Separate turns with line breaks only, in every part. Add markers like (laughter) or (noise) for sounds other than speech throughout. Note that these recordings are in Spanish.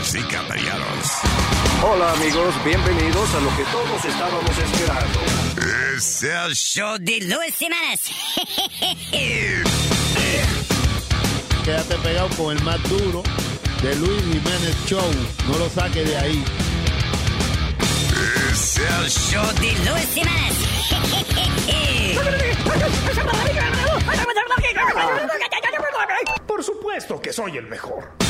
Damas y caballeros,
Hola amigos, bienvenidos a lo que todos estábamos esperando.
es el show
de Luis Jiménez. (laughs)
Quédate pegado con el más duro de Luis Jiménez Show. No lo saques de ahí.
Es el show
de Luis Jiménez. (laughs)
Por supuesto que soy el mejor.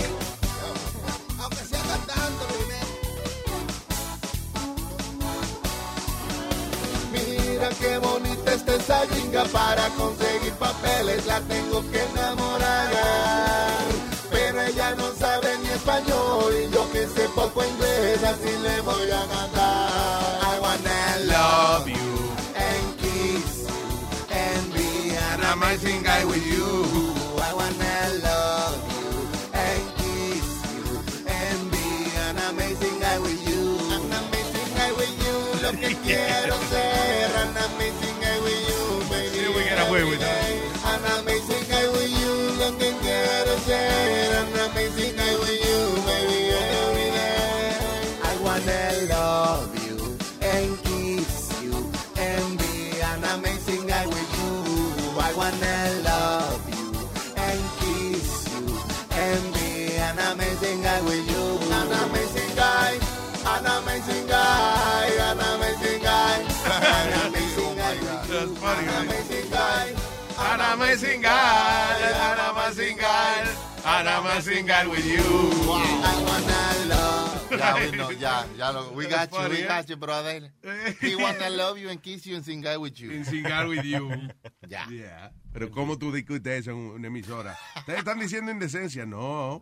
qué bonita está esa jinga para conseguir papeles, la tengo que enamorar. Pero ella no sabe ni español y yo que sé poco inglés, así le voy a cantar. I wanna love you and kiss you and be an amazing guy with you. An amazing guy. An amazing guy. An amazing guy. An amazing guy with you. I wanna love.
Ya, we know, ya, ya lo, we got you, we got you, brother. (laughs) He wanna love you and kiss you and sing guy with you.
And sing out with you. (laughs)
Ya.
Yeah. Pero ¿cómo tú discutes eso en una emisora? Ustedes están diciendo indecencia. No.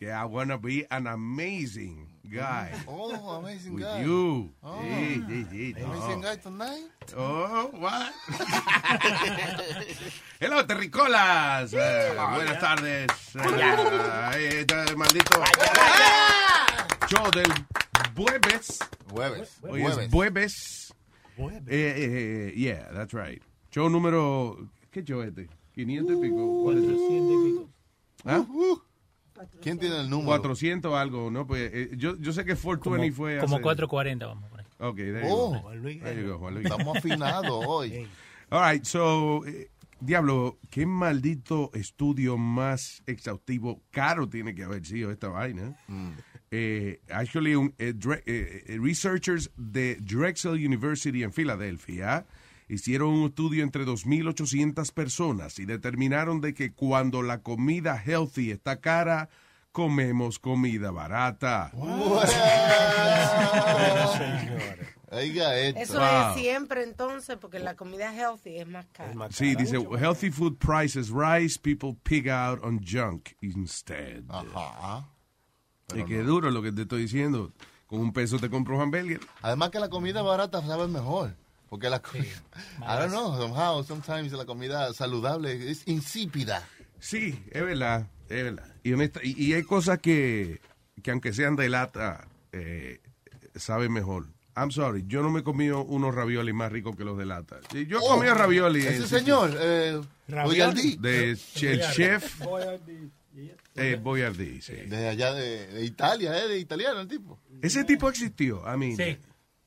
Que I wanna be an amazing guy.
Oh, amazing
With
guy.
you.
Oh.
Sí, sí, sí. no.
Amazing guy tonight.
Oh, what? (laughs) Hello, terricolas. Eh, buenas tardes. Eh, este maldito show del jueves.
Jueves.
Hoy es jueves. Eh, eh, eh, yeah, that's right. Show número... ¿Qué show es este? 500 y pico. What is it? ¿Ah?
¿Quién tiene el número?
400 algo, ¿no? Pues eh, yo, yo sé que 420 fue
Como
hace-
440 vamos por ahí.
Ok, there you
Oh,
go. There you go, Juan Luis.
Estamos afinados (laughs) hoy.
All right, so, eh, Diablo, qué maldito estudio más exhaustivo, caro tiene que haber sido esta vaina. Eh, actually, un, eh, dre- eh, eh, researchers de Drexel University en Filadelfia hicieron un estudio entre 2.800 personas y determinaron de que cuando la comida healthy está cara, comemos comida barata. (laughs)
Oiga esto.
Eso
Wow.
es siempre entonces, porque la comida healthy es más cara.
Sí, dice, healthy food prices rise, people pig out on junk instead.
Ajá.
Y qué duro lo que te estoy diciendo. Con un peso te compro un hamburger.
Además que la comida barata sabe mejor. Porque la comida, I don't know, somehow, sometimes la comida saludable es insípida.
Sí, es verdad, es verdad. Y, honesta- y, y hay cosas que, que aunque sean de lata, eh, saben mejor. I'm sorry, yo no me he comido unos raviolis más ricos que los de lata. Sí, Yo he
Oh,
comido raviolis.
Ese
en-
señor, eh.
De el chef eh, Boyardee, sí.
De allá de, de Italia, ¿eh? De italiano el tipo.
Ese tipo existió, I mean,
Sí.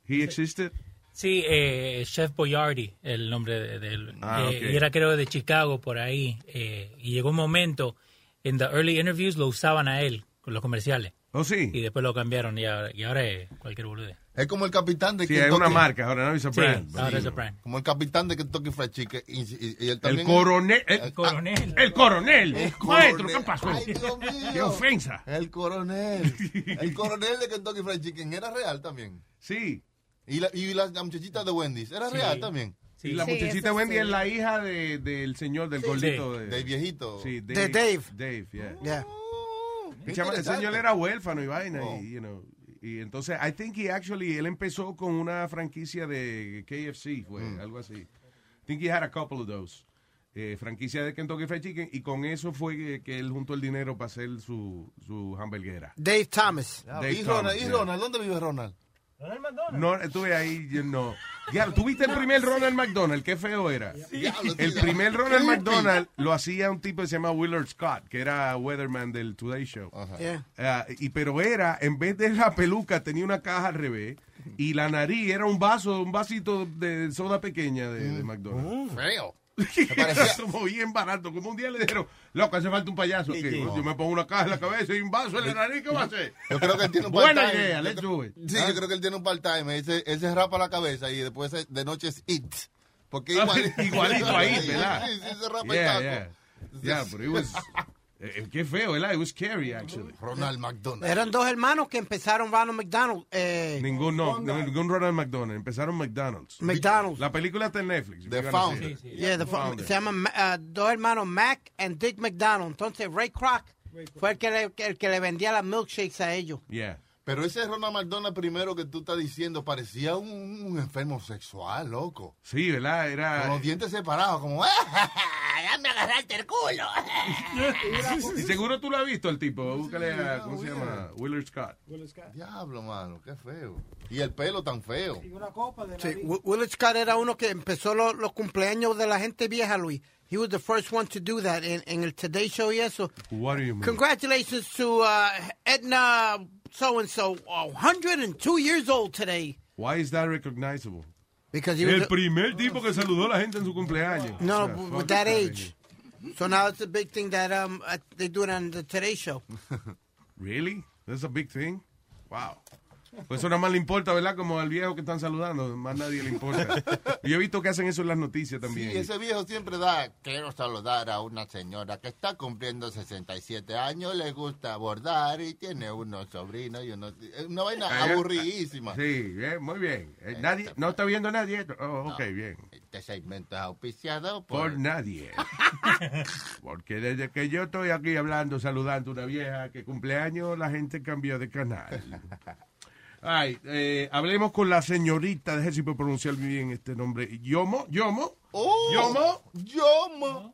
he existed.
Sí, eh, Chef Boyardee, el nombre de, de él.
Ah,
Eh, era creo de Chicago, por ahí. eh, y llegó un momento, en the early interviews lo usaban a él, con los comerciales.
¿Oh, sí?
Y después lo cambiaron y ahora, y ahora es cualquier bolude.
Es como el capitán de
Sí, es una marca, ahora no es a
Sí,
brand.
ahora es a brand.
Como el capitán de Kentucky Fried Chicken. Y, y- y él
El
también
coronel. El,
El coronel.
el coronel.
El
Maestro. ¿qué pasó?
Ay, Dios mío.
Qué ofensa.
El coronel. (laughs) El coronel de Kentucky Fried Chicken era real también.
Sí.
Y la, y la, la muchachita de Wendy's era
Sí.
real también.
Y la
Sí,
muchachita
eso
Wendy
sí.
es la hija de- del señor, del gordito. De,
Del viejito.
Sí,
De Dave.
Dave, yeah.
Yeah.
Oh, qué
El chama- el
interesante.
señor era huérfano y vaina.
Oh.
Y, you know, Y entonces, I think he actually, él empezó con una franquicia de KFC, fue
Mm.
algo así. I think he had a couple of those. Eh, franquicia de Kentucky Fried Chicken y con eso fue que, que él juntó el dinero para hacer su, su hamburguera.
Dave Thomas.
Dave
¿Y Ronald?
Thomas,
¿Y
yeah.
Ronald? ¿Dónde vive Ronald?
No, estuve ahí, yo no. Ya, ¿tuviste el primer Ronald McDonald? Qué feo era. El primer Ronald. McDonald lo hacía un tipo que se llama Willard Scott, que era weatherman del Today Show.
Yeah.
Ah, y pero era, en vez de la peluca, tenía una caja al revés. Y la nariz era un vaso, un vasito de soda pequeña de, de McDonald's.
Feo. (laughs)
Como bien barato. Como un día le dijeron, loco, hace falta un payaso. ¿Qué? Yo me pongo una caja en la cabeza y un vaso en la nariz, ¿qué va a hacer?
Yo creo que él tiene un
Buena
part-time.
idea,
Yo
let's do it.
Sí, yo creo que él tiene un part-time. Él él se rapa la cabeza y después de noche es it. Porque
Ah,
igual, (laughs)
Igualito ahí, (laughs) ¿verdad?
Sí, sí, se rapa
Yeah,
el
yeah.
taco.
Yeah, but it was... eh, qué feo, ¿verdad? It was scary, actually.
Ronald McDonald.
Eran dos hermanos que empezaron Ronald McDonald. Eh,
Ningún, no, no, ningún Ronald McDonald. Empezaron McDonald's.
McDonald's.
La película está en Netflix.
The Founder.
it.
Yeah, the-
Founder.
se llaman uh, dos hermanos Mac and Dick McDonald. Entonces Ray Kroc fue el que, le, el que le vendía las milkshakes a ellos.
Yeah.
Pero ese Ronald McDonald primero que tú estás diciendo parecía un, un enfermo sexual, loco.
Sí, ¿verdad?
Con
Era...
los dientes separados, como... (laughs) ¡Ah, ya me agarraste el culo! (laughs)
Y seguro tú lo has visto, el tipo. Búscale a... ¿Cómo se llama? Willard Scott.
Diablo, mano, qué feo. Y el pelo tan feo.
Sí, Wi- Willard Scott era uno que empezó lo- los cumpleaños de la gente vieja, Luis. He was the first one to do that in, el Today Show y eso.
What do you mean?
Congratulations to uh, Edna so and so, 102 years old today.
Why is that recognizable?
Because he was
El
the-
primer tipo que saludó a la gente en su cumpleaños.
no,
Yeah,
with that age. So now it's a big thing that um uh, they do it on the Today Show. (laughs)
Really? That's a big thing? Wow. Pues eso nada más le importa, ¿verdad? Como al viejo que están saludando, más nadie le importa. Yo he visto que hacen eso en las noticias también.
Sí, ese viejo siempre da, quiero saludar a una señora que está cumpliendo 67 años, le gusta bordar y tiene unos sobrinos y unos... Una vaina
Ah,
aburridísima.
Sí, bien, muy bien. Eh, nadie, no está viendo nadie. Oh, ok, bien.
Este segmento es auspiciado
Por
por...
nadie. (laughs) Porque desde que yo estoy aquí hablando, saludando a una vieja que cumpleaños, la gente cambió de canal. Ay, eh, hablemos con la señorita, déjame si puedo pronunciar bien este nombre. Yomo, Yomo.
¡Oh!
Yomo.
¡Yomo!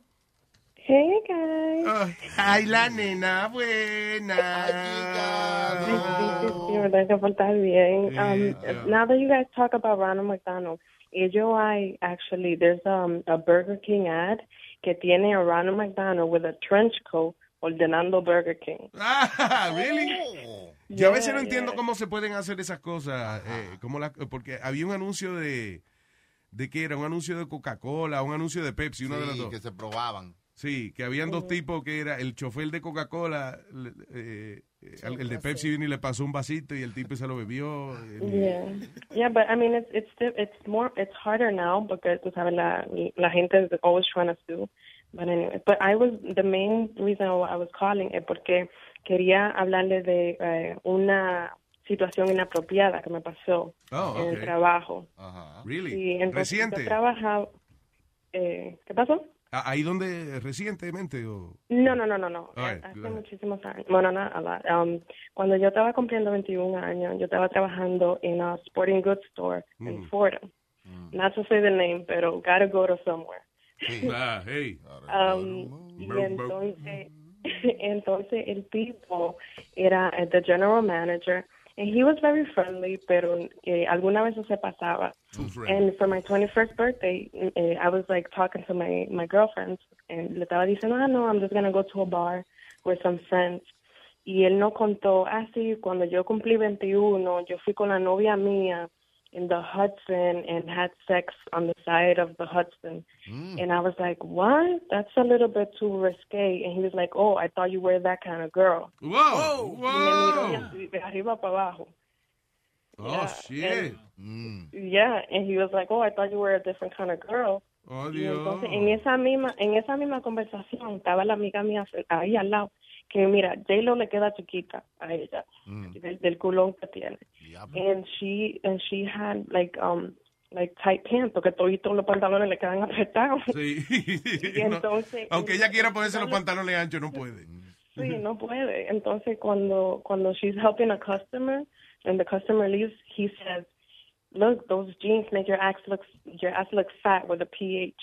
Hey guys.
Ay, la nena buena.
Sí, verdad que portar bien. Um,
Yeah.
now that you guys talk about Ronald McDonald, hay actually there's um, a Burger King ad que tiene a Ronald McDonald with a trench coat ordenando Burger King.
Ah, (laughs) really? Yo a veces no
Yeah,
entiendo cómo se pueden hacer esas cosas, eh, como la, porque había un anuncio de, de que era un anuncio de Coca-Cola, un anuncio de Pepsi, uno de los dos.
que se probaban.
Sí, que habían dos tipos que era el chofer de Coca-Cola, eh, eh, el, de Pepsi vino y le pasó un vasito y el tipo se lo bebió. el-
Yeah, yeah, but I mean, it's it's it's more it's harder now because tú sabes la la gente is always trying to sue. But anyway, but I was the main reason why I was calling es porque quería hablarle de eh, una situación inapropiada que me pasó
Oh,
en el trabajo.
Really?
Sí, entonces
¿Reciente?
yo trabajaba. Eh, ¿Qué pasó?
Ah, ¿Ahí donde recientemente? O...
No, no, no, no, no.
All right,
Hace muchísimos años. Bueno, no, a lot. Um, cuando yo estaba cumpliendo 21 años, yo estaba trabajando en a sporting goods store en
Mm.
Fordham. Not to say the name, pero gotta go to somewhere.
Ah, hey. (laughs)
Um, y entonces, (laughs) entonces el tipo era eh, the general manager, and he was very friendly, pero eh, alguna vez se pasaba. And for my 21st birthday, eh, I was like talking to my, my girlfriends, and le estaba diciendo, ah, no, I'm just going to go to a bar with some friends. Y él no contó, ah, sí, cuando yo cumplí 21, yo fui con la novia mía in the Hudson and had sex on the side of the Hudson. Mm. And I was like, what? That's a little bit too risque. And he was like, oh, I thought you were that kind of girl.
Whoa,
Y me miró
whoa.
de- de arriba para abajo.
Oh, shit. Mm.
Yeah, and he was like, "Oh, I thought you were a different kind of girl."
Oh,
Y entonces en esa misma en esa misma conversación estaba la amiga mía ahí al lado que mira, J-Lo le queda chiquita a ella del, del culón que tiene. And she and she had like um like tight pants porque todos los pantalones le quedan apretados.
Sí. (laughs)
Y
No,
entonces
Aunque ella quiera ponerse los pantalones anchos, no puede.
Sí, no puede. Entonces, cuando cuando she's helping a customer, and the customer leaves, he says, "Look, those jeans make your ass look your ass look fat with a pH."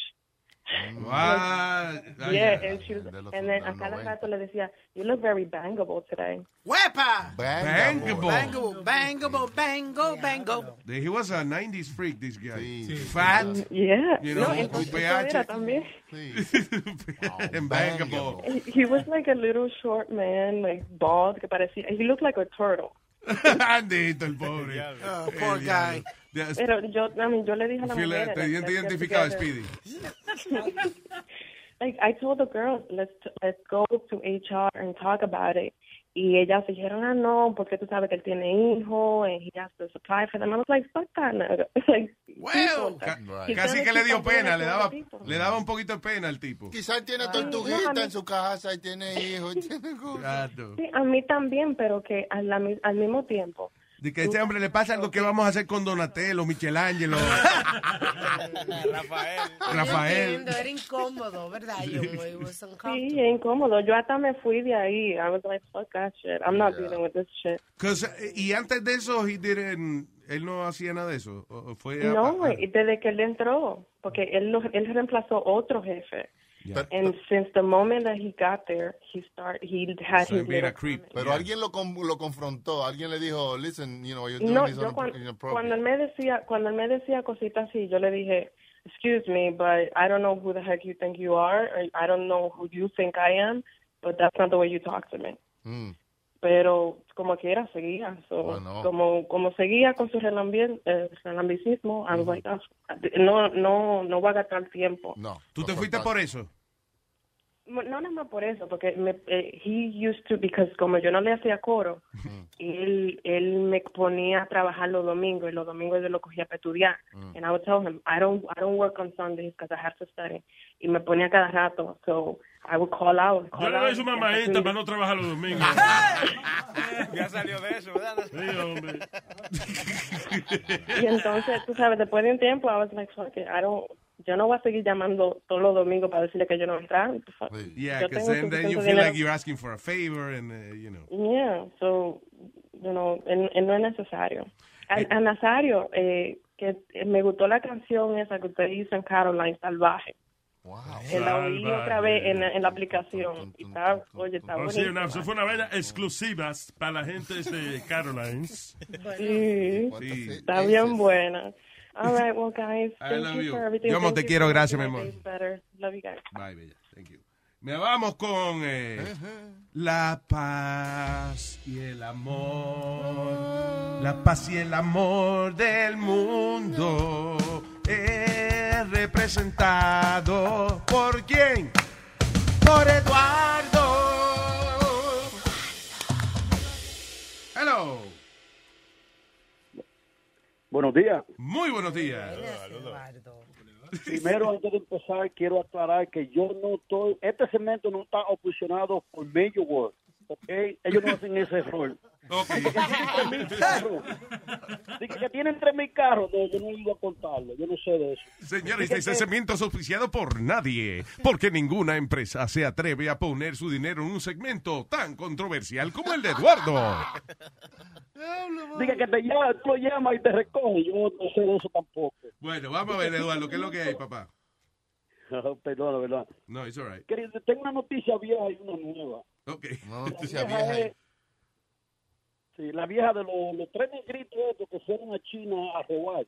What?
yeah, and she was, and then a cada rato le decía, "You look very bangable today."
¡Huepa!
Bangable.
Bangable, bangable, bango, bango.
He was a 90s freak, this guy. Fat.
Yeah,
You
no,
know,
entonces
with
eso era
pH.
también.
and bangable.
He- He was like a little short man, like bald, que parecía. He looked like a turtle. (laughs)
Andito, el pobre. (laughs)
Oh, poor guy.
Pero yo, I mean, yo le dije a la mujer.
te identificado. Speedy. (laughs)
like I told the girls, let's let's go to HR and talk about it. Y ellas dijeron, ah, no, porque tú sabes que él tiene hijo and he has to supply for them. I was like, fuck that, (laughs) like,
Well,
he's
Casi
gonna
que le dio pena, le daba, le daba un poquito de pena al tipo.
Quizás tiene
no, a
tortuguita
mí-
en su casa y tiene hijos. Tiene cosas.
Sí, a mí también, pero que al, al mismo tiempo.
De que a este hombre le pasa algo que vamos a hacer con Donatello, Michelangelo, (laughs)
Rafael.
Rafael.
Entiendo, era incómodo, ¿verdad?
Sí, es incómodo. Yo hasta me fui de ahí. I was like, fuck that shit. I'm not dealing with this shit.
y antes de eso, he didn't- él no hacía nada de eso. o- fue a-
No,
a-
y desde que él entró, porque él, él reemplazó otro jefe.
Yeah.
And since the moment that he got there, he start he had
So
his
he made a
little
creep.
Pero alguien lo, con- lo confrontó, alguien le dijo, listen, you know, you're doing
No,
this
yo cuando,
inappropriate.
cuando él me decía, cuando él me decía cositas así, yo le dije, excuse me, but I don't know who the heck you think you are, or I don't know who you think I am, but that's not the way you talk to me.
Mm.
Pero como quiera seguía, so,
Bueno.
como como seguía con su eh, relambicismo, like, "Ah, no no no voy a gastar tiempo.
No.
¿Tú te fuiste por eso?
No nada más por eso, porque me, eh, he used to, because como yo no le hacía coro, él, él me ponía a trabajar los domingos y los domingos yo lo cogía para estudiar. And I would tell him, I don't, I don't work on Sundays because I have to study. Y me ponía cada rato, so I would call out. Call
Yo le doy su mamá
y
esta
hasta
para no trabajar los domingos. (laughs)
Ya salió de eso, ¿verdad?
Sí, hombre.
Y entonces, tú sabes, después de un tiempo, I was like, fuck it, I don't, yo no voy a seguir llamando todos los domingos para decirle que yo no entra.
Yeah,
Yo
because then, then you feel like
dinero.
you're asking for a favor and, uh, you know.
Yeah, so, you know, en- en- no es necesario. A, a Nazario, eh, que eh, me gustó la canción esa que ustedes dicen, Caroline, Salvaje. Que la oí
Salvaje.
otra vez en, en la aplicación. Y está, oye, está
Oh, sí, una- eso fue una vaina exclusiva para la gente de (laughs) Carolines.
Sí,
Sí.
está bien buena. All right, well, (laughs) guys,
I
thank
love
you
you.
for everything.
Yo te
you
quiero, gracias, mi amor.
Love you guys.
Bye, bella. Thank you. Me vamos con eh, la paz y el amor. La paz y el amor del mundo es representado por quién? Por Eduardo. Hello.
Buenos días.
Muy buenos días.
Primero, (laughs) antes de empezar, quiero aclarar que yo no estoy, este segmento no está oposicionado por Major World, ¿ok? Ellos no hacen ese error. Dice que tienen tres mil (laughs) carros. Dice que tienen tres mil carros. No, yo no iba a contarlo, yo no sé de eso.
Señores, este es auspiciado por nadie, porque ninguna empresa se atreve a poner su dinero en un segmento tan controversial como el de Eduardo.
Dice que te llama, tú lo llamas y te recoge. Yo no sé de eso tampoco.
Bueno, vamos a ver, Eduardo, ¿qué es lo que hay, papá? (laughs)
Perdón, ¿verdad?
No, it's all right.
Querido, tengo una noticia vieja y una nueva.
Ok.
Una (laughs) noticia
vieja
vieja.
es- Sí, la vieja de los, los tres negritos estos que fueron a China a robar,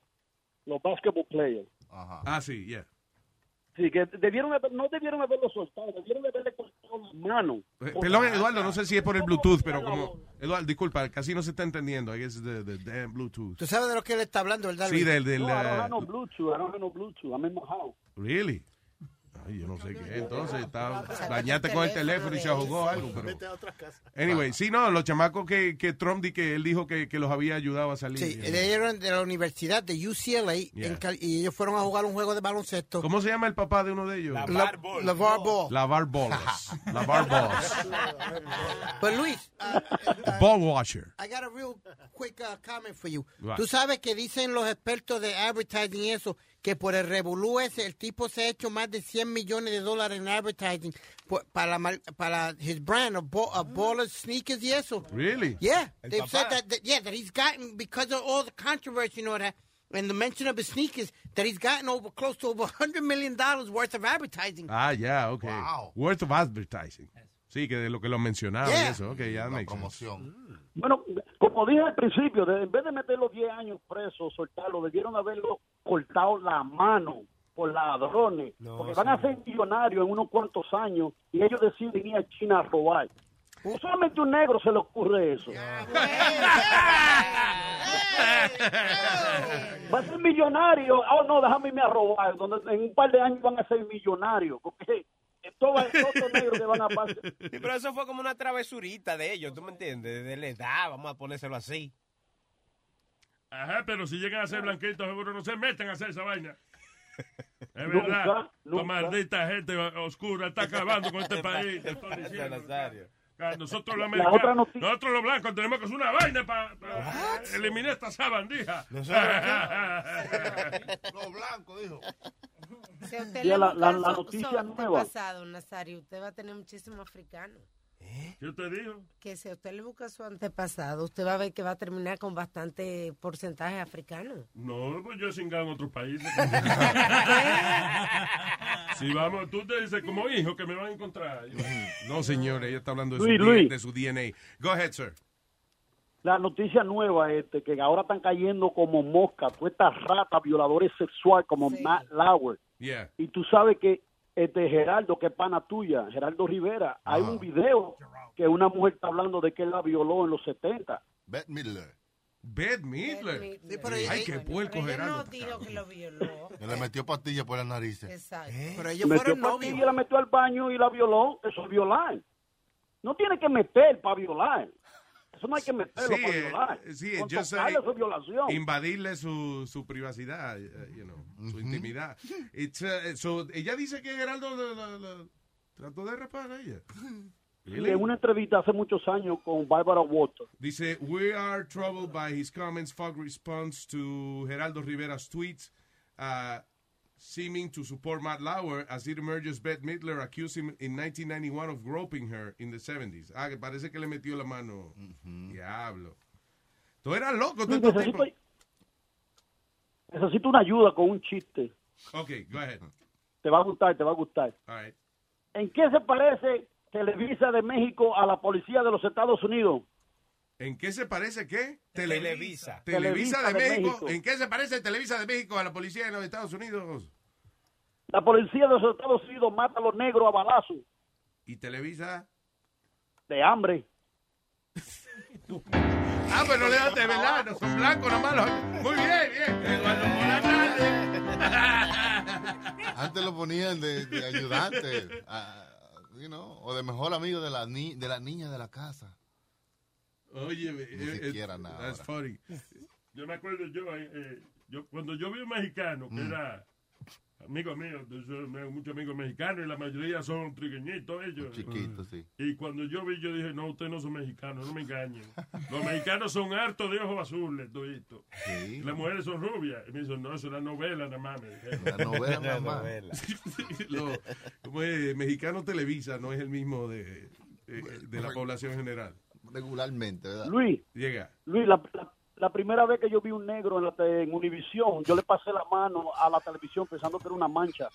los basketball players.
Ah, sí, yeah.
Sí, que debieron haber- no debieron haberlo soltado, debieron haberle cortado las manos.
Eh, Perdón, Eduardo, no sé si es por el Bluetooth, pero como... Eduardo, disculpa, casi no se está entendiendo. I guess the, the damn Bluetooth.
Tú sabes de lo que él está hablando, ¿verdad?
Sí, del... del
No, I don't have no Bluetooth, I don't have no Bluetooth, I'm in my house.
really? Ay, yo no sé qué. Entonces, está, dañaste con el teléfono y se jugó algo, pero... Anyway, sí, no, los chamacos que, que Trump di que él dijo que, que los había ayudado a salir.
Sí, ellos
know.
eran de la universidad de UCLA
Yeah.
en y ellos fueron a jugar un juego de baloncesto.
¿Cómo se llama el papá de uno de ellos?
La- LeVar Ball.
Lavar bolas. Lavar (laughs) bolas.
Pues Luis,
Ball washer.
I got a real quick uh, comment for you.
Right.
Tú sabes que dicen los expertos de advertising y eso que por el revolú ese, el tipo se ha hecho más de 100 millones de dólares en advertising por- para, para his brand of, bo- of ballers, sneakers y eso.
Really?
Yeah,
El
they've said
papá.
that, that, yeah, that he's gotten, because of all the controversy, you know, that, and the mention of his sneakers, that he's gotten over close to over $100 million worth of advertising.
Ah, ya, ok. Worth of advertising. Sí, que de lo que lo mencionaba y
Yeah.
eso. Ok, ya makes promoción.
Bueno, como dije al principio, de- en vez de meterlo 10 años preso, soltarlo, debieron haberlo cortado la mano por ladrones. porque van a ser millonarios en unos cuantos años y ellos deciden ir a China a robar. Solamente a un negro se le ocurre eso. Va a ser millonario. Oh, no, déjame irme a robar. Donde en un par de años van a ser millonarios. Porque todos estos negros que van a pasar.
Sí, pero eso fue como una travesurita de ellos, ¿tú me entiendes? De la edad, vamos a ponérselo así.
Ajá, pero si llegan a ser blanquitos, seguro no se meten a hacer esa vaina. (laughs) Es verdad.
nunca.
La maldita gente oscura está acabando con este (laughs) país. Ah, Nosotros los nosotros los blancos tenemos que hacer una vaina para eliminar esta sabandija. (laughs)
Los blancos, dijo.
Si usted
la- la- la noticia nueva.
antepasado, Nazario, usted va a tener muchísimo africano.
¿Qué usted dijo?
Que si usted le busca su antepasado, usted va a ver que va a terminar con bastante porcentaje africano.
No, pues yo he cingado en otros países. (laughs) (laughs) si vamos, tú te dices como hijo que me van a encontrar.
No, señor, ella está hablando de,
Luis,
su,
Luis.
de su DNA. Go ahead, sir.
La noticia nueva este que ahora están cayendo como moscas, todas estas ratas violadores sexuales como Matt Lauer.
Yeah.
Y tú sabes que este Geraldo, que es pana tuya, Geraldo Rivera, hay un video que una mujer está hablando de que él la violó en los 70.
Bette Midler.
Beth Midler.
pero
Ay, qué puerco,
Ella
Gerardo.
no dijo que lo violó.
Le metió pastillas por las narices.
Exacto.
Pero
Se
ellos
metió
fueron novios.
y la metió al baño y la violó. Eso es violar. No tiene que meter para violar. Eso no hay que meterlo
Sí, eh,
violar.
sí,
Con
yo sé.
tocarle eso es violación.
Invadirle su, su privacidad, eh, you know, su intimidad. It's, uh, so, ella dice que Geraldo la- la- la- trató de rapar a ella.
Y en una entrevista hace muchos años con Barbara Walters,
Dice, we are troubled by his comments, fog response to Geraldo Rivera's tweets, uh, seeming to support Matt Lauer as it emerges Bette Midler accused him in 1991 of groping her in the 70s. Ah, que parece que le metió la mano. Diablo. Tú eras loco, tú
necesito, necesito una ayuda con un chiste.
Ok, go ahead.
Te va a gustar, te va a gustar.
All right.
¿En qué se parece Televisa de México a la policía de los Estados Unidos?
¿En qué se parece qué?
Televisa.
Televisa de,
Televisa de
México.
México.
¿En qué se parece Televisa de México a la policía de los Estados Unidos?
La policía de los Estados Unidos mata a los negros a balazos
¿Y Televisa?
de hambre. (laughs)
Ah, pero le de verdad, no son blancos nomás. los- Muy bien, bien. Eduardo (laughs)
Antes lo ponían de, de ayudante, you know, o de mejor amigo de la, ni, de la niña de la casa.
Oye,
Ni
eh,
siquiera
eh,
nada.
That's funny.
Yo me acuerdo yo, eh, eh, yo cuando yo vi un mexicano que era amigo mío, yo tengo muchos amigos mexicanos y la mayoría son trigueñitos ellos.
Chiquitos, sí.
Y cuando yo vi, yo dije, no, ustedes no son mexicanos, no me engañen. Los mexicanos son hartos de ojos azules, toditos.
Sí.
Y las mujeres son rubias. Y me dicen, no, eso es una novela nada más.
La novela nada más.
Lo- (laughs) como es, mexicano Televisa no es el mismo de, eh, de la población general.
Regularmente, ¿verdad?
Luis,
Llega.
Luis, la, la- la primera vez que yo vi un negro en, la en Univisión, yo le pasé la mano a la televisión pensando que era una mancha.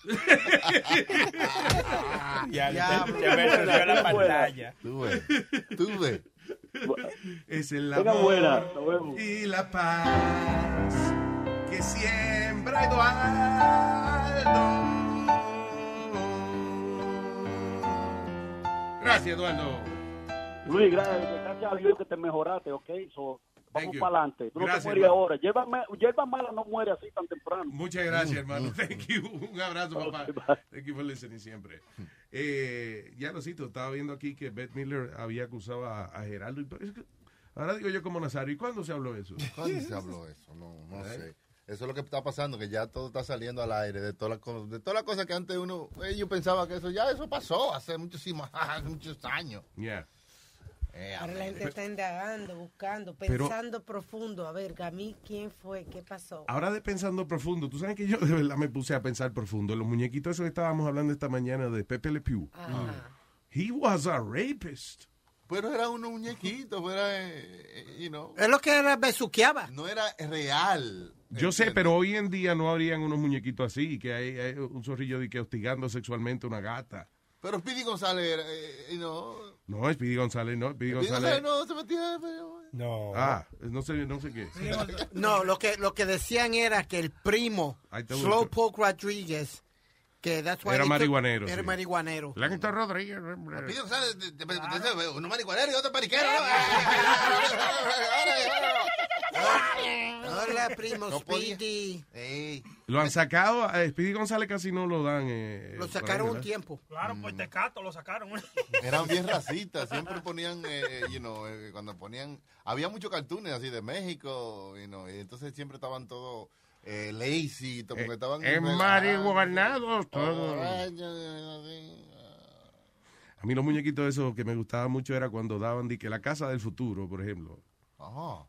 Ya, (laughs) (laughs)
Ya,
ya, ya me la
buena.
pantalla.
Tú ves, tú ves.
Es el amor
buena,
y la paz que siembra Eduardo. Gracias, Eduardo.
Luis, gracias, gracias a Dios que te mejoraste, ¿ok? So, vamos para adelante. Tú no
Gracias,
te mueres
hermano.
ahora. Hierba mala no muere así tan temprano.
Muchas gracias, hermano. Thank you. Un abrazo, papá. Thank you for listening siempre. Eh, ya lo cito, estaba viendo aquí que Beth Miller había acusado a, a Geraldo. y- es que- ahora digo yo como Nazario, ¿y cuándo se habló eso? (laughs)
¿Cuándo se habló eso? No, no
¿Eh?
sé. Eso es lo que está pasando, que ya todo está saliendo al aire, de todas las cosas, de todas las cosas que antes uno, eh, yo pensaba que eso ya eso pasó hace muchísimos, (laughs) hace muchos años.
Yeah.
Ahora la gente está indagando, buscando,
Pero-
pensando profundo. A ver, a mí, ¿quién fue? ¿Qué pasó?
Ahora de pensando profundo, tú sabes que yo de verdad me puse a pensar profundo. Los muñequitos esos que estábamos hablando esta mañana de Pepe Le Pew. He was a rapist.
Pero era un muñequito, pero era, eh, you know.
Es lo que era besuqueaba.
No era real.
Yo sé, pero hoy en día no habrían unos muñequitos así, que hay, hay un zorrillo de que hostigando sexualmente a una gata.
Pero Speedy González, era, eh, you know.
No, Speedy González, no. Speedy González.
González no se metía. pero-
No.
Ah, no sé, no sé qué.
No, lo que, lo que decían era que el primo, Slowpoke Rodriguez, que that's why
Era
took-
marihuanero,
Era
sí.
marihuanero.
Rodríguez.
Uno marihuanero y otro periquero.
Hola, primo
No.
Speedy.
Lo han sacado, a Speedy González casi no lo dan. eh,
Lo
por
sacaron un tiempo.
Claro, pues Tecato lo sacaron.
Eran bien racistas, siempre ponían, eh, you know, eh, cuando ponían, había muchos cartoons así de México, you know, y entonces siempre estaban todos eh, lazy, como que estaban...
en marihuanados todos. A mí los muñequitos esos que me gustaban mucho era cuando daban di que la casa del futuro, por ejemplo.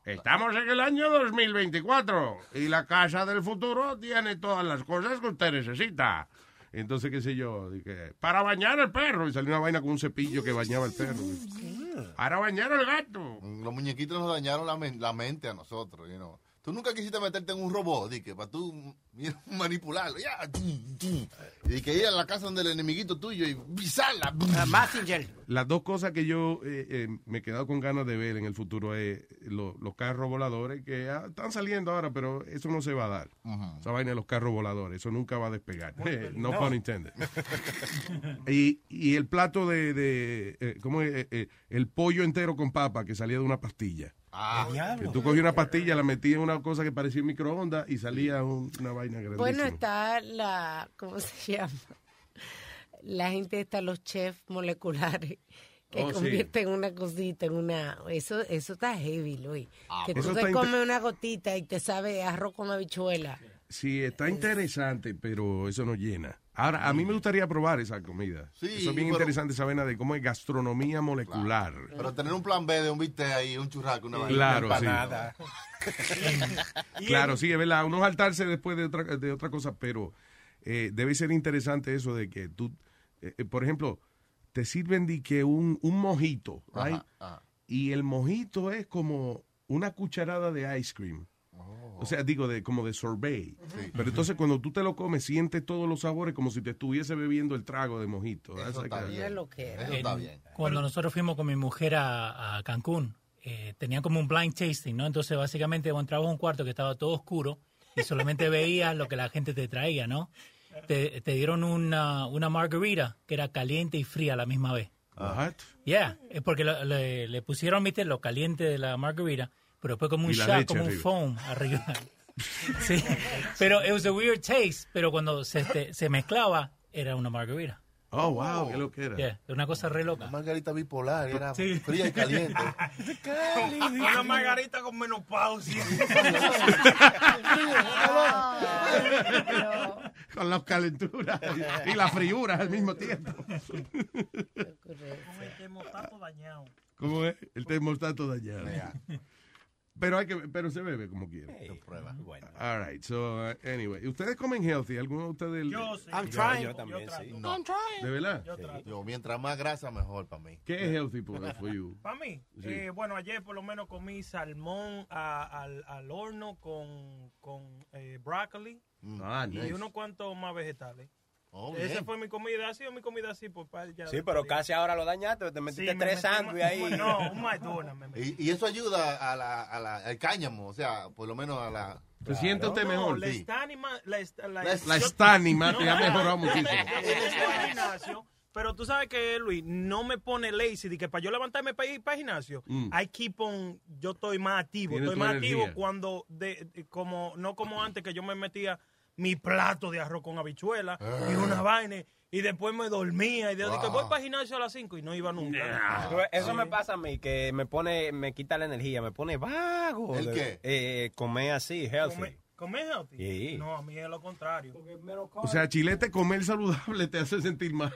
Estamos en el año 2024 y la casa del futuro tiene todas las cosas que usted necesita. Entonces, qué sé yo, di que, para bañar el perro. Y salió una vaina con un cepillo que bañaba el perro. Para bañar el gato.
Los muñequitos nos dañaron la, men- la mente a nosotros, you know. Tú nunca quisiste meterte en un robot, di que para tú (laughs) manipularlo, ya, y que ir a la casa donde el enemiguito tuyo y pisarla.
Messenger.
Las dos cosas que yo eh, eh, me he quedado con ganas de ver en el futuro es lo- los carros voladores que ah, están saliendo ahora, pero eso no se va a dar. Esa vaina de los carros voladores, eso nunca va a despegar. (laughs) no,
No.
pun intended. (laughs) y, y el plato de, de eh, ¿cómo es? Eh, eh, el pollo entero con papa que salía de una pastilla.
Ah,
Que tú cogías una pastilla, la metías en una cosa que parecía un microondas y salía un- una vaina grandísima.
Bueno, está la, ¿cómo se (laughs) llama? La gente está, los chefs moleculares, que
Oh, sí.
convierten una cosita en una... Eso eso está heavy, Luis.
Ah,
que
pero
tú te comes una gotita y te sabe arroz con habichuela.
Sí, está interesante, pero eso no llena. Ahora, a mí me gustaría probar esa comida.
Sí,
eso es bien
pero-
interesante, esa vaina de cómo es gastronomía molecular.
Pero tener un plan B de un bistec ahí, un churrasco, una vaina.
Claro,
una
sí. (laughs) Claro, sí, es verdad. Uno saltarse después de otra, de otra cosa, pero eh, debe ser interesante eso de que tú, eh, eh, por ejemplo, te sirven de que un, un mojito,
Ajá,
right?
ajá.
y el mojito es como una cucharada de ice cream. O sea, digo, de como de sorbet. Pero entonces cuando tú te lo comes, sientes todos los sabores como si te estuviese bebiendo el trago de mojito. That's like a-
Mira lo que era.
En- Cuando nosotros fuimos con mi mujer a, a Cancún, eh, tenían como un blind tasting, ¿no? Entonces, básicamente, entrabas a un cuarto que estaba todo oscuro y solamente (laughs) veías lo que la gente te traía, ¿no? Te, te dieron una, una margarita que era caliente y fría a la misma vez.
What?
Yeah, es porque le pusieron, viste, lo caliente de la margarita, pero después como un shot, como un
arriba.
foam arriba. (laughs) sí, pero it was a weird taste, pero cuando se, este, se mezclaba, era una margarita.
Oh, wow, qué lo que era.
Yeah, una cosa re loca.
Margarita bipolar, era
Sí.
fría y caliente. (laughs)
Una margarita con menopausia. (laughs)
Con las calenturas y las friuras al mismo tiempo.
Con el termostato dañado.
¿Cómo es? El termostato dañado. Pero hay que, pero se bebe como quiera.
prueba.
All right, so uh, anyway, ¿ustedes comen healthy? ¿Alguno de ustedes?
Yo sí.
I'm
Yo-
trying.
Yo también, sí.
No.
¿De verdad?
Yo trato.
Yo, mientras más grasa, mejor para mí.
¿Qué es healthy for, for you? (laughs)
Para mí,
Sí.
eh, bueno, ayer por lo menos comí salmón a- al, al horno con, con eh, brócoli
Ah,
y
nice.
unos cuantos más vegetales.
Oh,
Esa fue mi comida, ha sido mi comida así por par ya.
Sí, pero casi ahora lo dañaste, te metiste
Sí, me
tres sándwiches ahí.
un- No, un McDonald's me.
Y, y eso ayuda a la, a la- al cáñamo, o sea, por lo menos a la...
¿Se siente usted
No,
mejor?
la
Sí.
estánima, la, la,
La
La estánima te ha mejorado muchísimo.
gimnasio, Pero tú sabes que, Luis, no me pone lazy de que para yo levantarme para ir para el gimnasio,
Mm.
I keep on, yo estoy más activo, estoy más
energía.
activo cuando, de, de- como no como antes que yo me metía mi plato de arroz con habichuela y
Ah.
una vaina y después me dormía y de, de que
Wow.
voy para gimnasio a las 5 y no iba nunca.
Eso
Sí.
me pasa a mí, que me pone, me quita la energía, me pone vago.
¿El
de-
qué?
Eh, comer así, healthy.
Comer- ¿Comer healthy?
Sí.
No, a mí es lo contrario.
O sea, chilete, comer saludable te hace sentir mal.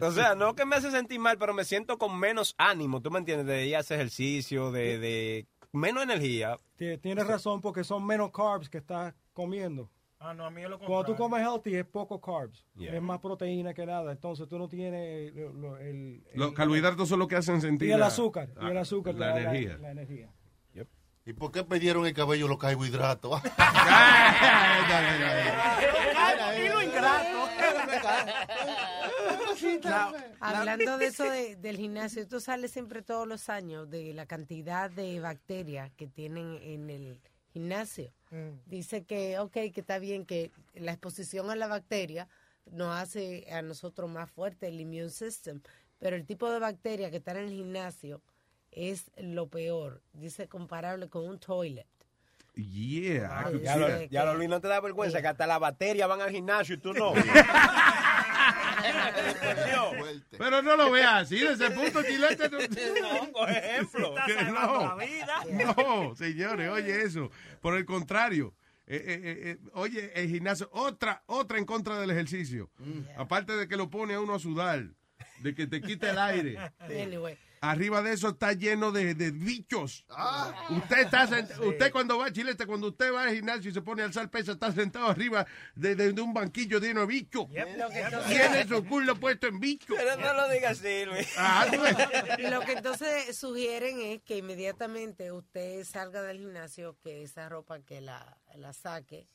O sea, no que me hace sentir mal, pero me siento con menos ánimo, ¿tú me entiendes? De ir a hacer ejercicio, de, de menos energía.
Tie- Tienes razón porque son menos carbs que estás comiendo.
Ah, no, a mí es lo
Cuando tú comes healthy es poco carbs.
Yeah.
Es más proteína que nada. Entonces tú no tienes el,
Los carbohidratos son lo que hacen sentir
y el
la-
azúcar. y el azúcar.
la energía.
La, energía.
¿Y por qué perdieron el cabello los carbohidratos? (laughs) (laughs)
Y lo ingrato.
Hablando de eso de- del gimnasio, esto sale siempre todos los años de la cantidad de bacterias que tienen en el gimnasio. Dice que, ok, que está bien que la exposición a la bacteria nos hace a nosotros más fuerte el immune system, pero el tipo de bacteria que está en el gimnasio es lo peor. Dice comparable con un toilet.
Yeah. I could
Ya lo, ya lo no te da vergüenza que hasta la batería van al gimnasio y tú no. (laughs)
Pero no lo veas así, desde el punto chilete. (laughs) No,
No, por ejemplo.
Que no, no, señores, oye eso. Por el contrario, eh, eh, eh, oye, el gimnasio, otra, otra en contra del ejercicio. Aparte de que lo pone a uno a sudar, de que te quita el aire. (laughs) Arriba de eso está lleno de, de bichos. Usted está sent- usted cuando va a Chilete, cuando usted va al gimnasio y se pone a alzar peso, está sentado arriba de, de- de un banquillo lleno de bichos. Tiene su culo puesto en bichos.
Pero no lo digas así, Luis.
Ah.
Lo que entonces sugieren es que inmediatamente usted salga del gimnasio, que esa ropa que la, la saque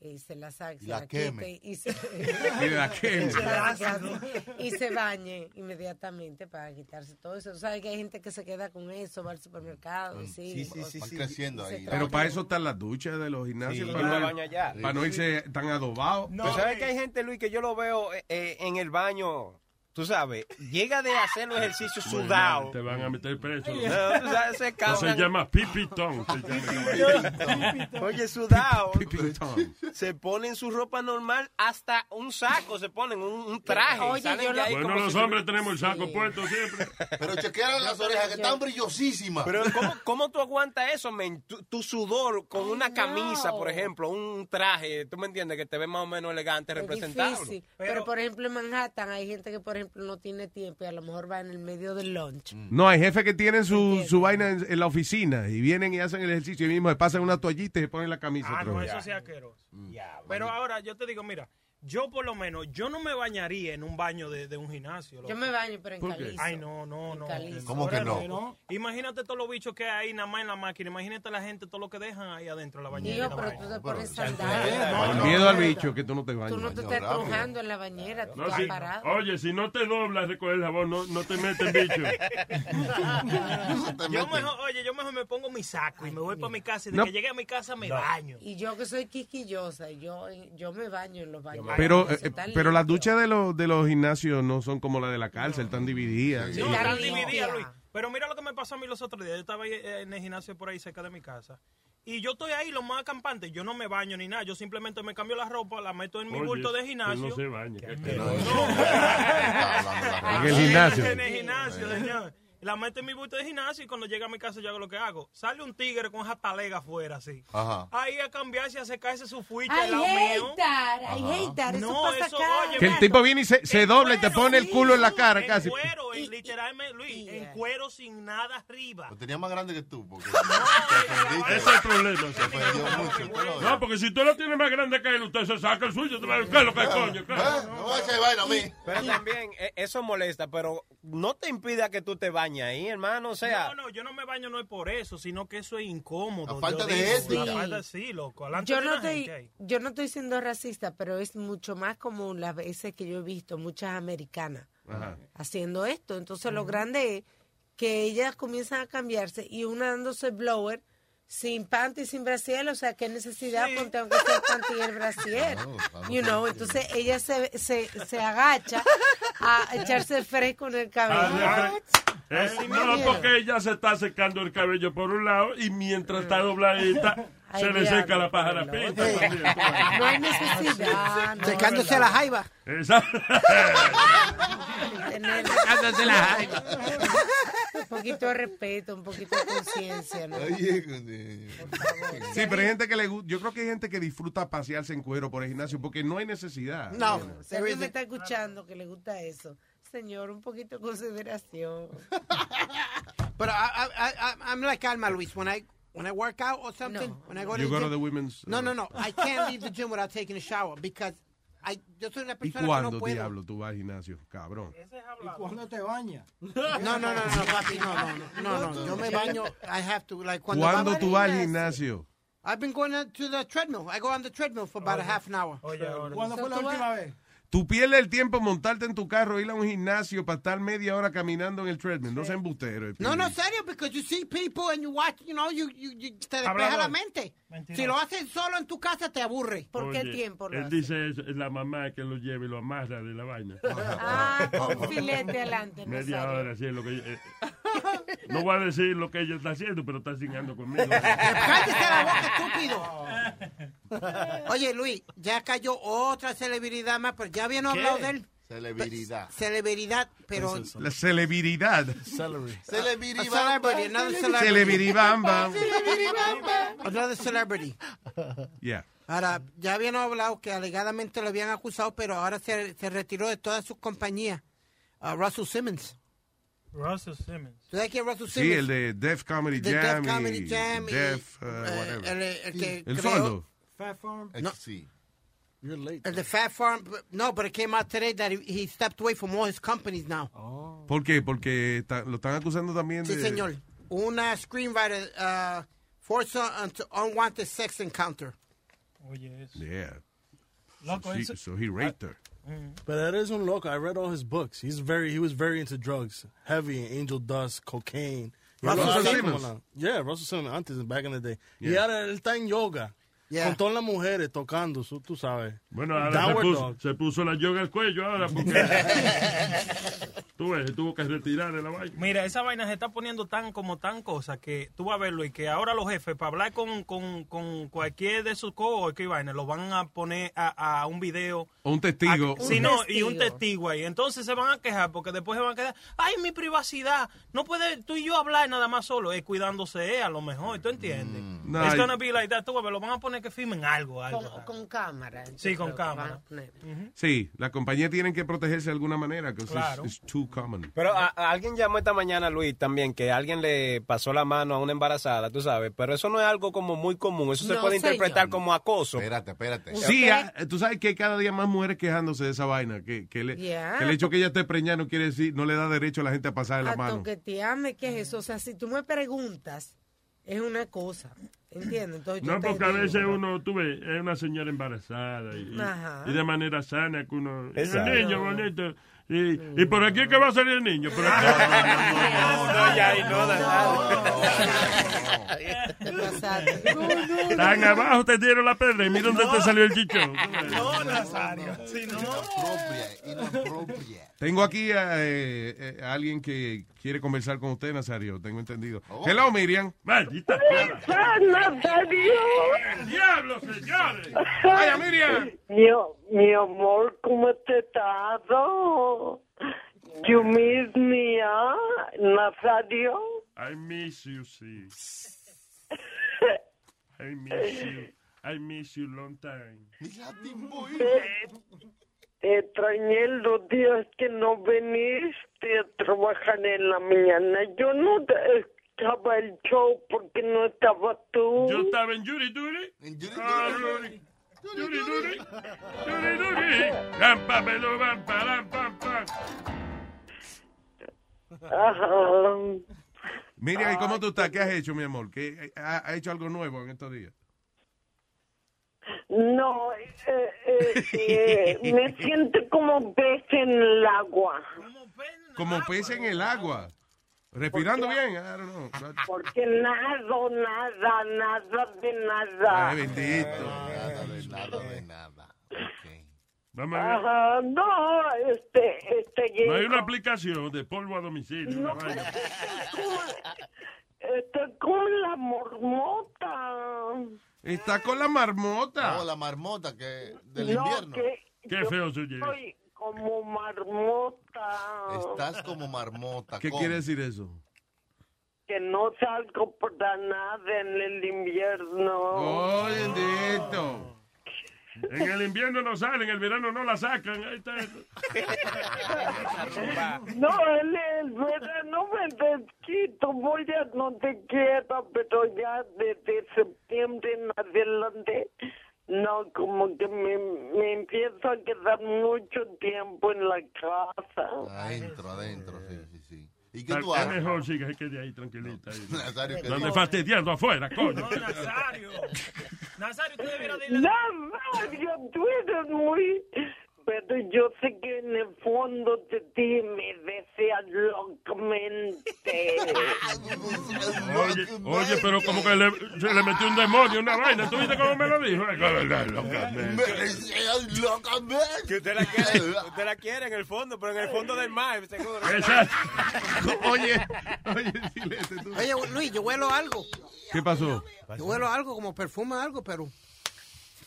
y se la saque,
Y
se
la
la
queme.
quite y se, (laughs)
Y la (laughs) queme.
Se la saque y se bañe inmediatamente para quitarse todo eso. ¿Sabes que hay gente que se queda con eso, va al supermercado? y Sí,
sí, creciendo ahí.
Pero para eso están las duchas de los gimnasios.
Sí,
para, no, para irse tan adobados.
No, ¿Sabes que hay gente, Luis, que yo lo veo eh, eh, en el baño? Tú sabes, llega de hacer los ejercicios sudado.
Te van a meter preso.
No, tú sabes, se
se llama (laughs) pipitón.
Oye, sudado. Se ponen su ropa normal, hasta un saco se ponen, un, un traje.
Oye, yo lo-
Bueno, los
si-
hombres tenemos el saco puesto siempre.
Pero chequearon las orejas que están brillosísimas.
Pero ¿cómo, cómo tú aguantas eso, men? Tu, tu sudor con una camisa, por ejemplo, un traje, tú me entiendes, que te ve más o menos elegante,
Es
representable.
difícil. Pero, por ejemplo, en Manhattan hay gente que, por ejemplo, no tiene tiempo y a lo mejor va en el medio del lunch.
No, hay jefes que tienen su, su vaina en, en la oficina y vienen y hacen el ejercicio y mismo se pasan una toallita y se ponen la camisa.
Ah, no,
vez.
eso sí asqueroso. Pero ahora yo te digo, mira, yo por lo menos, yo no me bañaría en un baño de, de un gimnasio.
Yo me baño, pero en
¿Por qué?
calizo.
Ay, no, no, no.
calizo.
¿Cómo que
Ahora
no?
Imagínate todos los bichos que hay nada más en la máquina. Imagínate la gente, todo lo que dejan ahí adentro de la bañera. La
pero tú te pones sandalias.
miedo al bicho que tú no te
Tú
bañas.
no te estás trujando en la bañera, tú
No,
estás
si-
parado.
oye, si no te doblas recoger el jabón, no, no te meten bicho. (laughs)
Yo mejor, oye, yo mejor me pongo mi saco y me voy para mi casa y de
No.
que llegue a mi casa me
No.
baño.
Y yo que soy quisquillosa, yo, yo me baño en los baños.
Pero, eh,
está
pero las duchas de los, de los gimnasios no son como las de la cárcel, están divididas.
No,
Está
están divididas, Luis. Pero mira lo que me pasó a mí los otros días. Yo estaba eh, en el gimnasio por ahí cerca de mi casa. Y yo estoy ahí, lo más acampante. Yo no me baño ni nada. Yo simplemente me cambio la ropa, la meto en mi
Oye,
bulto de gimnasio.
no se (laughs) baña. (laughs)
En el gimnasio.
En el gimnasio, señor. La meto en mi bulto de gimnasio y cuando llega a mi casa yo hago lo que hago. Sale un tigre con esa talega afuera así.
Ajá.
Ahí a cambiarse, a secarse su fuicha al lado mío.
that, I hate that, eso
No,
pasa
eso,
acá.
oye,
Que el tipo viene y se, se dobla y te pone el culo en la cara
en
casi.
cuero, en, literalmente, Luis, en cuero sin nada arriba.
Lo tenía más grande que tú. Porque
Ese es el problema.
Ofendió mucho.
No, porque si tú lo tienes más grande que él, usted se saca el suyo. ¿Qué es lo que es, coño? ¿Qué?
¿Eh? No voy a echar vaina a mí.
Pero también, eh, eso molesta, pero no te impida que tú te bañes ahí, hermano. O sea,
No, no, yo no me baño no es por eso, sino que eso es incómodo.
La falta
Yo
de
digo,
ética.
La falta, sí, loco.
Yo no, estoy, yo no estoy siendo racista, pero es mucho más común las veces que yo he visto muchas americanas
Ajá.
haciendo esto. Entonces lo grande es que ellas comienzan a cambiarse y una dándose blower sin panty y sin brasier, o sea, qué necesidad ponte aunque sea el panty y el (laughs) brasier. You know, entonces ella se, se, se agacha a echarse fresco en el cabello.
A, refre- Eh, no, porque ella se está secando el cabello por un lado y mientras está dobladita
Ay,
se le seca la pájara
por el
pinta.
No hay necesidad. no,
Secándose la jaiba.
Exacto.
Secándose la jaiba. (laughs)
Un poquito de respeto, un poquito de conciencia, ¿no?
Sí, pero hay gente que le gusta. Yo creo que hay gente que disfruta pasearse en cuero por el gimnasio porque no hay necesidad.
No.
Si alguien me está escuchando que le gusta eso, señor, un poquito de consideración.
But (laughs) I, I, I, I'm like Alma, Luis. When I when I work out or something, when I go to
You
the
go to
gym-
the women's.
No, no, no. I can't leave the gym without taking a shower because I, yo soy una (laughs)
¿Y
persona que
cuándo,
no puedo.
diablo, tú vas al gimnasio? Cabrón.
¿Y cuándo te bañas?
No, no, no, no, papi, no, no, no, no, no. Yo me baño. I have to like cuando
¿Cuándo tú vas al gimnasio?
I've been going on to the treadmill. I go on the treadmill for about a half an hour.
¿Cuándo fue la última vez?
Tú pierdes el tiempo montarte en tu carro, ir a un gimnasio para estar media hora caminando en el treadmill. No sea embustero.
No, no, serio, because you see people and you watch, you know, you, you, you- te despeja
Hablador.
la mente. Si lo haces solo en tu casa, te aburre.
¿Por
Oye, Él dice eso, es la mamá que lo lleve y lo amarra de la vaina.
Ah, con filete adelante.
Media hora, así es lo que eh, No voy a decir lo que ella está haciendo, pero está conmigo.
¡Cállese la boca, estúpido! Oye, Luis, ya cayó otra celebridad más, pero ya habían hablado de él.
Celebridad.
Celebridad, pero...
La celebridad.
Celebridad.
A celebrity, another celebrity.
Celebridibamba.
Another celebrity.
Yeah.
Ahora, ya habían hablado que alegadamente lo habían acusado, pero ahora se, se retiró de todas sus compañías. Uh, Russell Simmons.
Russell Simmons.
¿Tú sabes quién es Russell
Sí,
Simmons?
el de Def Comedy
The
Jam.
Def Comedy
y
Jam y,
Def, uh,
eh,
whatever.
el, el que
El
creó-
sordo.
Fat Farm.
No.
Sí.
You're late.
El de Fat Farm. No, but it came out today that he, he stepped away from all his companies now.
¿Por qué? Porque está- lo están acusando también
Sí,
de...
señor. Una screenwriter uh, forced on to unwanted sex encounter.
Oye, eso.
Yeah.
Loco,
so, she, so he raped her.
But that is un loco. I read all his books. He's very he was very into drugs, heavy angel dust, cocaine. Y
Russell
él lo hace
Simmons.
Yeah, Russell Simmons antes back in the day. Y
Yeah.
ahora él está en yoga.
Yeah.
Con todas las mujeres tocando, su- tú sabes.
Bueno, ahora se puso, se puso la yoga al cuello ahora porque (laughs) tú ves, tuvo que retirar de la vaina.
Mira, esa vaina se está poniendo tan como tan cosa que tú vas a verlo y que ahora los jefes para hablar con, con, con cualquier de sus coworkers y vaina los van a poner a, a un video.
O un testigo.
A- sí, no, y un testigo ahí. Entonces se van a quejar porque después se van a quedar, ay, mi privacidad. No puede tú y yo hablar nada más solo, es cuidándose a lo mejor, ¿tú entiendes?
No,
It's gonna be like that. Tú vas a ver, lo van a poner que firmen algo, algo.
Con, con cámara.
Sí, con
que
cámara.
Sí, la compañía tienen que protegerse de alguna manera,
Claro.
it's too common.
Pero a, a alguien llamó esta mañana, Luis, también, que alguien le pasó la mano a una embarazada, tú sabes. Pero eso no es algo como muy común. Eso se
No,
puede interpretar como acoso.
Espérate, espérate.
Sí, ah, tú sabes que hay cada día más mujeres quejándose de esa vaina, que, que, le-
Yeah.
que el hecho que ella esté preñada no quiere decir, no le da derecho a la gente a pasar la
A
mano.
toquetearme, ¿qué es eso? O sea, si tú me preguntas, es una cosa. ¿Entiendes? Entonces, yo
No, porque a
digo,
veces uno, tú ves, es una señora embarazada y, y- de manera sana que uno...
Exacto.
El niño bonito. Y, y por aquí es que va a salir el niño. Por aquí.
No, ya, y no.
Tan abajo te dieron la pedra y mira dónde te salió el chichón.
No, Nazario. Sí, no.
Tengo aquí a, eh, eh, a alguien que quiere conversar con usted, Nazario, tengo entendido.
Oh.
Hello, Miriam.
Maldita ¡Diablo, señores!
¡Vaya, Miriam!
Mi, mi amor, ¿cómo te estás? You miss me, ah, Nazario?
I miss you, sí. (laughs) I miss you. I miss you long time.
Te, te extrañé los días que no viniste a trabajar en la mañana. Yo no estaba el show porque no estaba tú.
Yo estaba en Yuri Duri. Ah, Yuri. Yuri Duri. Yuri Duri. Pa, pelo, pam, pa, ram, pam, pam.
Ajá.
Miriam, ¿y cómo tú estás? ¿Qué has hecho, mi amor? ¿Qué, ha, ha hecho algo nuevo en estos días?
No, eh, eh, eh, me siento como pez en el agua.
Como pez en el agua. Respirando bien, I don't know.
Porque nada, nada, nada de nada.
Ay, bendito.
Nada de nada de nada.
Vamos a ver.
Ajá, no, este, este,
No hay una aplicación de polvo a domicilio. vaina. (laughs)
este, con la mormota.
Está con la marmota.
Oh, la marmota que del
No,
invierno.
que
Qué feo se oye.
Como marmota.
Estás como marmota.
¿Qué
¿cómo?
quiere decir eso?
Que no salgo para nada en el invierno.
Oh, bendito.
En el invierno no salen, en el verano no la sacan. Ahí está. (laughs)
No, en el verano me desquito, voy a no te quiero, pero ya desde septiembre en adelante, no, como que me, me empiezo a quedar mucho tiempo en la casa.
Adentro, adentro, sí, sí, sí. ¿Y qué
Es
tú haces?
mejor sí que se quede ahí tranquilita. ahí.
Nazario, ¿qué dices?
fastidiando afuera, coño.
No, Nazario. Nazario, tú debieras de ir a-
Nazario, tú eres muy... Pero yo sé que en el fondo de ti me deseas locamente. (laughs)
Oye, oye, pero como que le, se le metió un demonio, una vaina. ¿Tú viste cómo me lo dijo? Es verdad, locamente.
Que usted la quiere, usted la quiere en el fondo, pero en el fondo del mar, seguro.
Exacto.
Oye, oye, Silete, tú.
Oye, Luis, yo huelo algo.
¿Qué pasó?
Yo huelo algo, como perfume algo, pero...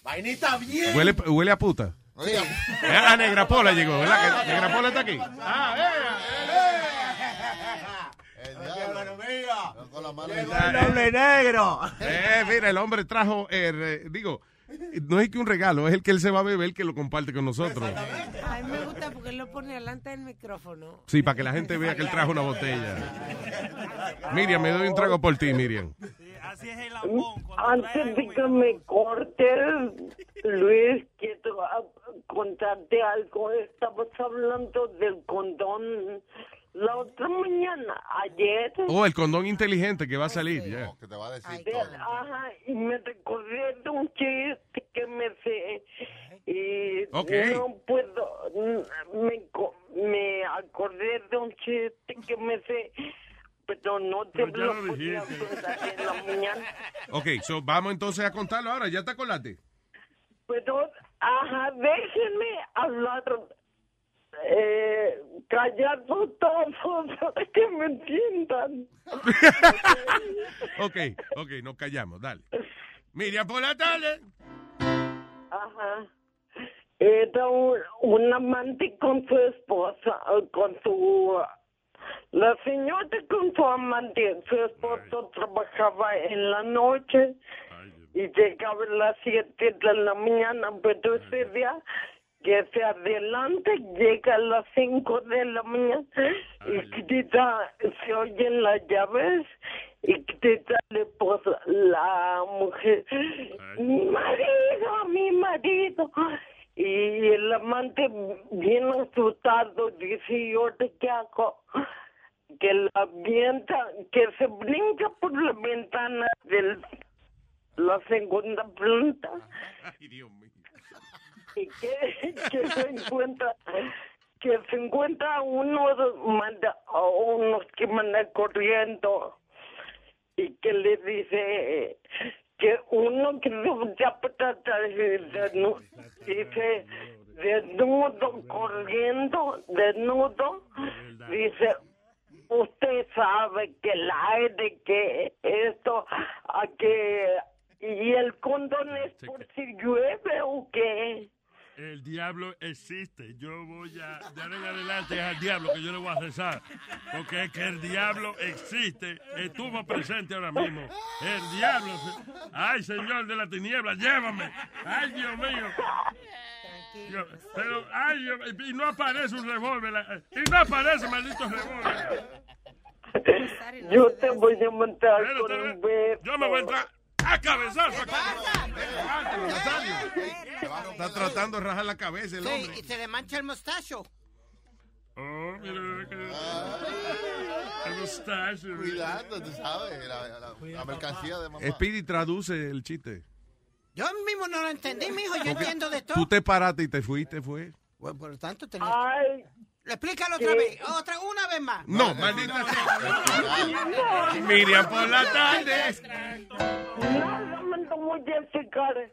Vainita bien.
Huele, huele a puta.
Sí.
Eh, La negra pola llegó, ¿verdad? que Negra pola está aquí.
Con la mano
doble negro. Eh, mira, el hombre trajo, eh, re- digo, no es que un regalo, es el que él se va a beber que lo comparte con nosotros.
A mí me gusta porque él lo pone delante del micrófono.
Sí, para que la gente vea que él trajo una botella. (laughs) Miriam, me doy un trago por ti, Miriam.
Antes de que me cortes, Luis, quiero contarte algo. Estabas hablando del condón la otra mañana, ayer.
Oh, el condón inteligente que va a salir, ya.
Que te va a decir
De- ajá, y me recordé de un chiste que me sé. Y
Ok.
no puedo. mm, Me, me acordé de un chiste que me sé, pero no te
Pero
lo
lo
podía
dijiste.
contar en la mañana.
Ok, so vamos entonces a contarlo ahora, ¿ya te acordaste?
Pero, ajá, déjenme hablar. Eh, callado todos (laughs) para que me entiendan. (laughs)
Ok, ok, nos callamos, dale. Miriam, por la tarde.
Ajá. Era un, un amante con su esposa, con su... La señora con su amante, su esposo trabajaba en la noche y llegaba a las 7 de la mañana, pero ese día que se adelanta llega a las 5 de la mañana y grita, se oyen las llaves y grita la esposa, la mujer, mi marido, mi marido. Y el amante bien asustado dice, ¿y ahora qué hago? Que la avienta, que se brinca por la ventana de la segunda planta.
Ay, Dios mío.
y que, que se encuentra que se encuentra uno manda a unos que mandan corriendo. Y que le dice que uno que ya patata desnudo, dice desnudo corriendo desnudo dice usted sabe que el aire que esto a que y el condón es por si llueve o qué
El diablo existe. Yo voy a dar en adelante es al diablo que yo le voy a rezar. Porque es que el diablo existe. Estuvo presente ahora mismo. El diablo. Ay, señor de la tiniebla, llévame. Ay, Dios mío. Yo- pero, ay, Dios- y no aparece un revólver. Y no aparece, maldito revólver.
Yo te voy a montar
Pero
con
te-
un beso.
Yo me voy a entrar a cabezazo.
Está tratando de rajar la cabeza el
Sí,
hombre.
y se le mancha el mostacho.
Oh, mira, que- el mustache.
Cuidado, tú sabes, la, la- la mercancía de mamá.
Speedy traduce el chiste.
Yo mismo no lo entendí, mijo. Yo entiendo de todo.
Tú te paraste y te fuiste, fue.
Bueno, por lo tanto, tenía...
Ay,
Explícalo otra
¿Qué?
vez. Otra, una vez más.
No, maldita sea. Miriam por la tarde.
Nada me voy a explicar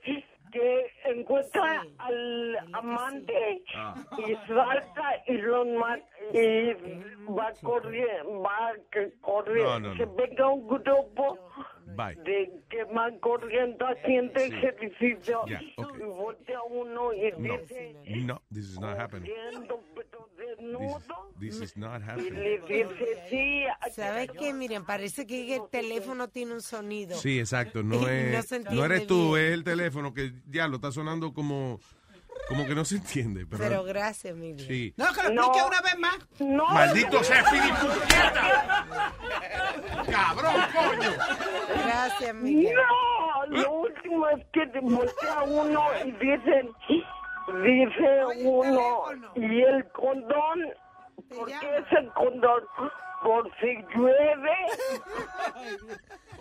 que encuentra al amante
Ah.
y salta y lo y va corriendo, va que corre,
No, no,
se
no.
venga un grupo
Bye.
de que van corriendo haciendo ejercicio
Ya, ok.
y voltea uno y dice
No, this is not happening. This,
desnudo
this is not
y
happening.
le dice sí
¿Sabes qué? Miren, parece que el teléfono tiene un sonido.
Sí, exacto. No, (laughs)
no
es, no,
entiende
eres tú,
bien.
es el teléfono que ya lo está sonando como, como que no se entiende. Pero,
Pero gracias, Miriam.
sí.
No, que lo explique una vez más.
No.
Maldito sea Filipuñeta. Cabrón, coño.
Gracias, Miriam.
No, lo último es que te voltea uno y dicen, dice uno, y el condón, ¿por qué es el condón? Por si llueve.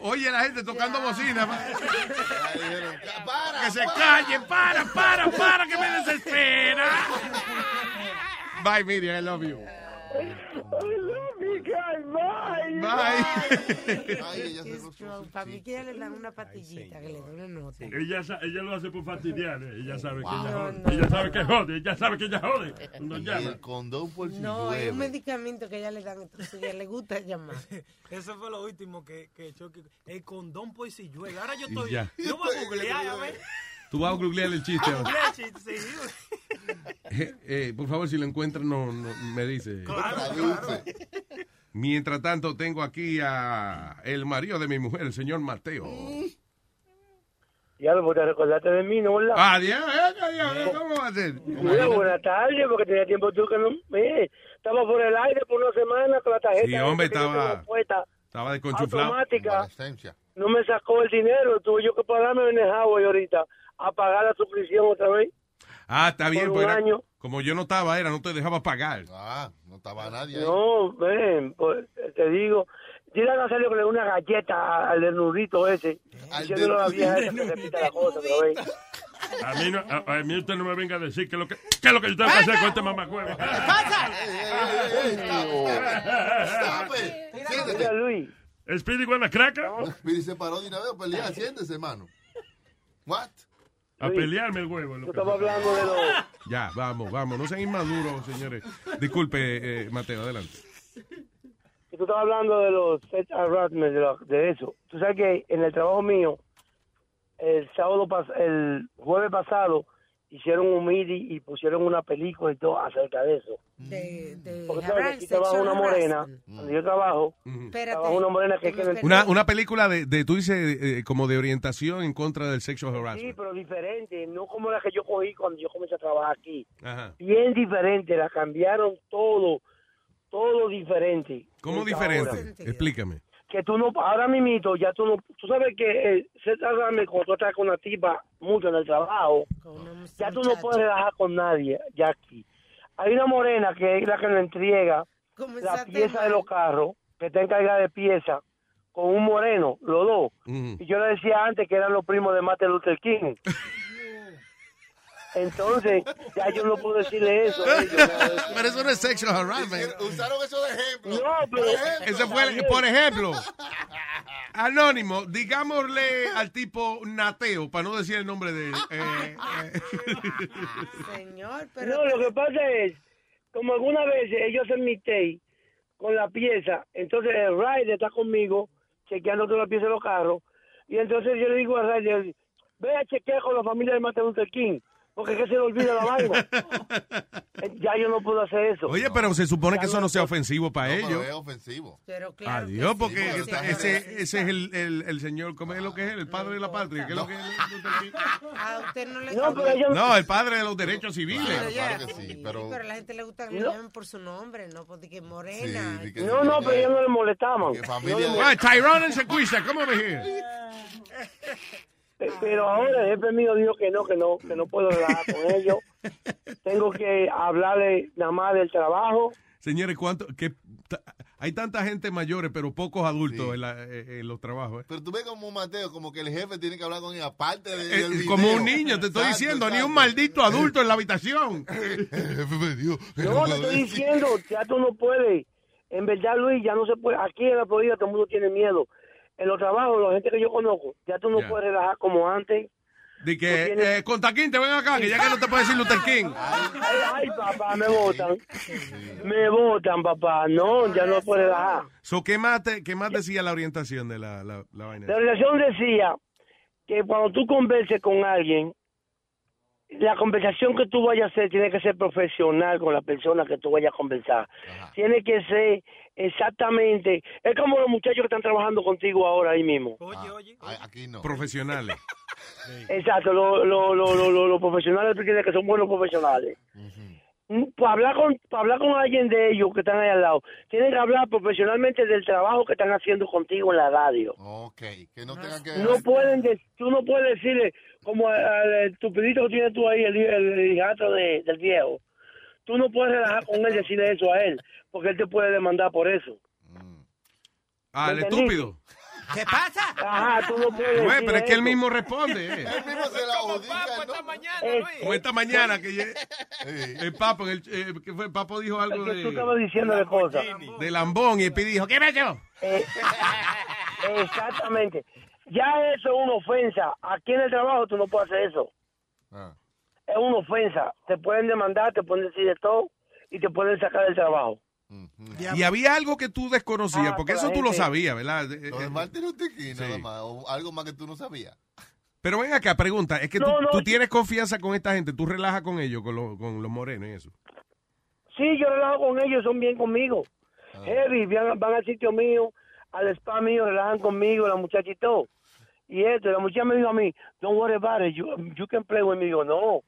Oye, la gente tocando bocina. Que se callen, para, para, para, que me desespera. (laughs) Bye, Miriam, I love you.
I love you guys, bye.
Bye.
Para mí que ya le dan una patillita que le da una nota.
Ella, ella lo hace por fastidiar. eh. Ella sabe que ella
No,
jode.
no.
Ella sabe que jode. Ella sabe que ella jode.
Y
llama.
el condón por si
No, es un medicamento que ya le dan, entonces ya le gusta llamar. (laughs)
Eso fue lo último que, que. El condón por si llueve. Ahora yo estoy. Yo voy a googlear, a ver.
Tú vas a googlear el chiste. (laughs) Eh, eh, por favor, si lo encuentras, no, no, me dice.
Claro.
Mientras tanto, tengo aquí a el marido de mi mujer, el señor Mateo.
Ya lo te recordaste de mí, ¿no?
Ah, Dios, Dios, eh, ¿cómo va a ser?
Mira, buenas tardes, porque tenía tiempo tú que no... Eh, estaba por el aire por una semana con la tarjeta.
Sí, hombre, estaba- Estaba desconchuflado.
automática. No me sacó el dinero, tuve yo que pagarme en el Huawei ahorita a pagar la suscripción otra vez.
Ah, está bien,
Por
pues
un
era-
año.
como yo no estaba, era, no te dejaba pagar.
Ah, no estaba nadie ahí.
No, ven, pues te digo, dile a Nazario que le dé una galleta al desnudito ese, diciéndole a la vieja esa que repita la cosa vez.
A mí, no, a, a mí usted no me venga a decir qué es lo que, qué es lo que yo tengo que hacer con este mamacuevo.
Siéntate.
Luis.
¿Speedy con la craca?
Speedy se paró de una vez a pelear. Siéntese, hermano. What?
A pelearme el huevo.
Estamos hablando de los... (laughs)
Ya, vamos, vamos, no sean inmaduros, señores. Disculpe, eh, Mateo, adelante.
tú estabas hablando de los sex harassment, de, lo- de eso. Tú sabes que en el trabajo mío, el sábado, pas- el jueves pasado, hicieron un MIDI y pusieron una película y todo acerca de eso.
De, de
Porque sabes que aquí trabaja una morena,
harassment.
donde yo trabajo,
Espérate.
trabaja una morena que
Una, una película de, de, tú dices, eh, como de orientación en contra del sexual
Sí,
harassment.
pero diferente, no como la que yo cogí cuando yo comencé a trabajar aquí.
Ajá.
Bien diferente, la cambiaron todo, todo diferente.
¿Cómo diferente? Explícame.
Que tú no, ahora mismito, ya tú no, tú sabes que eh, se trata de cuando tú estás con una tipa mucho en el trabajo, ya tú no puedes relajar con nadie, ya aquí. Hay una morena que es la que nos entrega la pieza
mal.
de los carros, que está encargada de pieza, con un moreno, los dos. Y yo le decía antes que eran los primos de Martin Luther King. (laughs) Entonces, ya yo no puedo decirle eso. (laughs)
Pero eso no es sexual harassment.
Usaron eso de ejemplo.
No, pero...
Ese fue, el- por ejemplo, Anónimo, digámosle al tipo Nateo, para no decir el nombre de él. Eh,
Señor, pero...
No, lo que pasa es, como algunas veces ellos hacen mi take con la pieza, entonces el rider está conmigo chequeando toda la pieza de los carros, y entonces yo le digo al rider, ve a chequear con la familia de Martin Luther King, porque es que se le olvida la vaina. (laughs) Ya yo no puedo hacer eso.
Oye, pero se supone que eso no sea ofensivo para
No, pero
ellos.
es ofensivo.
Pero
Adiós, porque
Sí,
está-
sí,
ese,
sí.
ese es el, el, el señor, ¿cómo es lo que es? El padre de la patria. ¿Qué es lo que es?
A usted no le
No, pero ellos-
No, el padre de los derechos civiles.
Claro que sí,
Sí,
pero...
pero a la gente le gusta que le
No.
llamen por su nombre, no porque morena.
Sí, que-
No, no, pero ellos no le molestaban.
familia-
Tyrone come over here.
Eh, Pero ahora el jefe mío dijo que no, que no, que no puedo hablar con ellos. (laughs) Tengo que hablarle nada más del trabajo.
Señores, ¿cuánto? Que, ta- hay tanta gente mayores, pero pocos adultos en, la- eh, en los trabajos. ¿eh?
Pero tú ves como Mateo, como que el jefe tiene que hablar con él aparte de,
Eh,
del video.
como un niño, te estoy
Exacto,
diciendo, ni un maldito adulto en la habitación. (laughs)
El jefe me dijo que
No,
no
te estoy diciendo, ya tú no puedes. En verdad, Luis, ya no se puede. Aquí en la Florida todo el mundo tiene miedo. En los trabajos, la gente que yo conozco, ya tú no
Ya.
puedes relajar como antes.
De que, eh, Contaquín, te ven acá, que ya que no te puede decir Luther King.
Ay, ay, papá, me votan. Me votan, papá. No, ya no puede bajar.
So, ¿qué, más te- ¿Qué más decía la orientación de la, la, la vaina?
La relación decía que cuando tú converses con alguien, la conversación que tú vayas a hacer tiene que ser profesional con la persona que tú vayas a conversar. Tiene que ser exactamente, es como los muchachos que están trabajando contigo ahora ahí mismo.
Aquí no.
Profesionales. (laughs)
Exacto, los lo, lo, lo, profesionales que son buenos profesionales. Mm, Para hablar con para hablar con alguien de ellos que están ahí al lado, tienen que hablar profesionalmente del trabajo que están haciendo contigo en la radio.
Ok, que no tengan que...
No pueden, de- tú no puedes decirle como al, estupidito que tienes tú ahí, el, el de, del viejo. Tú no puedes relajar con él y decirle eso a él, porque él te puede demandar por eso.
Ah, el
¿Me
estúpido.
¿Qué pasa?
Ajá, tú no puedes
Güey, pero es que él mismo responde. Eh.
Él mismo se la odica, ¿no?
Como esta mañana que el Papo, el, eh, que fue, el Papo dijo algo
Es que tú
de,
estabas diciendo de cosas.
de Lambón y el Pi dijo, ¿qué pasó?
Eh, exactamente. Ya eso es una ofensa. Aquí en el trabajo tú no puedes hacer eso.
Ah.
Es una ofensa. Te pueden demandar, te pueden decir de todo y te pueden sacar del trabajo.
Y había algo que tú desconocías,
Ah,
porque eso tú lo sabías, ¿verdad? Eh,
Lo
eh,
de Martin nada más. O algo más que tú no sabías.
Pero ven acá, pregunta, es que tú,
No,
tú
sí.
tienes confianza con esta gente, tú relajas con ellos, con, los- con los morenos y eso.
Sí, yo relajo con ellos, son bien conmigo. Heavy, van, van al sitio mío, al spa mío, relajan conmigo, la muchacha y todo. Y esto, la muchacha me dijo a mí, don't worry about it, you, you can play with me. Digo, no,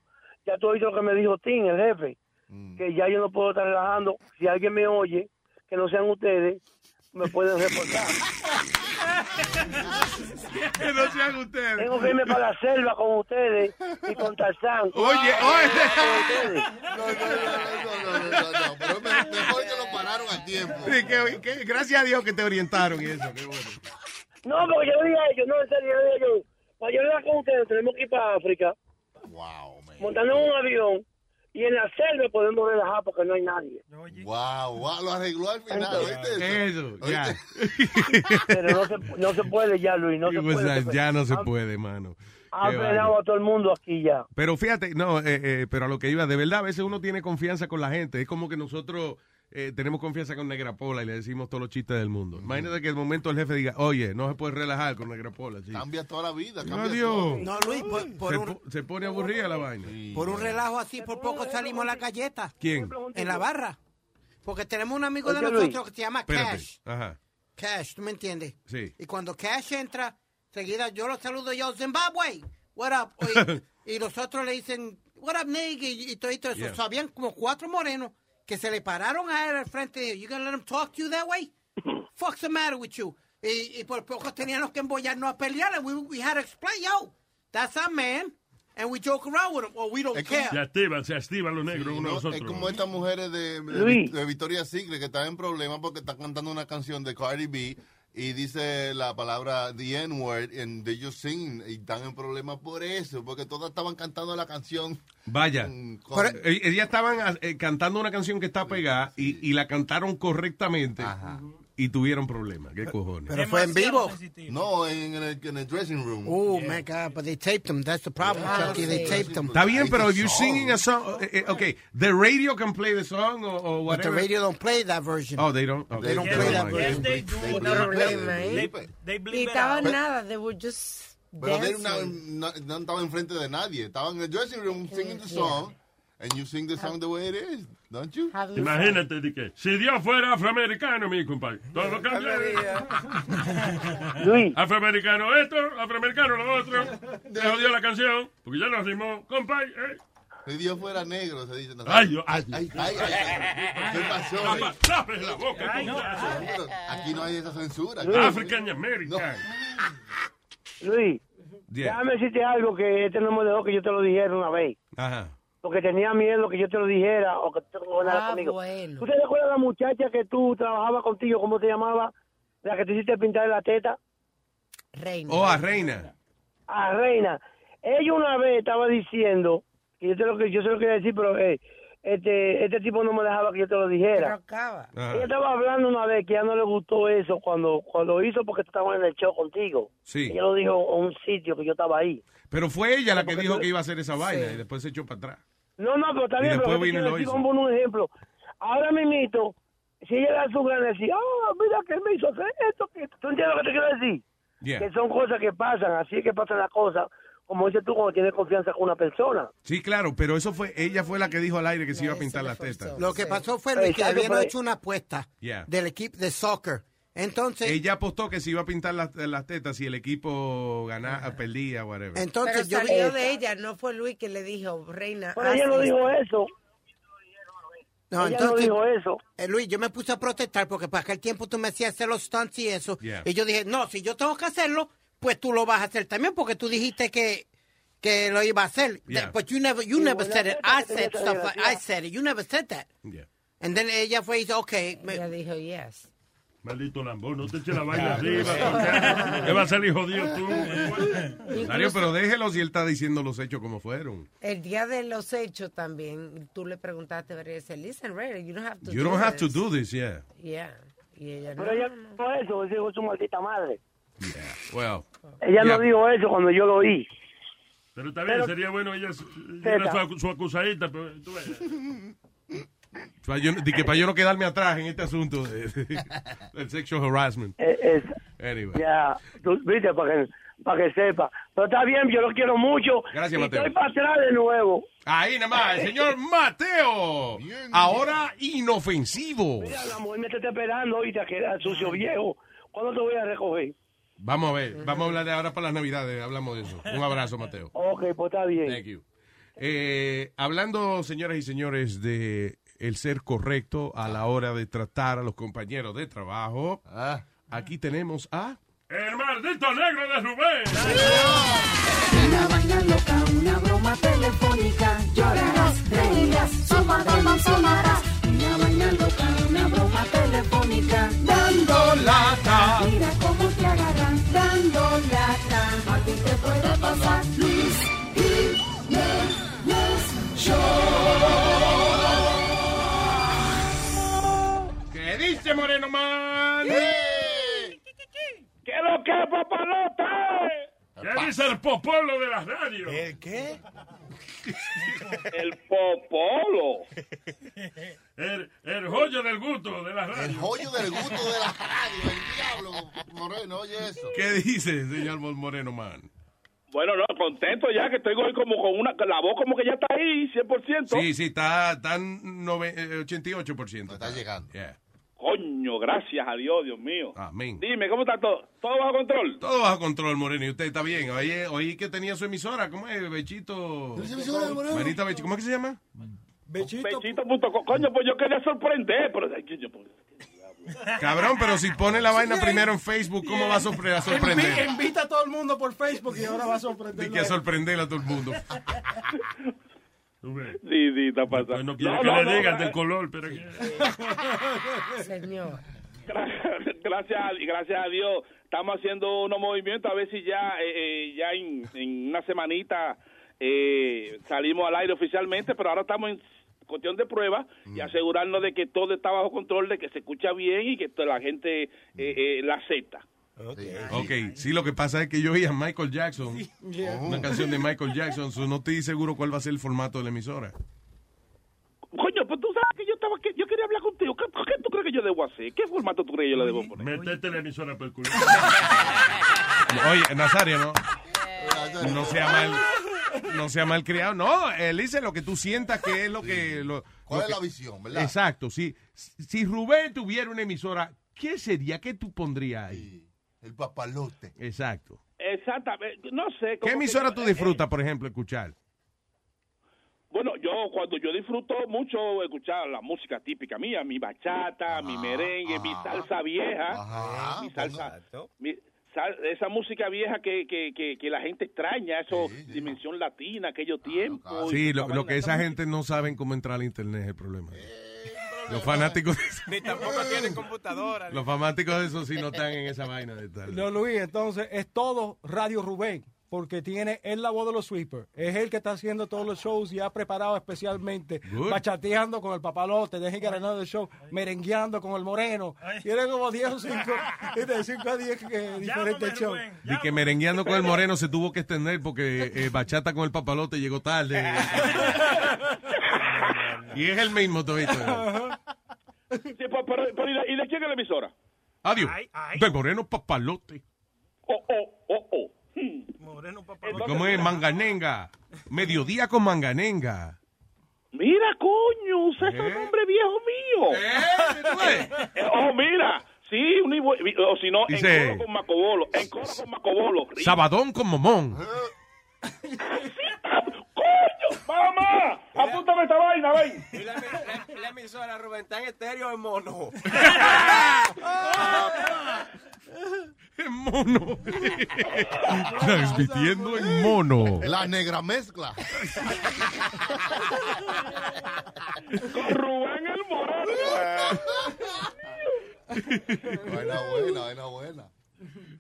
ya tú oíste lo que me dijo Tim, el jefe, que ya yo no puedo estar relajando. Si alguien me oye, que no sean ustedes, me pueden reportar. (laughs)
que no sean ustedes.
Tengo que irme para la selva con ustedes y con Tarzán.
Oye,
oye.
No, no, no, no, no, no, pero me- mejor que lo pararon a tiempo.
Sí, que, que- gracias a Dios que te orientaron y eso, qué bueno.
No, porque yo le dije a ellos, no, en serio, yo le dije a ellos, para yo con ustedes tenemos que ir para África.
Wow,
Montando en un avión y en la selva podemos relajar porque no hay nadie.
Wow, wow, lo arregló al final, ¿oíste?
Eso, ya.
Pero no se, no se puede ya, Luis, no se
Pues,
puede.
ya no se puede, mano. Qué
frenado a todo el mundo aquí ya.
Pero fíjate, no, eh, eh, pero a lo que iba, de verdad, a veces uno tiene confianza con la gente. Es como que nosotros eh, tenemos confianza con Negra Pola y le decimos todos los chistes del mundo. Imagínate que de momento el jefe diga, oye, no se puede relajar con Negra Pola. chico.
Cambia toda la vida, cambia
Adiós.
todo.
No, Luis, por, por
se,
un,
po- se pone aburrida la vaina.
por un relajo así, por poco salimos a la galleta.
¿Quién?
En la barra. Porque tenemos un amigo de nosotros
Luis.
que se llama
Espérate.
Cash.
Ajá.
Cash, ¿tú me entiendes?
Sí.
Y cuando Cash entra, seguida yo lo saludo yo, Zimbabwe, what up? (laughs) Y, y los otros le dicen, what up, nigga? Y, y todo eso.
Yeah.
So, habían como cuatro morenos que se le pararon a él al frente de You gonna let him talk to you that way? (laughs) Fuck's the matter with you? Y, y por poco teníamos que embollarnos a pelear. And we, we had to explain, yo, that's our man. And we joke around with him, or we don't care.
Se activan, se activan los negros
Sí,
uno
¿no?
a los otros.
Es como estas mujeres de, de, de Victoria Secret que están en problemas porque están cantando una canción de Cardi B y dice la palabra the N-word and they just sing y están en problemas por eso, porque todas estaban cantando la canción.
Vaya.
con-
Eh, Ellas estaban eh, cantando una canción que está pegada y, y la cantaron correctamente y tuvieron problemas. ¿Qué cojones?
Pero fue en vivo.
no, en, en el, en el dressing room.
Oh, my God, but they taped him. That's the problem, Chucky. They taped him.
Está bien, pero if you're singing a song, eh, eh, okay, the radio can play the song or, or
But the
whatever.
radio don't play that version.
Oh, they don't.
They don't
Okay.
play that
mind.
Yes,
version.
they do.
They
They,
bleep
they,
it.
they, they
Y
bleep it
estaban nada, they were just
Pero they no, no estaban enfrente de nadie. Estaban en el dressing room singing the song and you sing the song the way it is, don't you?
Imagínate, de que si Dios fuera afroamericano, mi compadre, todo cambiaría.
Luis,
Afroamericano esto, afroamericano lo otro. Le jodió la canción, porque ya nos dimos, compadre. eh.
Si Dios fuera negro, se dice.
Ay, yo- ay.
ay, ay, ay. ¿Qué pasó?
Papá, tape la boca.
Ay, no.
Aquí no hay esa censura.
African American.
Luis,
Yeah.
déjame decirte algo que este no me dejó que yo te lo dijera una vez.
Ajá.
Porque tenía miedo que yo te lo dijera o que tú te hablara
Ah,
conmigo.
bueno.
¿Tú te recuerdas la muchacha que tú trabajabas contigo? ¿Cómo te llamaba? La que te hiciste pintar la teta.
Reina.
Oh, a Reina.
a Reina. Ella una vez estaba diciendo, y yo, te lo, que- yo se lo quería decir, pero eh, este, este tipo no me dejaba que yo te lo dijera.
acaba.
Ella estaba hablando una vez que ya no le gustó eso cuando cuando hizo porque estaba en el show contigo.
Sí.
Ella lo dijo en un sitio que yo estaba ahí.
Pero fue ella la que
Porque
dijo
tú-
que iba a hacer esa vaina y después se echó para atrás.
No, no, pero está bien, pero te quiero decir como un ejemplo. Ahora mismito, si ella da su gran decir, ah, mira que él me hizo hacer esto, que ¿tú entiendes lo que te quiero decir?
Yeah.
Que son cosas que pasan, así es que pasan las cosas, como dices tú cuando tienes confianza con una persona.
Sí, claro, pero eso fue, ella fue la que dijo al aire que se iba a pintar las tetas.
Lo que pasó fue Luis, que habían
pero-
hecho una apuesta
Yeah.
del equipo de soccer. Entonces,
Ella apostó que se iba a pintar las, las tetas si el equipo ganaba, perdía, whatever.
entonces
Pero
yo
salió de ella, no fue Luis que le dijo, reina.
Pero ella no dijo
esto".
eso.
No,
Ella no
entonces,
dijo eso.
eh, Luis, yo me puse a protestar porque para aquel tiempo tú me hacías hacer los stunts y eso.
Yeah.
Y yo dije, no, si yo tengo que hacerlo, pues tú lo vas a hacer también porque tú dijiste que, que lo iba a hacer.
Yeah.
But you never, you never said it. I said stuff like, I said it. You never said that.
Yeah.
And then ella fue y dice, okay. me-
Ella dijo yes.
Maldito lambón, no te eches la (laughs) vaina arriba. ¿Qué va a salir jodido tú?
Mario, pero déjelo si él está diciendo los hechos como fueron.
El día de los hechos también, tú le preguntaste, pero ella dice, listen, Ray, you don't have to
You
do
don't have to
this."
do this, yeah.
Yeah. Y ella no.
Pero ella no dijo eso, dijo su maldita madre.
Well,
Ella
Yeah.
no dijo eso cuando yo lo oí.
Pero está bien,
Pero-
sería bueno ella era su, su acusadita, pero tú ves.
Para yo, de que para yo no quedarme atrás en este asunto de- del sexual harassment.
Eh, es-
Anyway.
ya, tú, viste, para que, para que sepa. Pero está bien, yo lo quiero mucho.
Gracias,
y
Mateo.
Estoy para atrás de nuevo.
Ahí nada más, el señor Mateo. Ahora inofensivo.
Mira, la mujer me está esperando ahorita, que era sucio viejo. ¿Cuándo te voy a recoger?
Vamos a ver, vamos a hablar de ahora para las navidades, hablamos de eso. Un abrazo, Mateo.
Ok, pues está bien.
Thank you. Eh, hablando, señoras y señores, de el ser correcto a la hora de tratar a los compañeros de trabajo, aquí tenemos a...
El maldito negro de Rubén.
Una vaina loca, una broma telefónica. Llorarás, reirás. Una vaina loca, una broma telefónica. Dando lata. Mira cómo te agarran, dando lata. A ti te puede pasar, Luis Jiménez Show.
¿Qué dice Moreno Man?
¿Qué es lo que es, papalota?
¿Qué dice el popolo de las radios?
¿El qué? (laughs)
El popolo.
El, el joyo del gusto de las radios.
El joyo del gusto de la radio, el diablo, Moreno, oye eso.
¿Qué dice, señor Moreno Man?
Bueno, no, contento ya que estoy hoy como con una, la voz como que ya está ahí, 100%.
Sí, sí, está, está en nove- eh, 88%. Está
llegando.
Coño, gracias a Dios, Dios mío.
Amén.
Dime, ¿cómo está todo? ¿Todo bajo control?
Todo bajo control, Moreno. Y usted está bien. Oye, oí que tenía su emisora. ¿Cómo es? Bechito. Manita Bechito. ¿Cómo es que se llama?
Bechito.com. Coño, pues yo quería sorprender, pero... yo- pues,
Cabrón, pero si pone la vaina primero en Facebook, ¿cómo va a, sorpre- a
Invi-
sorprender?
invita a todo el mundo por Facebook y ahora va a sorprender.
De que a sorprender a todo el mundo. (laughs)
Sí, sí, está pasando.
No quiere
No,
que
no,
le
no,
digan
no,
del
eh.
color, pero... (laughs)
Señor.
gracias, a- gracias a Dios estamos haciendo unos movimientos a ver si ya eh, eh, ya en, en una semanita eh, salimos al aire oficialmente, pero ahora estamos en cuestión de prueba y asegurarnos de que todo está bajo control, de que se escucha bien y que toda la gente eh, eh, la acepta.
Ok, sí, lo que pasa es que yo oí a Michael Jackson, una canción de Michael Jackson, so no estoy seguro cuál va a ser el formato de la emisora.
Coño, pues tú sabes que yo estaba que yo quería hablar contigo. ¿Qué, qué tú crees que yo debo hacer? ¿Qué formato tú crees que yo le debo poner?
Metete la emisora por el culo. (laughs)
Oye, Nazario, ¿no? No sea mal, no sea mal criado. No, él dice lo que tú sientas que es lo que... Lo,
¿Cuál
lo
es
que-
la visión, verdad?
Exacto, sí. Si Rubén tuviera una emisora, ¿qué sería? ¿Qué tú pondrías ahí?
El papalote.
Exacto.
Exactamente, no sé.
¿Qué
que
emisora
yo-
tú
eh,
disfrutas, por ejemplo, escuchar?
Bueno, yo cuando yo disfruto mucho escuchar la música típica mía, mi bachata, mi merengue, mi salsa vieja, mi salsa, mi sal- esa música vieja que, que, que, que la gente extraña, eso dimensión latina, aquellos tiempos. y
Sí, lo, que
esa
esa gente no saben cómo entrar al internet es el problema. Los fanáticos,
Ni tampoco tienen computadora.
los fanáticos de eso sí no están en esa vaina de tal.
No, Luis, entonces es todo Radio Rubén. porque tiene él la voz de los sweepers. Es él que está haciendo todos los shows y ha preparado especialmente,
Good.
bachateando con el papalote, de Get Another Show, merengueando con el moreno. Tiene como 10 o 5, (laughs) de 5 a 10 que- diferentes shows.
Y que merengueando con el moreno se tuvo que extender porque eh, bachata con el papalote llegó tarde. (laughs) y es el mismo todito.
Sí, pero, pero- pero ¿y, de, y de quién es la emisora?
Adiós. De moreno papalote.
Oh, oh, oh, oh.
Moreno
¿Y ¿Cómo es? Manganenga. Mediodía con manganenga.
Mira, coño, usted es un hombre viejo mío. (laughs) Eh, oh, mira. Sí, un ibu- o si no,
Dice-
en coro con Macobolo. En coro con Macobolo.
Sabadón con momón. (laughs)
¡Coño! ¡Mamá! ¡Apúntame esta vaina, ven!
Y la, la, la emisora Rubén está en estéreo en mono. (laughs) (laughs)
En mono. (laughs) Transmitiendo en mono.
La negra mezcla.
Con Rubén el Moreno.
Vaina buena, vaina buena.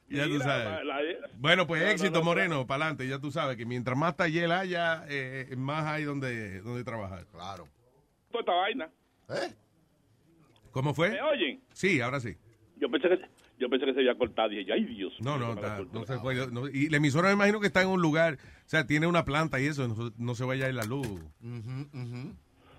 Ya tú sabes. Bueno, pues éxito, Moreno, para adelante. Ya tú sabes que mientras más taller haya, eh, más hay donde, donde trabajar.
Claro.
Toda esta vaina.
¿Cómo fue?
¿Me oyen?
Sí, ahora sí.
Yo pensé que, yo pensé que se había cortado. Dije, ay, Dios.
No,
mío,
no, está- no se fue. no- y la emisora me imagino que está en un lugar, o sea, tiene una planta y eso, no, no se vaya a ir la luz.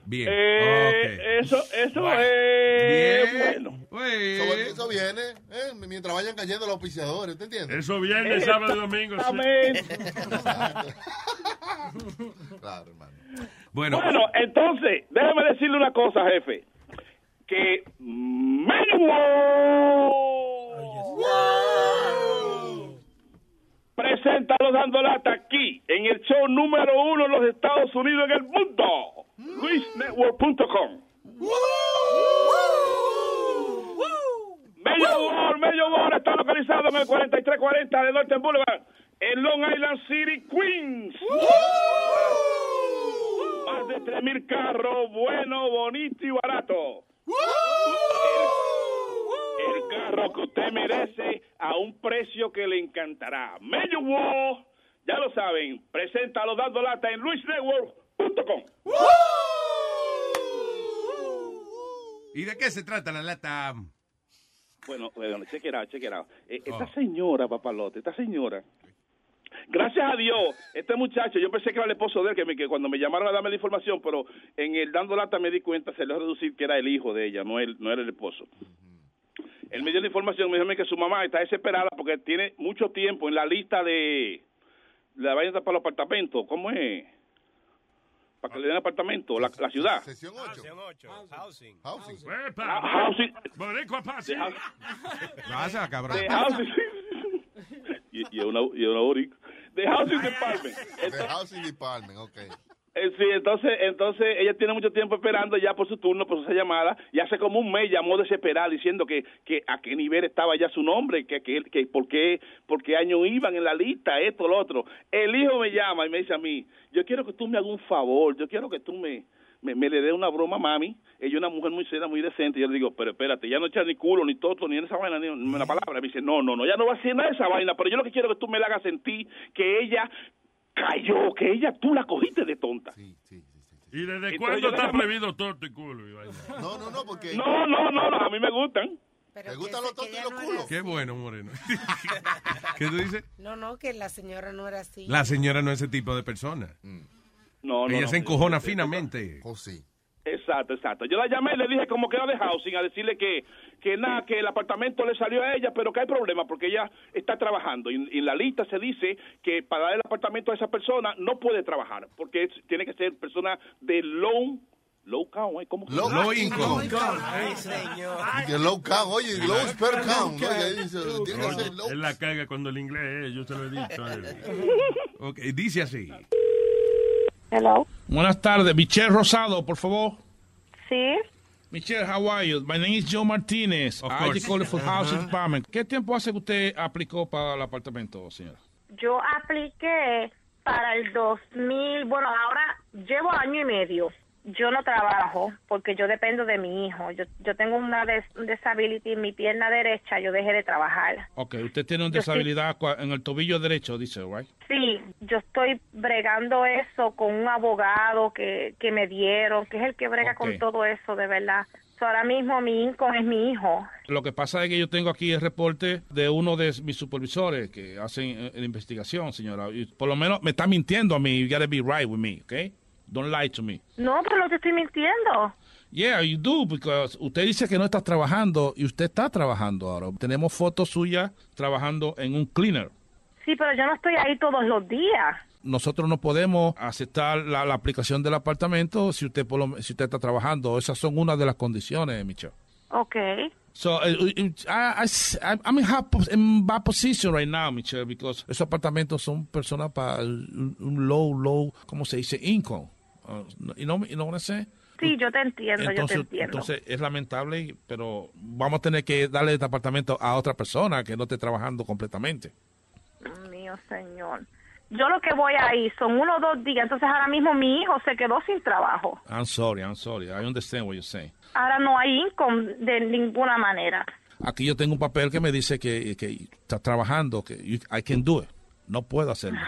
Bien.
Eh. Eso, eso
Bueno.
es
Bien.
bueno.
Eso, eso viene, eh, mientras vayan cayendo los auspiciadores, ¿te entiendes?
Eso viene sábado y domingo. sí.
Exactamente. (laughs)
Claro, hermano.
Bueno.
Bueno, entonces, déjeme decirle una cosa, jefe. Que Mengo presenta los dando lata aquí, en el show número uno en los Estados Unidos en el mundo. LuisNetwork.com. Mello World, Mello World está localizado en el 4340 de Norton Boulevard, en Long Island City, Queens. Más de 3.000 carros, bueno, bonito y barato. El, el carro que usted merece a un precio que le encantará. Mello World, ya lo saben, preséntalo dando lata en luisnetwork.com.
¿Y de qué se trata la lata?
Bueno, bueno, check it out, check it out. Eh, Esta señora, papalote, esta señora, gracias a Dios, este muchacho, yo pensé que era el esposo de él, que, me- que cuando me llamaron a darme la información, pero en el dando lata me di cuenta, se le va a reducir que era el hijo de ella, no, él, no era el esposo. Él me dio la información, me dijo que su mamá está desesperada porque tiene mucho tiempo en la lista de la vaina para los apartamentos. ¿Cómo es? Para que le den apartamento, la, la ciudad.
Sesión 8.
Housing.
Housing.
Epa,
Ah, housing.
Boricua pase.
Pasa, cabrón.
De housing. (laughs) y, y una, y una boricua. De housing department.
The Housing Department, ok.
Eh, Sí, entonces, entonces ella tiene mucho tiempo esperando ya por su turno, por esa llamada, y hace como un mes llamó desesperada diciendo que, que a qué nivel estaba ya su nombre, que, que, que por, qué, por qué año iban en la lista, esto, lo otro. El hijo me llama y me dice a mí, yo quiero que tú me hagas un favor, yo quiero que tú me, me, me le des una broma mami, ella es una mujer muy seria, muy decente, y yo le digo, pero espérate, ya no echa ni culo, ni toto, ni en esa vaina, ni en la palabra. Me dice, no, no, no, ya no va a hacer nada de esa vaina, pero yo lo que quiero es que tú me la hagas sentir que ella cayó, que ella tú la cogiste de tonta.
¿Y desde cuándo está prohibido torto y culo?
No, no, no, porque.
No, no, no, no, a mí me gustan.
¿Te gustan los tontos y los culos?
Qué bueno, Moreno. (laughs) ¿Qué tú dices?
No, no, que la señora no era así.
La señora no es ese tipo de persona.
No, no,
Ella
no,
se encojona finamente.
Oh, sí.
Exacto, exacto. Yo la llamé y le dije como que era de housing a decirle que, que nada, que el apartamento le salió a ella, pero que hay problema porque ella está trabajando. Y, y en la lista se dice que para dar el apartamento a esa persona no puede trabajar porque es- tiene que ser persona de low, low count, ¿eh? ¿Cómo?
Low- Low income.
Ay, señor.
Y que low count, oye, low per count. Oye, ahí dice, tiene que ser low.
Él la caga cuando el inglés es, yo se lo he dicho. a (laughs) él.
Ok, dice así.
Hello.
Buenas tardes, Michelle Rosado, por favor.
Sí.
Michelle, how are you? My name is Joe Martínez.
Of
I called for housing
Ajá.
department. ¿Qué tiempo hace que usted aplicó para el apartamento, señora?
Yo apliqué para el 2000, bueno, ahora llevo año y medio. Yo no trabajo porque yo dependo de mi hijo. Yo, yo tengo una des- disability en mi pierna derecha, yo dejé de trabajar.
Ok, usted tiene una
Yo
cua- en el tobillo derecho, dice, right?
Sí, yo estoy bregando eso con un abogado que, que me dieron, que es el que brega
Ok.
con todo eso, de verdad. So, ahora mismo mi income es mi hijo.
Lo que pasa es que yo tengo aquí el reporte de uno de mis supervisores que hacen eh, la investigación, señora. Y por lo menos me está mintiendo a mí. You gotta be right with me, okay? Don't lie to me.
No, pero no te estoy mintiendo.
Yeah, you do, because usted dice que no está trabajando y usted está trabajando ahora. Tenemos fotos suyas trabajando en un cleaner.
Sí, pero yo no estoy ahí todos los días.
Nosotros no podemos aceptar la, la aplicación del apartamento si usted por lo- si usted está trabajando. Esas son una de las condiciones, Michelle.
Okay.
So, uh, uh, I, I, I- I'm in, pos- in bad position right now, Michelle, because esos apartamentos son personas para un low, low, ¿cómo se dice? Income. Know, you know what I'm saying?
Sí, yo te entiendo, yo te
Entonces,
entiendo.
entonces es lamentable, pero vamos a tener que darle este apartamento a otra persona que no esté trabajando completamente.
Mío, señor. Yo lo que voy ahí son uno o dos días, entonces ahora mismo mi hijo se quedó sin trabajo.
I'm sorry, I'm sorry. I understand what you're saying.
Ahora no hay income de ninguna manera.
Aquí yo tengo un papel que me dice que, que está trabajando, que I can do it. No puedo hacerlo.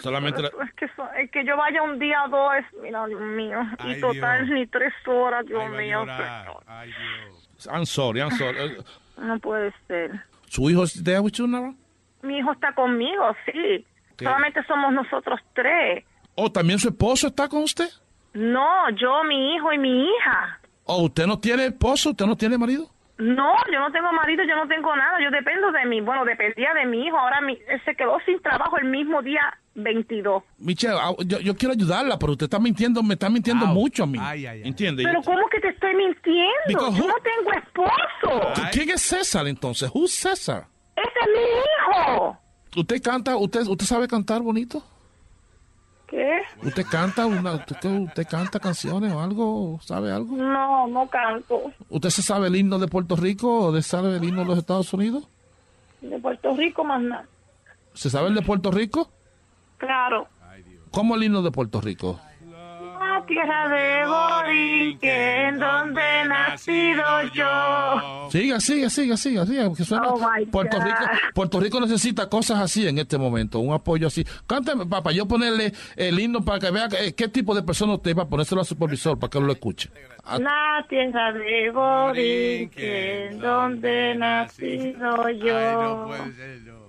Solamente la-
Es que, so- es que yo vaya un día o dos, mira, Dios mío.
Ay,
y total,
Dios.
ni tres horas, Dios
Ay,
mío.
llorar.
señor.
I'm sorry, I'm sorry.
No puede ser.
¿Su hijo es there with you now?
Mi hijo está conmigo, sí.
¿Qué?
Solamente somos nosotros tres.
¿O también su esposo está con usted?
No, yo, mi hijo y mi hija.
¿O usted no tiene esposo? ¿Usted no tiene marido?
No, yo no tengo marido, yo no tengo nada, yo dependo de mí. Bueno, dependía de mi hijo, ahora mi, se quedó sin trabajo el mismo día 22.
Michelle, ah, yo, yo quiero ayudarla, pero usted está mintiendo, me está mintiendo mucho a mí. ¿Entiende?
Pero ¿cómo que te estoy mintiendo?
Because
Yo
who-
no tengo esposo.
¿Quién es César entonces? ¿Who's César?
Ese es mi hijo.
¿Usted canta? ¿Usted, usted sabe cantar bonito?
¿Qué?
¿Usted canta una, usted, usted canta canciones o algo? ¿Sabe algo?
No, no canto.
¿Usted se sabe el himno de Puerto Rico o de sabe el himno de los Estados Unidos?
De Puerto Rico más nada.
¿Se sabe el de Puerto Rico?
Claro.
¿Cómo el himno de Puerto Rico?
Tierra de Borinquen, donde he nacido yo.
Siga, siga, siga, siga, siga. porque suena-
Oh,
Puerto. Rico, Puerto Rico necesita cosas así en este momento, un apoyo así. Cántame, papá, yo ponerle el himno para que vea eh, qué tipo de persona usted va a ponérselo al supervisor para que lo escuche. Ah,
La tierra de Borinquen, donde he nacido yo.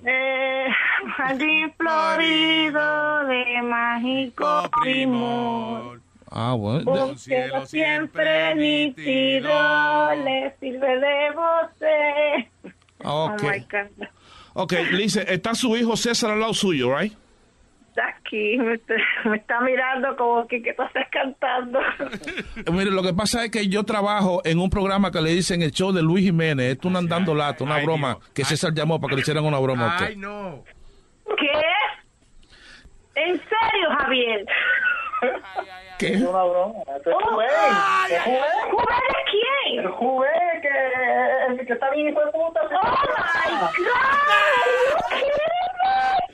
Eh, (laughs) jardín florido de mágico primor.
Ah, bueno.
Un cielo siempre nítido le sirve de voce.
Ah, ok.
Oh my God.
Ok, le dice, está su hijo César al lado suyo, right?
Está aquí, me está, me está mirando como que, tú estás cantando. (laughs)
Mire, lo que pasa es que yo trabajo en un programa que le dicen el show de Luis Jiménez. Esto es un andando lato, una broma que César llamó para que le hicieran una broma a usted.
no.
¿Qué? ¿En serio, Javier?
¿Qué?
Es una broma.
Juven. Es Juven.
¿Juven de quién?
El Juven, que, que está bien hijo de puta.
¡Oh, my God!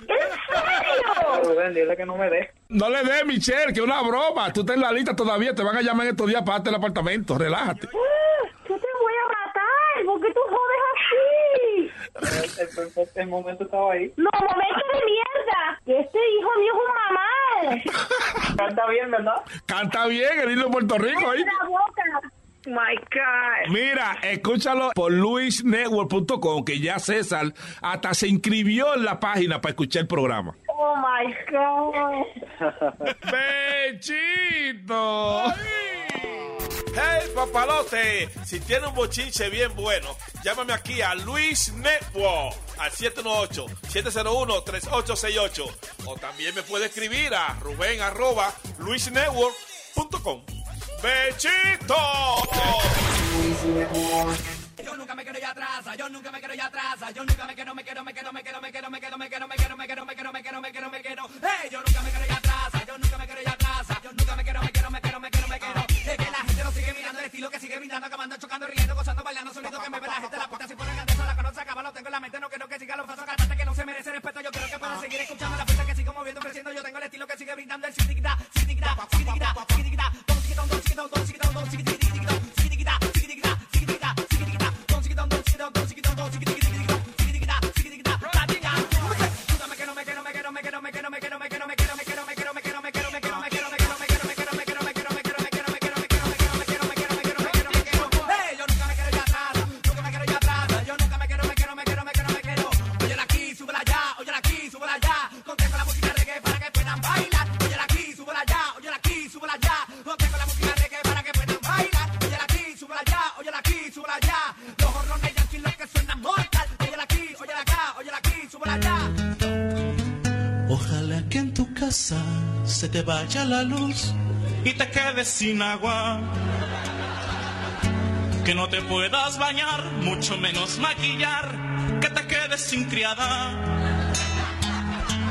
¿En serio?
Rubén, dile que no me dé.
No le dé, Michelle, que es una broma. Tú estás en la lista todavía, te van a llamar en estos días para darte el apartamento. Relájate.
Ah, Yo te voy a matar, porque tú jodes?
El, momento estaba ahí.
No, momento de mierda. Que Este hijo mío es un mamá.
Canta bien, ¿verdad?
Canta bien el de Puerto Rico ahí.
la boca. My God.
Mira, escúchalo por luisnetwork.com, que ya César hasta se inscribió en la página para escuchar el programa.
Oh my God. (laughs)
¡Bechito!
Hey, papalote, si tiene un bochinche bien bueno, llámame aquí a Luis Network al 718-701-3868. O también me puede escribir a Rubén arroba luisnetwork.com. ¡Bechito!
Yo nunca me quedo ya atrás, yo nunca me quedo ya atrás, yo nunca me quedo, me quedo, me quedo, me quedo, me quedo, me quedo, me quedo, me quedo, me quedo, me quedo, me quedo, me quedo, me quedo. Hey, yo nunca me quedo ya atrás, yo gritando, acabando, chocando, riendo, gozando, bailando, sonido que me ve la gente, la puerta si ponen antes, la que se acaba, lo tengo en la mente, no quiero que siga los pasos, cantante que no se merece respeto, yo quiero que pueda seguir escuchando la fuerza que sigo moviendo, creciendo, yo tengo el estilo que sigue brindando el sitigda, sitigda, sitigda, sitigda, don
sitigda, don
sitigda, don sitigda, don sitigda, sitigda, sitigda, sitigda, sitigda, sitigda, don sitigda, don sitigda, don sitigda, don sitigda,
vaya la luz y te quedes sin agua. Que no te puedas bañar, mucho menos maquillar, que te quedes sin criada.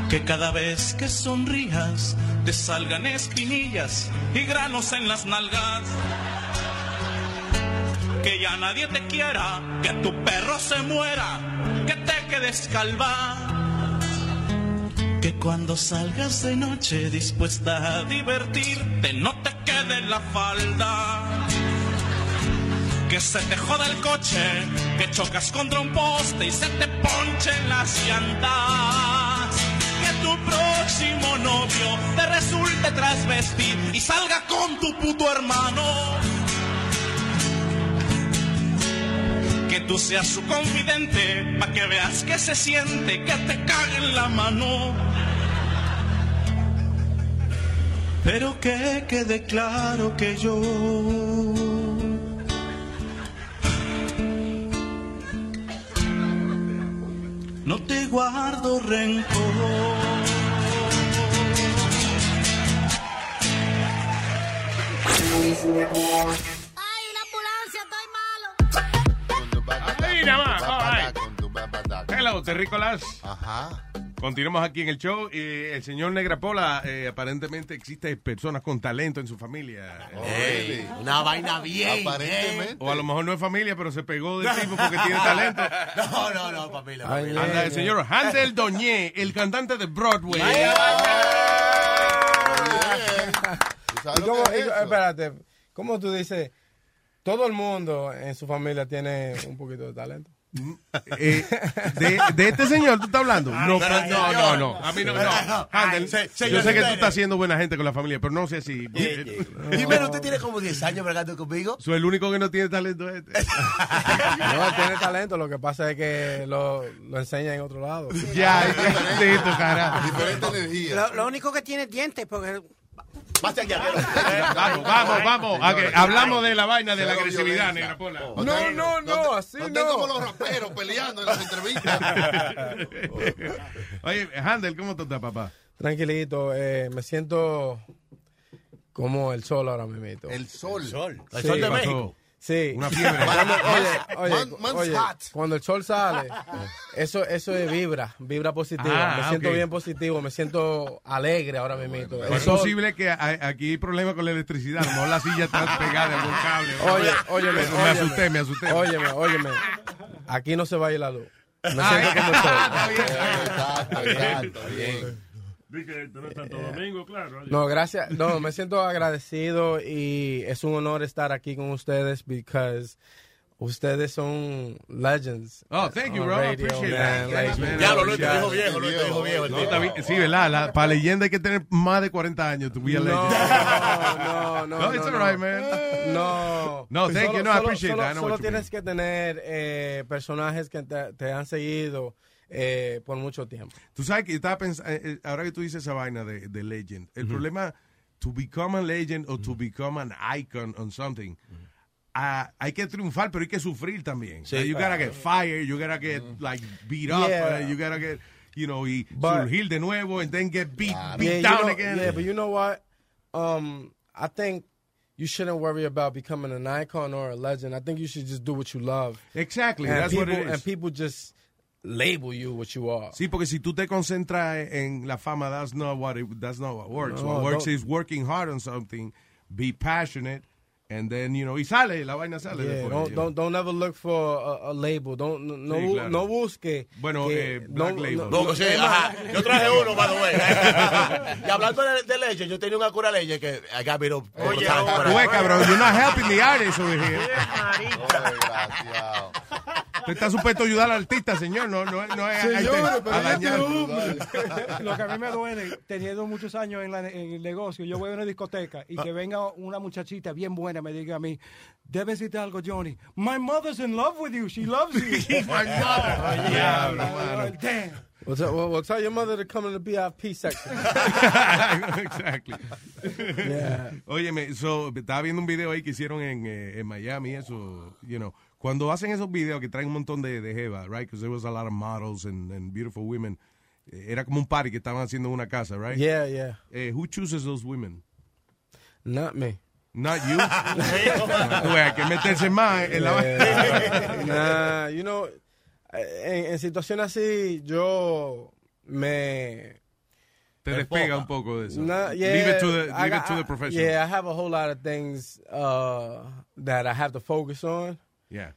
Que cada vez que sonrías te salgan espinillas y granos en las nalgas. Que ya nadie te quiera, que tu perro se muera, que te quedes calva. Cuando salgas de noche dispuesta a divertirte no te quede la falda. Que se te joda el coche, que chocas contra un poste y se te ponchen las llantas. Que tu próximo novio te resulte trasvestir y salga con tu puto hermano. Que tú seas su confidente, pa' que veas que se siente, que te cague en la mano. Pero que quede claro que yo no te guardo rencor.
¡Ay, la ambulancia, estoy malo!
Ahí nada más. Right. Hello, terrícolas.
Ajá.
Continuamos aquí en el show. y el señor Negrapola, eh, aparentemente existe personas con talento en su familia.
Una vaina bien.
Aparentemente.
O a lo mejor no es familia, pero se pegó del (laughs) tipo porque tiene talento.
No, no, no, familia. familia.
Anda, el señor Hansel Doñé, el cantante de Broadway.
¿Y cómo- espérate, ¿cómo tú dices? Todo el mundo en su familia tiene un poquito de talento.
Eh, de, de este señor tú estás hablando? No,
Pero,
no, no, no. A mí no, no.
Ay,
Handel,
se-
yo sé que tú estás siendo buena gente con la familia, pero no sé si.
Primero, usted tiene como 10 años bregando conmigo.
Soy el único que no tiene talento es este. (laughs)
No, tiene talento, lo que pasa es que lo, lo enseña en otro lado.
Ya, (laughs) cara.
Diferente energía.
Lo, lo único que tiene es dientes, porque
Vamos, vamos, vamos. que hablamos de la vaina de la agresividad. Negra Pola.
No, no, no, así
No como los raperos peleando en las entrevistas. (laughs)
Oye, Handel, ¿cómo tú estás, papá?
Tranquilito, eh, me siento como el sol ahora mismo.
El sol.
Sí.
El sol de
¿Qué
México.
Sí.
Una fiebre. (laughs)
Cuando, oye, oye,
Man-
oye, cuando el sol sale, eso, eso es vibra, vibra positiva.
Ah,
me siento
ok.
bien positivo, me siento alegre ahora mismo.
Es posible que aquí hay problemas con la electricidad. A lo mejor la silla está (laughs) pegada de algún cable.
Oye, óyeme,
Me asusté, me asusté.
Óyeme, óyeme. Aquí no se va a ir la luz. Me
Ah,
siento como (laughs) el sol.
Exacto, bien.
No estás Santo Domingo, claro.
No, gracias. No, me siento agradecido y es un honor estar aquí con ustedes because ustedes son legends.
Oh, thank you, bro. I
radio,
appreciate
man.
that.
Like,
Man,
Diablo,
I
Luis, te dijo viejo, Luis, te dijo viejo.
No, está bien. Sí, ¿verdad? La- para leyenda hay que tener más de 40 años. To be a legend.
No, no,
No, it's
no,
all right,
no.
man.
No.
No, thank
Solo-
you. No, I appreciate
solo-
that. I know
Solo tienes que tener eh, personajes que te, te han seguido eh, por mucho tiempo.
Tú sabes que yo estaba pensando, ahora que tú dices esa vaina de, de legend, el problema, to become a legend or to become an icon on something, ah, hay que triunfar, pero hay que sufrir también.
Sí.
So you gotta get fired, you gotta get like beat up,
Yeah.
uh, you gotta get, you know, y
But-
surgir de nuevo and then get beat, beat
Yeah, you
down
know-
again.
Yeah, but you know what? Um, I think you shouldn't worry about becoming an icon or a legend. I think you should just do what you love.
Exactly,
And
that's
people,
what it is.
And people just label you what you are.
Sí, porque si tú te concentras en la fama, that's not what it, that's not what works.
No,
what works
don't-
is working hard on something, be passionate, and then you know, y sale, la vaina sale
Yeah,
después.
don't, don't don't ever look for a, a label. Don't no no,
Sí, claro.
no busque.
Bueno,
que-
eh, Black Label.
no, no, sí, ajá. Yo traje uno, by the way. (laughs) y hablando de, de leche, yo tenía una cura leche que I got me up-
Oye, Oye, cabrón, you're not helping the artist over here. (laughs)
Desgraciado.
Usted está supuesto a ayudar al artista, señor. No, no, no es
Señor,
a,
pero
a
este hombre. Lo que a mí me duele, teniendo muchos años en, la- en el negocio, yo voy a una discoteca y que venga una muchachita bien buena me diga a mí, debes decirte algo, Johnny. My mother's in love with you. She loves you. (laughs)
My mother. Diablo, mano.
Damn.
Well, tell, well, tell your mother to come in the VIP section. (laughs)
exactly.
Yeah.
Óyeme, so, estaba viendo un video ahí que hicieron en, eh, en Miami, eso, you know, cuando hacen esos videos que traen un montón de, de jeva, right, because there was a lot of models and, and beautiful women, Era como un party que estaban haciendo en una casa, right?
Yeah, yeah.
Eh, who chooses those women?
Not me.
Not you. (laughs) Güey, hay que meterse más en la
Yeah. (laughs) nah, you know, en, en situaciones así, yo me...
Te despega un poco de eso.
Nah, yeah,
leave it to the,
I
leave it to the professional.
Yeah, I have a whole lot of things uh, that I have to focus on.
Yeah.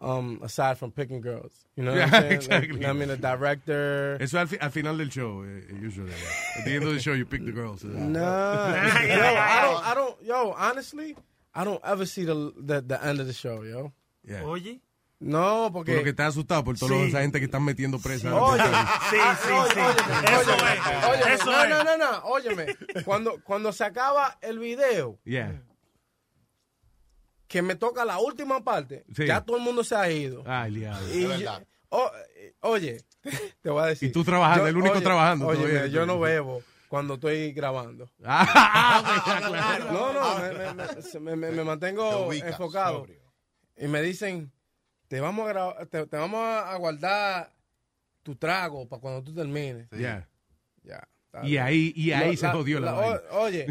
Um, aside from picking girls, you know.
Yeah,
what (laughs) I'm saying?
exactly.
Like, I mean, the director.
Eso al, fi- al final del show, eh, usually. At the end of the show, you pick the girls.
Nah, (laughs) yo, I don't, I don't, yo, honestly, I don't ever see the the, the end of the show, yo.
Yeah.
Oye.
No,
Por
porque.
lo que estás asustado por toda
Sí.
esa gente que están metiendo presa.
Oye,
Sí,
ah,
sí,
oye,
sí.
óyeme,
Eso
óyeme,
es,
óyeme,
eso
no,
es.
no, no, no, óyeme. Cuando, cuando se acaba el video,
Yeah.
Que me toca la última parte,
Sí.
ya todo el mundo se ha ido.
Ay.
Y yo- o- oye, (laughs) te voy a decir.
Y tú trabajando, el único trabajando
Oye, yo no bebo cuando estoy grabando. (laughs)
Ah, claro.
No, no, me, me- mantengo
ubicas,
enfocado.
sobrio.
Y me dicen, te vamos a, te, te vamos a guardar tu trago para cuando tú termines.
Yeah.
Ya.
Y ahí, y ahí se jodió la,
la- o- Oye,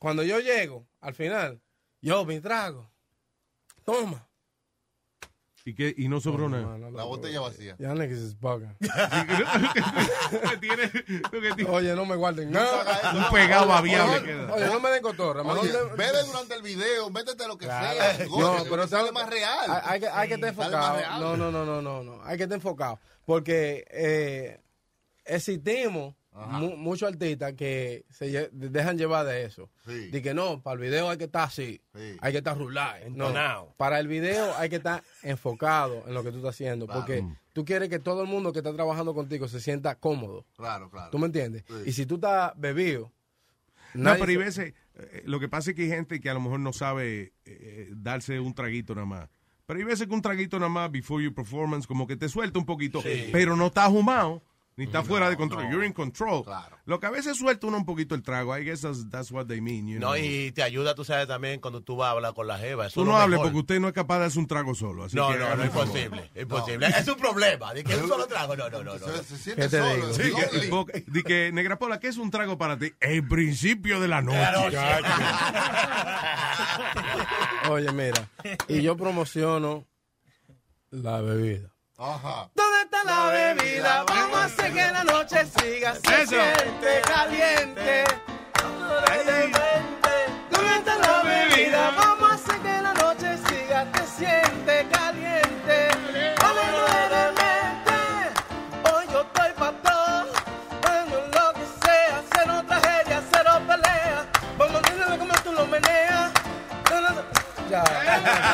cuando yo llego, al final, yo, mi trago. Toma.
¿Y, qué? y no sobró nada.
La botella vacía.
Ya (laughs)
que tiene-
Oye, no me guarden nada.
Un pegado babiable
oye,
queda.
Oye, no me den cotorra.
Oye, durante el video, métete lo que
Claro.
sea.
No, pero
sale más real.
Hay, hay que, hay que estar enfocado. No, no, no, no, no, no. Hay que estar enfocado. Porque eh, existimos mu- muchos artistas que se lle- dejan llevar de eso.
Sí.
De que no, para el video hay que estar así.
Sí.
Hay que estar rular. No, para el video hay que estar enfocado en lo que tú estás haciendo.
Claro.
Porque tú quieres que todo el mundo que está trabajando contigo se sienta cómodo.
Claro, claro.
¿Tú me entiendes?
Sí.
Y si tú estás bebido.
No, pero hay veces, eh, lo que pasa es que hay gente que a lo mejor no sabe eh, darse un traguito nada más. Pero hay veces que un traguito nada más, before your performance, como que te suelta un poquito, pero no estás humado, ni está fuera de control. You're in control. Lo que a veces suelta uno un poquito el trago, I guess that's, that's what they mean. You
No,
know.
y te ayuda, tú sabes, también cuando tú vas a hablar con la jeva. Eso
Tú
es
no hables porque usted no es capaz de hacer un trago solo. Así
No,
que
no, no,
favor.
imposible, imposible. Es un problema, de que un solo trago, no, no, no. no.
Se, se siente
¿Qué te
solo.
digo?
Sí, que,
lonely.
porque- di que, Negra Pola, ¿qué es un trago para ti? El principio de la noche.
Oye, mira. Y yo promociono la bebida.
Ajá.
¿Dónde está la bebida? Vamos a hacer que la noche siga. Se
Eso.
siente caliente. ¿Dónde está la bebida? Vamos a hacer que la noche siga. Te siente caliente. Nuevamente. Hoy yo estoy pa' todo. Bueno, lo que sea. Cero tragedia, cero pelea. Vamos a ver cómo tú lo meneas. Ya,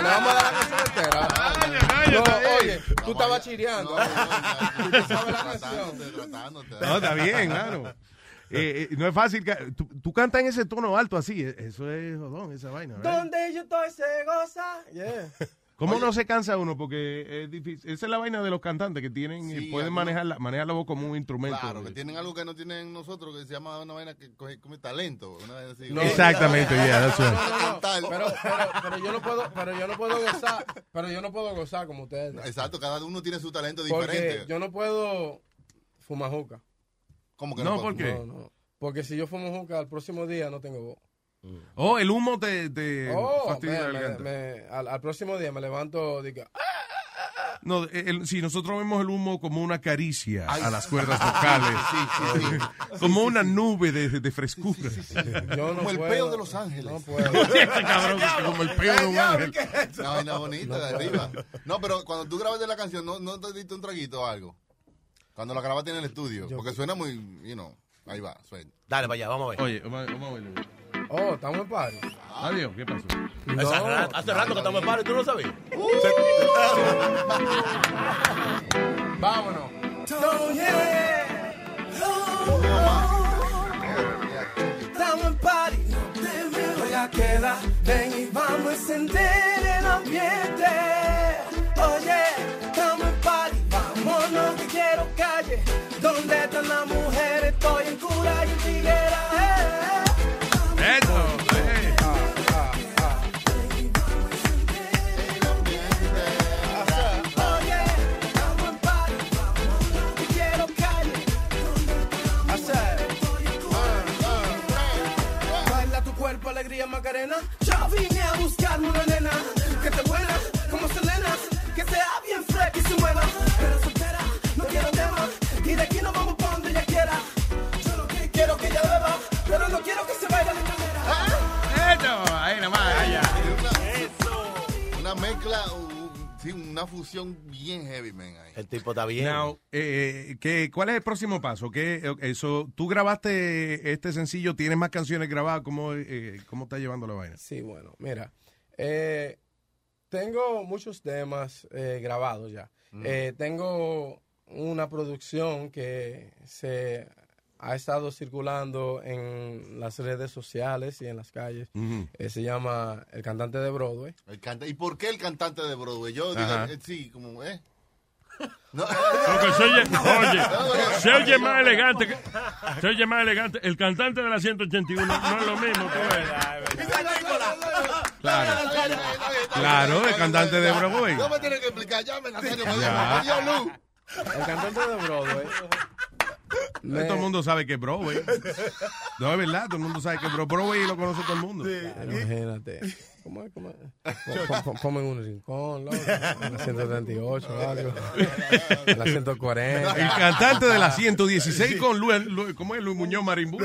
le vamos a dar la canción entera. No, oye, tú estabas chireando. Tú te sabes la canción.
Tratándote, tratándote.
No, está bien, claro. Eh, eh, no es fácil. que- Tú, tú cantas en ese tono alto así. eh, Eso es jodón, esa vaina. right?
Donde yo estoy se goza. Yeah.
¿Cómo no se cansa uno? Porque es difícil. Esa es la vaina de los cantantes que tienen,
Sí,
pueden
algunos-
manejar la, manejar la voz como un instrumento.
Claro, que tienen algo que no tienen nosotros, que se llama una vaina que coge como talento. Una vaina así.
No,
Exactamente, yeah, that's right.
No, no, no,
Cantar.
Pero, pero, pero yo no puedo, pero yo no puedo gozar, pero yo no puedo gozar como ustedes.
Exacto, cada uno tiene su talento
Porque
diferente.
yo no puedo fumar juca.
¿Cómo que
No,
no?
¿por qué?
No, no. Porque si yo fumo juca, al próximo día no tengo voz.
Oh, el humo te, te
Oh,
fastidia
me-
la
me-
garganta.
me- al, al próximo día me levanto digo, "Ah,
No, el- si nosotros vemos el humo como una caricia a las cuerdas vocales, como una nube de, de frescura. (laughs)
yo no
Como el peo de Los Ángeles.
No (laughs) puedo. (laughs)
Cabrón, como el peo de un ángel.
Una vaina bonita de arriba. No, pero cuando tú grabaste la canción, ¿no, no te diste un traguito o algo? Cuando la grabaste en el estudio. Porque suena muy, you know, ahí va, suena.
Dale allá, vamos a ver.
Oye, vamos a- vamos a verlo.
Oh, estamos en party.
Adiós, ¿qué pasó?
Hace, rato, hace rato que estamos en paro y tú no sabías. (laughs)
Vámonos. Estamos en party, voy a quedar, ven y vamos a encender el ambiente. Oye, estamos en party, vámonos que quiero calle. ¿Dónde están las mujeres? Estoy en
Macarena. Yo vine a buscarme una nena que esté buena como Selena, que sea bien fresca y se mueva. Pero soltera, no quiero tema. Y de aquí nos vamos pa' donde ella quiera. Yo lo que quiero que ella beba, pero no quiero que se vaya de manera.
Eso, ahí nomás.
Una mezcla, uh, sí, una fusión bien heavy, man. Ahí.
El tipo está bien.
Now, eh, ¿qué- ¿Cuál es el próximo paso? ¿Qué, eso, ¿Tú grabaste este sencillo? ¿Tienes más canciones grabadas? ¿Cómo, eh, cómo está llevando la vaina?
Sí, bueno, mira. eh, tengo muchos temas eh, grabados ya.
Mm.
Eh, tengo una producción que se ha estado circulando en las redes sociales y en las calles. Eh, se llama El Cantante de Broadway.
El canta- ¿Y por qué el cantante de Broadway? Yo digo, eh, sí, como, ¿eh? (laughs) No.
Porque se oye, (laughs) oye, se oye más elegante. que- se oye más elegante. El cantante de la 181 no es lo mismo. tú ves.
Claro. Claro, el cantante de Broadway.
No me tienen que explicar, llamen a serio.
El cantante de Broadway. Me-
Todo el mundo sabe que es Broadway. No, es verdad, todo el mundo sabe que es Bro- Broadway lo conoce todo el mundo.
Claro, imagínate. ¿Cómo es? ¿Cómo es? Ponme en un rincón, loco. En la 138 o (laughs) algo. En la 140.
El cantante de la 116 con Luis, Lu- ¿cómo es Luis Muñoz Marimbú?
que,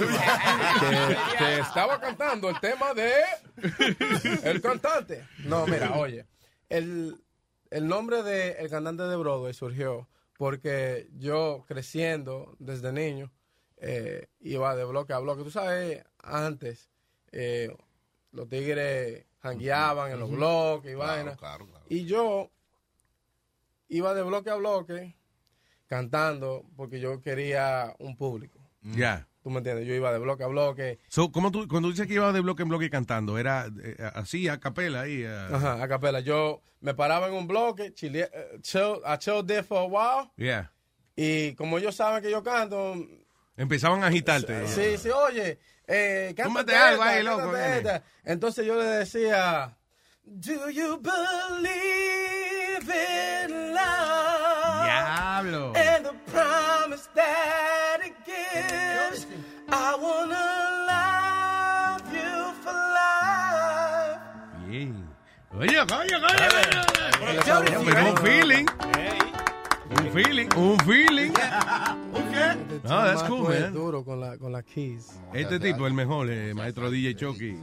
que estaba cantando el tema de el cantante. No, mira, oye, el, el nombre de el cantante de Broadway surgió porque yo creciendo desde niño eh, iba de bloque a bloque. Tú sabes, antes eh, los tigres jangueaban en los bloques y
Claro,
vainas.
claro, claro.
Y yo iba de bloque a bloque cantando porque yo quería un público.
Ya.
¿Tú me entiendes? Yo iba de bloque a bloque.
So, ¿cómo tú, cuando dices que iba de bloque en bloque cantando, era eh, así, a capela ahí. eh?
Ajá, a capela. Yo me paraba en un bloque, chile, eh, chill, I chilled there for a while.
Yeah.
Y como ellos saben que yo canto,
Empezaban a agitarte.
sí, sí, oye, eh, cántate
algo ahí, loco,
esta. Entonces yo le decía, Do you believe in love?
Diablo.
I wanna love you for life.
Bien. Oye, oye, oye, oye. Pero un feeling. Un feeling, un feeling.
Este
No, that's cool, man.
duro con la, con la keys.
Este tipo, el mejor, eh, maestro DJ Chucky.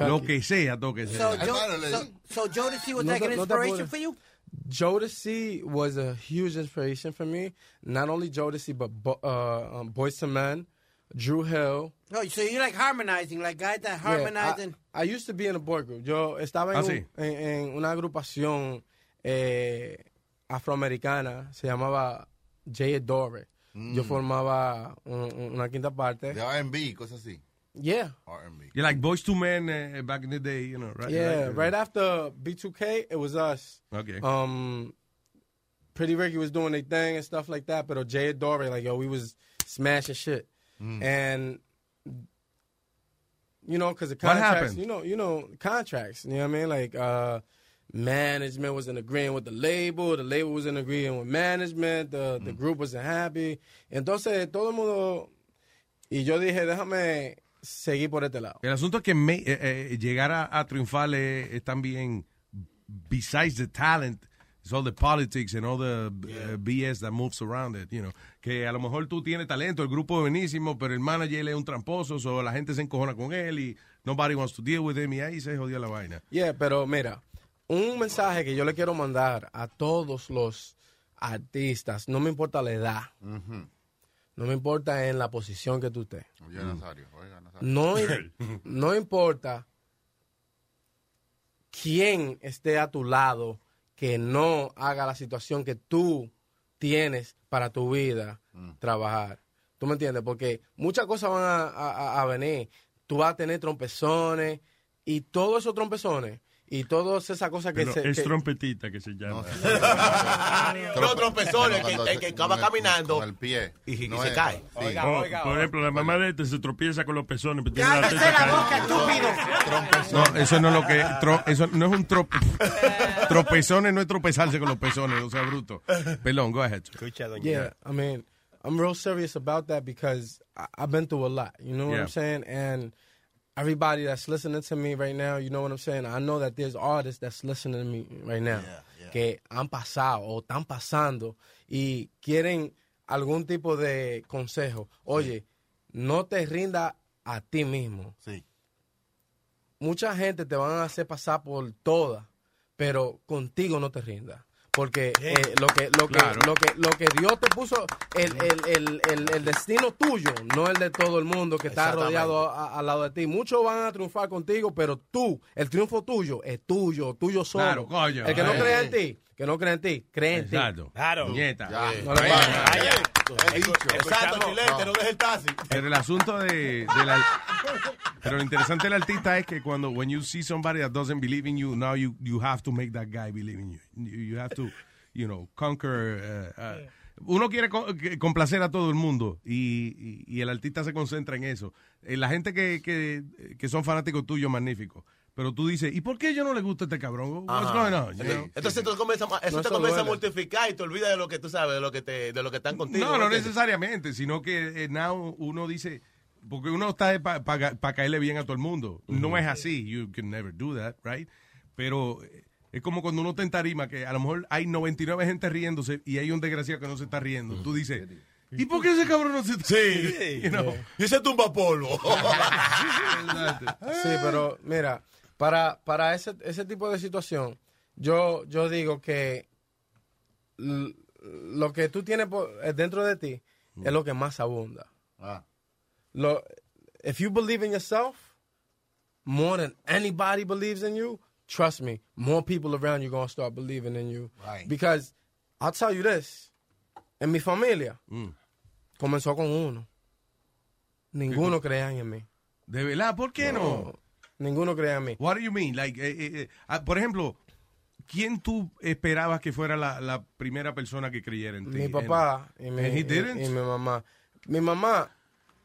Lo que sea, toque
So,
sea.
Jo- so, so Jodeci was
No
like an
no te
inspiration
apures.
for you?
Jodeci was a huge inspiration for me. Not only Jodeci, but Bo- uh, um, Boyz II Men, Drew Hill.
Oh, so you like harmonizing, like guys that
Yeah, I, I used to be in a boy group. Yo estaba en,
Ah,
un-
sí.
en, en una agrupación eh, afroamericana, se llamaba Jay Adore. Yo
Mm.
formaba un- un- una quinta parte.
De R&B, cosas así.
Yeah.
R&B.
You're like Boys to Men eh, back in the day, you know, right?
Yeah,
right,
right after B2K, it was us.
Okay.
Um, Pretty Ricky was doing their thing and stuff like that, but Jay Adore, like yo, we was smashing shit,
Mm.
and you know, because the contracts, you know, you know, contracts. You know what I mean? Like uh, management was in agreeing with the label, the label was in agreeing with management, the
Mm.
the group wasn't happy. Entonces todo el mundo y yo dije, déjame seguir por este lado.
El asunto es que me- eh, eh, llegar a, a triunfar es, es también, besides the talent, it's all the politics and all the eh, BS that moves around it, you know. Que a lo mejor tú tienes talento, el grupo es buenísimo, pero el manager es un tramposo, o la gente se encojona con él y nobody wants to deal with him y ahí se jodió la vaina.
Yeah, pero mira, un mensaje que yo le quiero mandar a todos los artistas, no me importa la edad, no me importa en la posición que tú estés.
Oye, Nazario, oiga, Nazario.
No, (laughs) no importa quién esté a tu lado que no haga la situación que tú tienes para tu vida trabajar. ¿Tú me entiendes? Porque muchas cosas van a, a- a venir. Tú vas a tener trompezones y todos esos trompezones y todas esas cosas que
Pero
se...
es
que-
trompetita que se llama. (laughs)
Los trompezones,
Cuando
que,
se-
el que acaba
el-
caminando
con el pie.
y, y
No
se
es-
cae.
sí.
Oh, por ejemplo, la mamá de este se tropieza con los pezones. pero tiene la
¡Cállese
teta
la boca, estúpido!
No, eso no es lo que, tro- eso no es un tro, (laughs) tropezones, no es tropezarse con los pezones, o sea, bruto. Perdón, go ahead.
Yeah, I mean, I'm real serious about that because I, I've been through a lot. You know what
Yeah.
I'm saying? And everybody that's listening to me right now, you know what I'm saying? I know that there's artists that's listening to me right now que han pasado o están pasando y quieren algún tipo de consejo. Oye, no te rinda a ti mismo.
Sí.
Mucha gente te van a hacer pasar por todas, pero contigo no te rinda. Porque eh, lo que lo que,
Claro.
lo que lo que Dios te puso el, el, el, el, el destino tuyo no el de todo el mundo que está rodeado a- al lado de ti muchos van a triunfar contigo pero tú el triunfo tuyo es tuyo tuyo solo
Claro, coño.
el que no crea en ti que no crea en ti cree en
Exacto.
ti
Claro. Nieta.
Ya. No le Pares.
Exacto, chilete, no dejes el taxi.
Pero el asunto de, de la- pero lo interesante del artista es que cuando when you see somebody that doesn't believe in you, now you you have to make that guy believe in you. You, have to, you know, conquer. uh, uh, uno quiere complacer a todo el mundo y, y- y el artista se concentra en eso. Eh, la gente que, que, que son fanáticos tuyos, magníficos. Pero tú dices, ¿y por qué yo no le gusta este cabrón? What's
Ajá.
going on? You
Sí.
know?
Entonces tú comienzas a- eso
No,
te comienza a mortificar y te olvidas de lo que tú sabes, de lo que te, de lo que están contigo.
No, no necesariamente, sino que eh, now uno dice, porque uno está para caerle bien a todo el mundo. No es así, you can never do that, right? Pero eh, es como cuando uno está en tarima, que a lo mejor hay 99 gente riéndose y hay un desgraciado que no se está riendo. Tú dices, ¿y por qué ese cabrón no se está
Sí. (laughs)
You know?
Y ese tumba polvo. (laughs) (laughs)
Sí, pero mira, para, para ese, ese tipo de situación, yo, yo digo que lo que tú tienes por- eh, dentro de ti es lo que más abunda. Lo, if you believe in yourself more than anybody believes in you, trust me, more people around you going to start believing in you.
Right.
Because I'll tell you this, en mi familia
Mm.
comenzó con uno. Ninguno creía en mí.
¿De verdad? ¿Por qué no?
Ninguno creía en mí.
What do you mean? Like, eh, eh, eh, ah, por ejemplo, ¿quién tú esperabas que fuera la, la primera persona que creyera en ti?
Mi papá y mi, y- y mi mamá. Mi mamá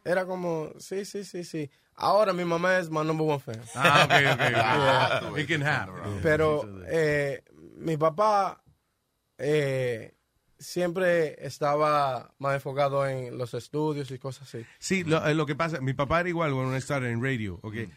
era como, sí, sí, sí, sí. Ahora mi mamá es my number one fan.
Ah, ok, ok, ok. (laughs)
Yeah.
It can happen.
Pero eh, mi papá eh, siempre estaba más enfocado en los estudios y cosas así.
Sí, lo, lo que pasa, mi papá era igual cuando started en radio, okay? And,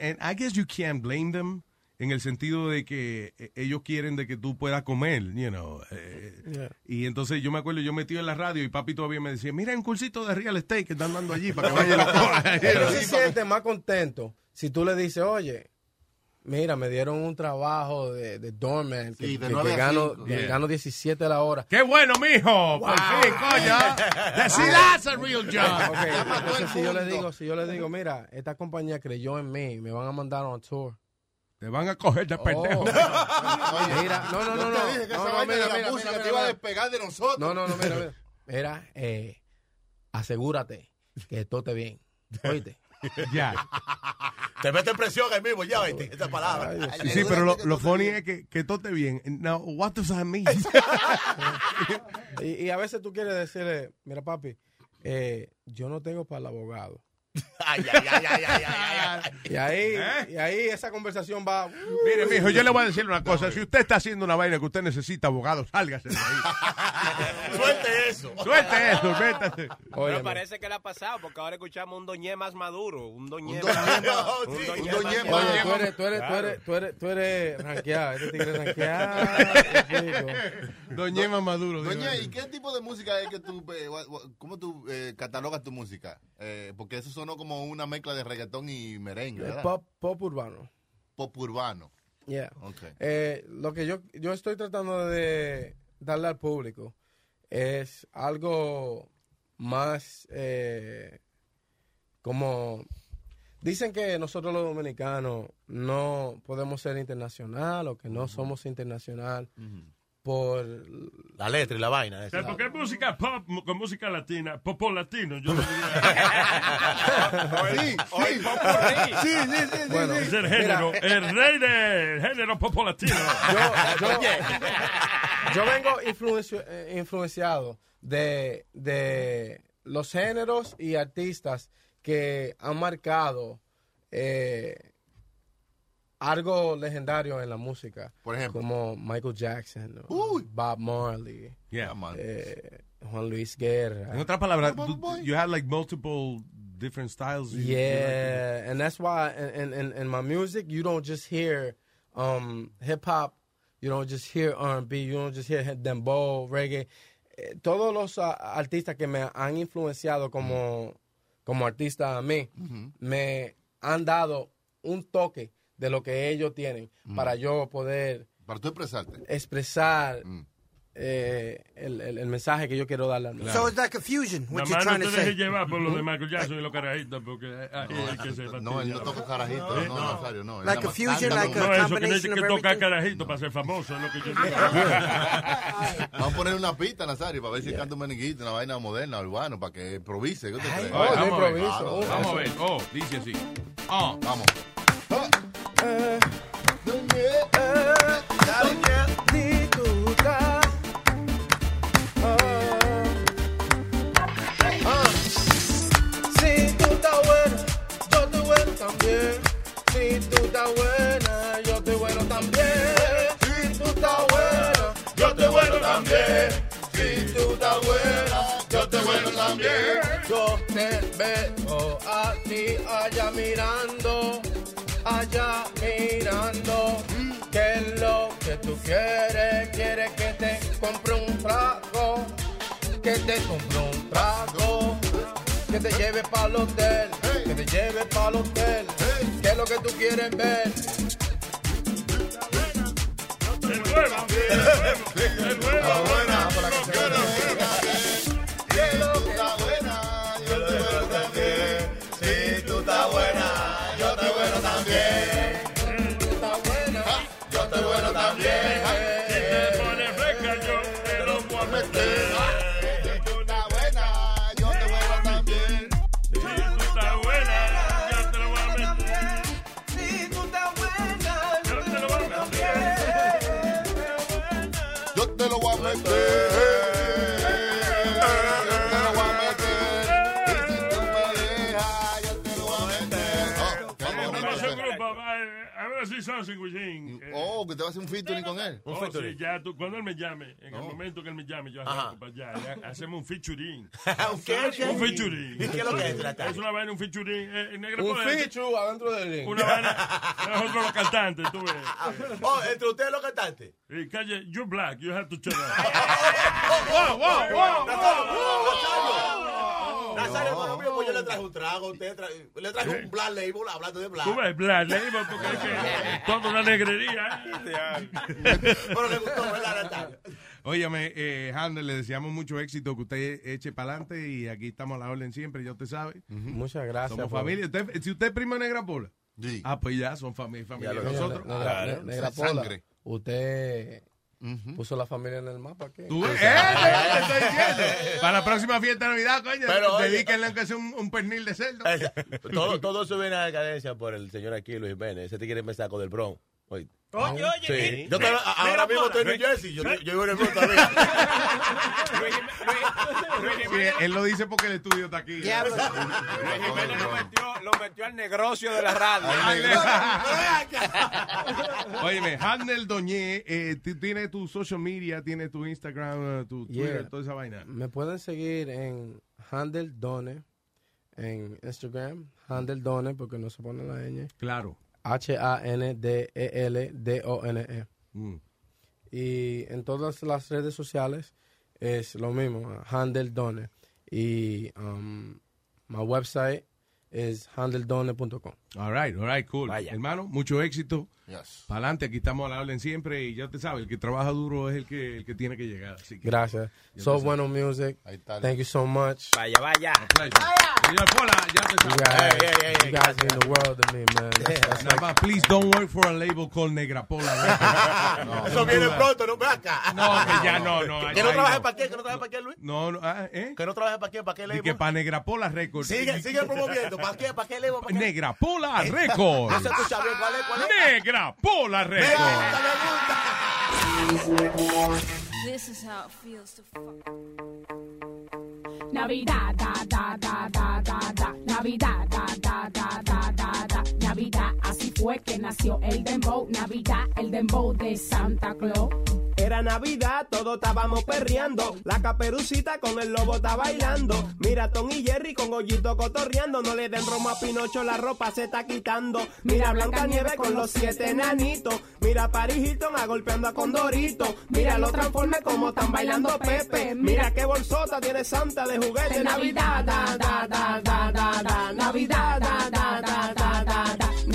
and I guess you can't blame them en el sentido de que eh, ellos quieren de que tú puedas comer, you know. eh,
Yeah.
Y entonces yo me acuerdo, yo metido en la radio y papi todavía me decía, mira, hay un cursito de real estate que están dando allí para que vaya y lo coja". (laughs)
Él (laughs) se siente más contento si tú le dices, oye, mira, me dieron un trabajo de, de doorman que,
Sí, de
que-
nueve
que gano,
cinco.
que
Yeah.
gano 17 a la hora.
¡Qué bueno, mijo! Por fin, coño. (laughs) That's, that's a real job.
Ok, entonces si yo le digo, si yo le digo, mira, esta compañía creyó en mí, me van a mandar on tour.
Te van a coger de pendejo.
Oye, (laughs) mira, no, no, no, no.
te dije que
no,
esa
no,
vaina
mira,
de la
mira,
música
mira,
te iba a despegar de nosotros.
No, no, no, mira, (laughs) mira. Mira, eh, asegúrate que todo esté bien. Oíste.
Ya.
Te mete presión ahí mismo, ya, oíste, esta palabra.
Sí, sí, pero lo, lo funny es que, que todo esté bien. Now, what does that mean? (laughs)
y, y a veces tú quieres decirle, mira papi, eh, yo no tengo para el abogado. (laughs)
Ay, ay, ay, ay, ay, ay, ay. (laughs)
Y ahí,
¿Eh?
y ahí esa conversación va.
Mire, mijo, yo le voy a decir una cosa. Si usted está haciendo una vaina que usted necesita abogado, sálgase de ahí. (laughs)
Suelte eso.
Suelte eso, métase.
Pero parece que le ha pasado, porque ahora escuchamos un doñé más maduro. Un doñé
doñé
más
más-
un doñé
un doñé
más
más-
Oye, tú
maduro.
eres, tú eres, tú eres, tú eres, tú eres ranqueado, este tigre ranqueado. chico.
Doñema Maduro.
Doña,
digo.
¿y qué tipo de música es que tú, eh, cómo tú eh, catalogas tu música? Eh, porque eso sonó como una mezcla de reggaetón y merengue, ¿verdad?
Pop, pop urbano.
Pop urbano.
Yeah.
Okay.
Eh, lo que yo, yo estoy tratando de darle al público es algo más eh, como dicen que nosotros los dominicanos no podemos ser internacional o que no somos internacional por
La letra y la vaina. Esa.
porque música pop con música latina, popo latino, yo le (laughs)
Sí, sí. Sí, sí,
Bueno,
sí.
Es el género, el rey del género popo latino.
yo, yo, yo vengo influencio- eh, influenciado de, de los géneros y artistas que han marcado eh, algo legendario en la música.
Por ejemplo.
Como Michael Jackson, o
Uy.
Bob Marley,
Yeah.
man.
eh, Juan Luis Guerra.
En otras palabras, tú- you have like multiple different styles. you- you like
Yeah, and that's why in, in, in my music you don't just hear um, hip hop, you don't just hear R&B, you don't just hear dembow, reggae. Eh, Todos los ah, artistas que me han influenciado como, como artista a mí me han dado un toque de lo que ellos tienen para yo poder
Para tú expresarte.
expresar eh, el, el- el mensaje que yo quiero darle al mundo.
So it's like a fusion, what you're trying
no
to
te
say.
dejes llevar por lo de Michael Jackson y los carajitos, porque ahí
No,
hay que se
no, él no toca carajito,
¿Eh?
no, Nazario, no.
Like a fusion, like a
No, eso que
combination
que
of
toca
everything.
carajito para ser famoso, es lo que yo digo. (laughs)
Vamos a poner una pista, Nazario, para ver si canta un meninguito, una vaina moderna, urbano, para que improvise. ¿Qué te crees?
Oh, vamos, a ver,
Claro.
vamos a ver. Oh, dice así. Oh.
Vamos.
Yo te veo a ti allá mirando, allá mirando. ¿Qué es lo que tú quieres? ¿Quieres que te compre un trago? Que te compre un trago que te lleve para el hotel, que te lleve para el hotel, que es lo que tú quieres ver.
Something with him. Eh,
Oh, que te va a hacer un featuring con él.
Oh, sí, ya tú, cuando él me llame, en el momento que él me llame, yo arranco para allá. ya, hacemos un featuring.
¿Un qué?
Un featuring.
¿Y qué es lo que es?
Es una vaina, un featuring. Eh, negro
Un feature adentro del ring.
Una vaina. Nosotros los cantantes, tú ves.
Oh, entre ustedes los cantantes.
Y calle, you're black, you have to shut up.
wow, wow, wow, Nazario, hermano mío, pues yo le traje un trago, usted le traje un Black Label hablando de Black.
Tú ves, black, label, porque es que (laughs) toda una negrería.
Pero le gustó, ¿verdad, Natalia?
Óyame, eh, Handel, le deseamos mucho éxito, que usted eche para adelante y aquí estamos a la orden siempre, ya usted sabe.
Muchas gracias.
Somos
por-
familia. Usted- si usted es primo de Negra Pola.
Sí.
Ah, pues ya son familia. familia. Nosotros.
Negra,
Claro.
Negra Pola,
sangre.
Usted puso la familia en el mapa. ¿qué?
Tú, ¡Eh! te estoy (laughs) diciendo. Para la próxima fiesta de Navidad, coño,
Pero,
dedíquenle aunque sea un, un pernil de cerdo.
todo, todo eso viene a decadencia por el señor aquí, Luis Jiménez. Ese te quiere empezar con el Bronx. Oye,
Oye, oye,
Sí. Yo estaba- ahora mismo estoy en. New Jersey. Yo, yo vivo en el Bronx. (laughs)
Sí, él lo dice porque el estudio está aquí.
Luis Jiménez lo metió, lo metió al negocio de la radio.
Óyeme, (laughs) Handel Doñé, eh, tú tienes tu social media, tienes tu Instagram, eh, tu Twitter,
Yeah.
toda esa vaina.
Me pueden seguir en Handel Done, en Instagram, Handel Done, porque no se pone la ñ.
Claro.
E H-A-N-D-E-L-D-O-N-E.
Mm.
Y en todas las redes sociales es lo mismo, Handel Done. Y um, my website es handeldone.com.
All right, all right, cool. Hermano, mucho éxito.
Yes.
Para adelante, aquí estamos a la orden siempre y ya te sabes, el que trabaja duro es el que, el que tiene que llegar. Así que,
Gracias. So bueno music. Thank you so much.
Vaya, vaya.
Señor Pola, ya te
You
sabes.
guys, you guys mean the world to me, man. That's, that's
Nada
like-
más, please don't work for a label called Negra Pola. Records. (laughs)
Eso viene pronto, no ve acá.
No, que ya no, no.
¿Que no trabaje
no.
para qué? ¿Que no trabaje para qué, Luis?
No, no, ah, ¿eh?
¿Que no trabaje para qué? ¿Para qué
Y
label?
que para Negra Pola Records.
Sigue, sigue promoviendo. ¿Para qué? ¿Para qué label? ¿Para qué?
Negra Pola
No
Records.
se escucha bien. ¿Cuál es? ¿Cuál es?
Negra Pola Records.
This is how it feels to fuck.
Navidad, da, da, da, da, da, da. Navidad, da, da, da, da, da, da. Navidad, así fue que nació el dembow. Navidad, el dembow de Santa Claus.
Era Navidad, todos estábamos perreando. La caperucita con el lobo está bailando. Mira Tom y Jerry con Gollito cotorreando. No le den romo a Pinocho, la ropa se está quitando. Mira Blanca Nieve con los siete enanitos. Mira Paris Hilton a golpeando a Condorito. Mira los transformes como están bailando Pepe. Mira qué bolsota tiene Santa de juguete. Navidad, da, da, da, da, da, da. Navidad, da, da, da, da, da, da.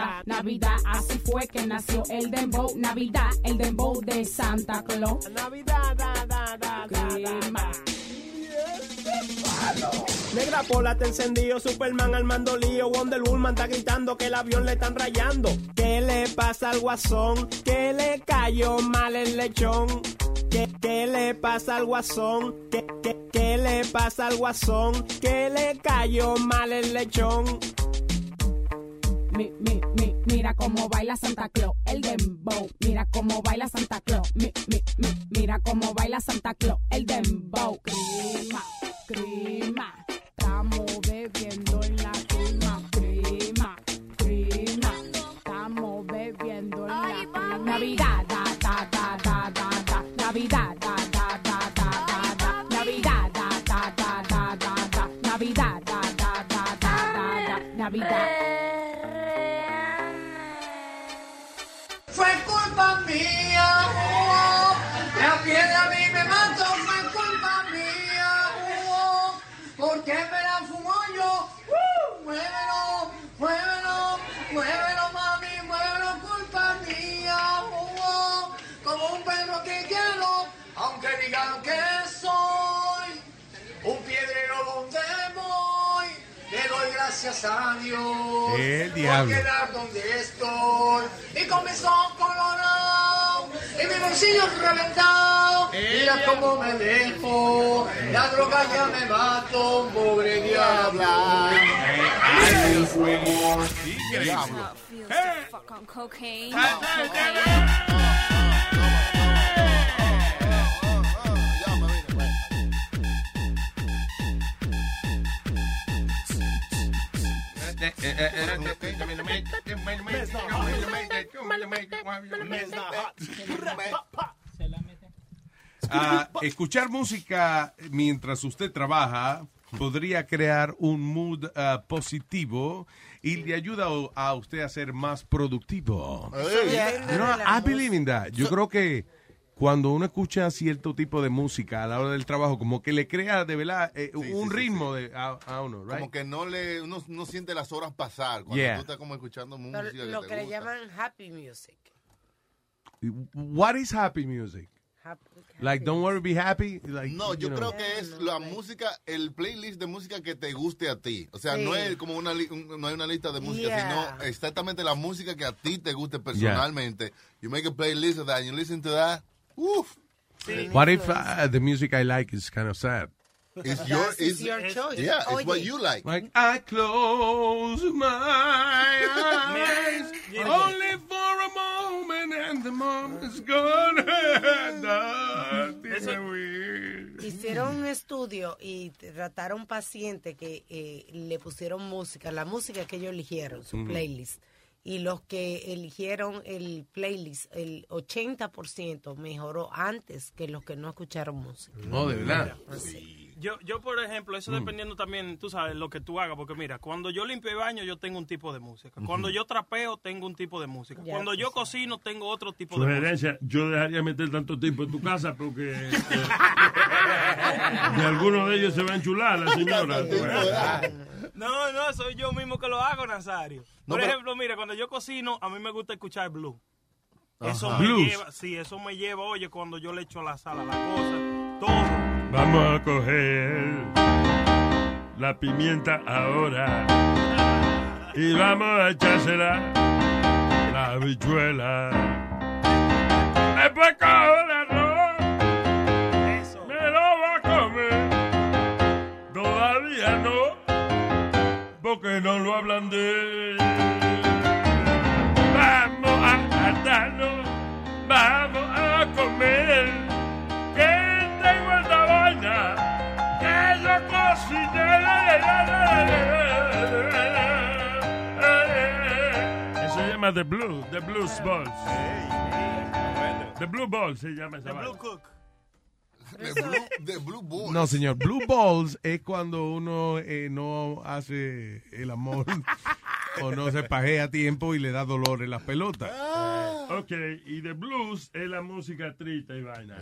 da. Navidad, así fue que nació el dembow. Navidad, el dembow de Santa Claus.
Navidad, da, da, da. Negra pola te encendido, Superman al mando lío, Wonder Woman está gritando que el avión le están rayando. ¿Qué le pasa al guasón? ¿Qué le cayó mal el lechón? ¿Qué, qué le pasa al guasón? ¿Qué, qué, qué le pasa al guasón? ¿Qué le cayó mal el lechón?
Mi, mi, mi, mira cómo baila Santa Claus, el dembow. Mira cómo baila Santa Claus. Mi, mi, mi, mira cómo baila Santa Claus, el dembow. Crema, crema. Estamos bebiendo en la crema, crema, crema. Estamos bebiendo en la crema. Navidad, da, da, da, da, da, da. Navidad, da, da, da, da, da, da. Navidad, da, da, da, da, da, da. Navidad, da, da, da, da, da, da. Navidad.
Que quiero, aunque digan que soy un piedrero donde voy, le doy gracias a Dios
El
por
diablo.
quedar donde estoy. Y comenzó colorado y mi bolsillo reventado. Mira cómo me dejo la droga ya me mato pobre diablo.
Diablo. Feels
Ah, escuchar música mientras usted trabaja podría crear un mood ah, positivo y le ayuda a usted a ser más productivo.
Hey.
Know, I believe in that. Yo creo que cuando uno escucha cierto tipo de música a la hora del trabajo, como que le crea de verdad eh, un
sí, sí,
ritmo de, a, a uno, right?
Como que no le, uno no siente las horas pasar cuando
Yeah.
tú estás como escuchando música
Lo,
que
lo
te
que le
gusta.
llaman happy music.
What is happy music?
Happy-
Like, don't worry, be happy. Like,
No, yo
know.
creo que es la música, el playlist de música que te guste a ti. O sea,
Sí.
no es como una, un- no hay una lista de música,
Yeah.
sino exactamente la música que a ti te guste personalmente. You make a playlist of that and you listen to that. Uf.
What if uh, the music I like is kind of sad?
It's your,
it's
it's,
your choice.
yeah, it's what
Oye.
you like.
Like, I close my (laughs) eyes only for a moment and the moment's gone.
Hicieron un estudio y trataron pacientes que eh, le pusieron música, la música que ellos eligieron, su playlist. Y los que eligieron el playlist, el 80% mejoró antes que los que no escucharon música.
No, de verdad.
Yo, yo, por ejemplo, eso
Mm.
dependiendo también, tú sabes, lo que tú hagas, porque mira, cuando yo limpio el baño, yo tengo un tipo de música. Cuando yo trapeo, tengo un tipo de música.
Ya,
Cuando yo cocino, tengo otro tipo de música.
Sugerencia, yo dejaría meter tanto tiempo en tu casa porque eh, (laughs) de alguno de ellos se va a enchular la señora. (laughs)
No, no, soy yo mismo que lo hago, Nazario.
No,
Por
pero-
ejemplo, mira, cuando yo cocino, a mí me gusta escuchar blues. Eso me
Blues.
lleva, sí, eso me lleva, oye, cuando yo le echo a la sala la cosa, todo.
Vamos a coger la pimienta ahora y vamos a echársela la habichuela. Después porque no lo hablan de él. Vamos a hartarnos, vamos a comer. Que tengo esta vaina, que yo cociné. Se llama The Blue, The Blues Balls. The Blue Balls se llama esa vaina.
De Blue Balls.
No, señor. Blue balls es cuando uno eh, no hace el amor (laughs) o no se pajea a tiempo y le da dolor en las pelotas.
Ok, y The Blues es la música triste y vaina.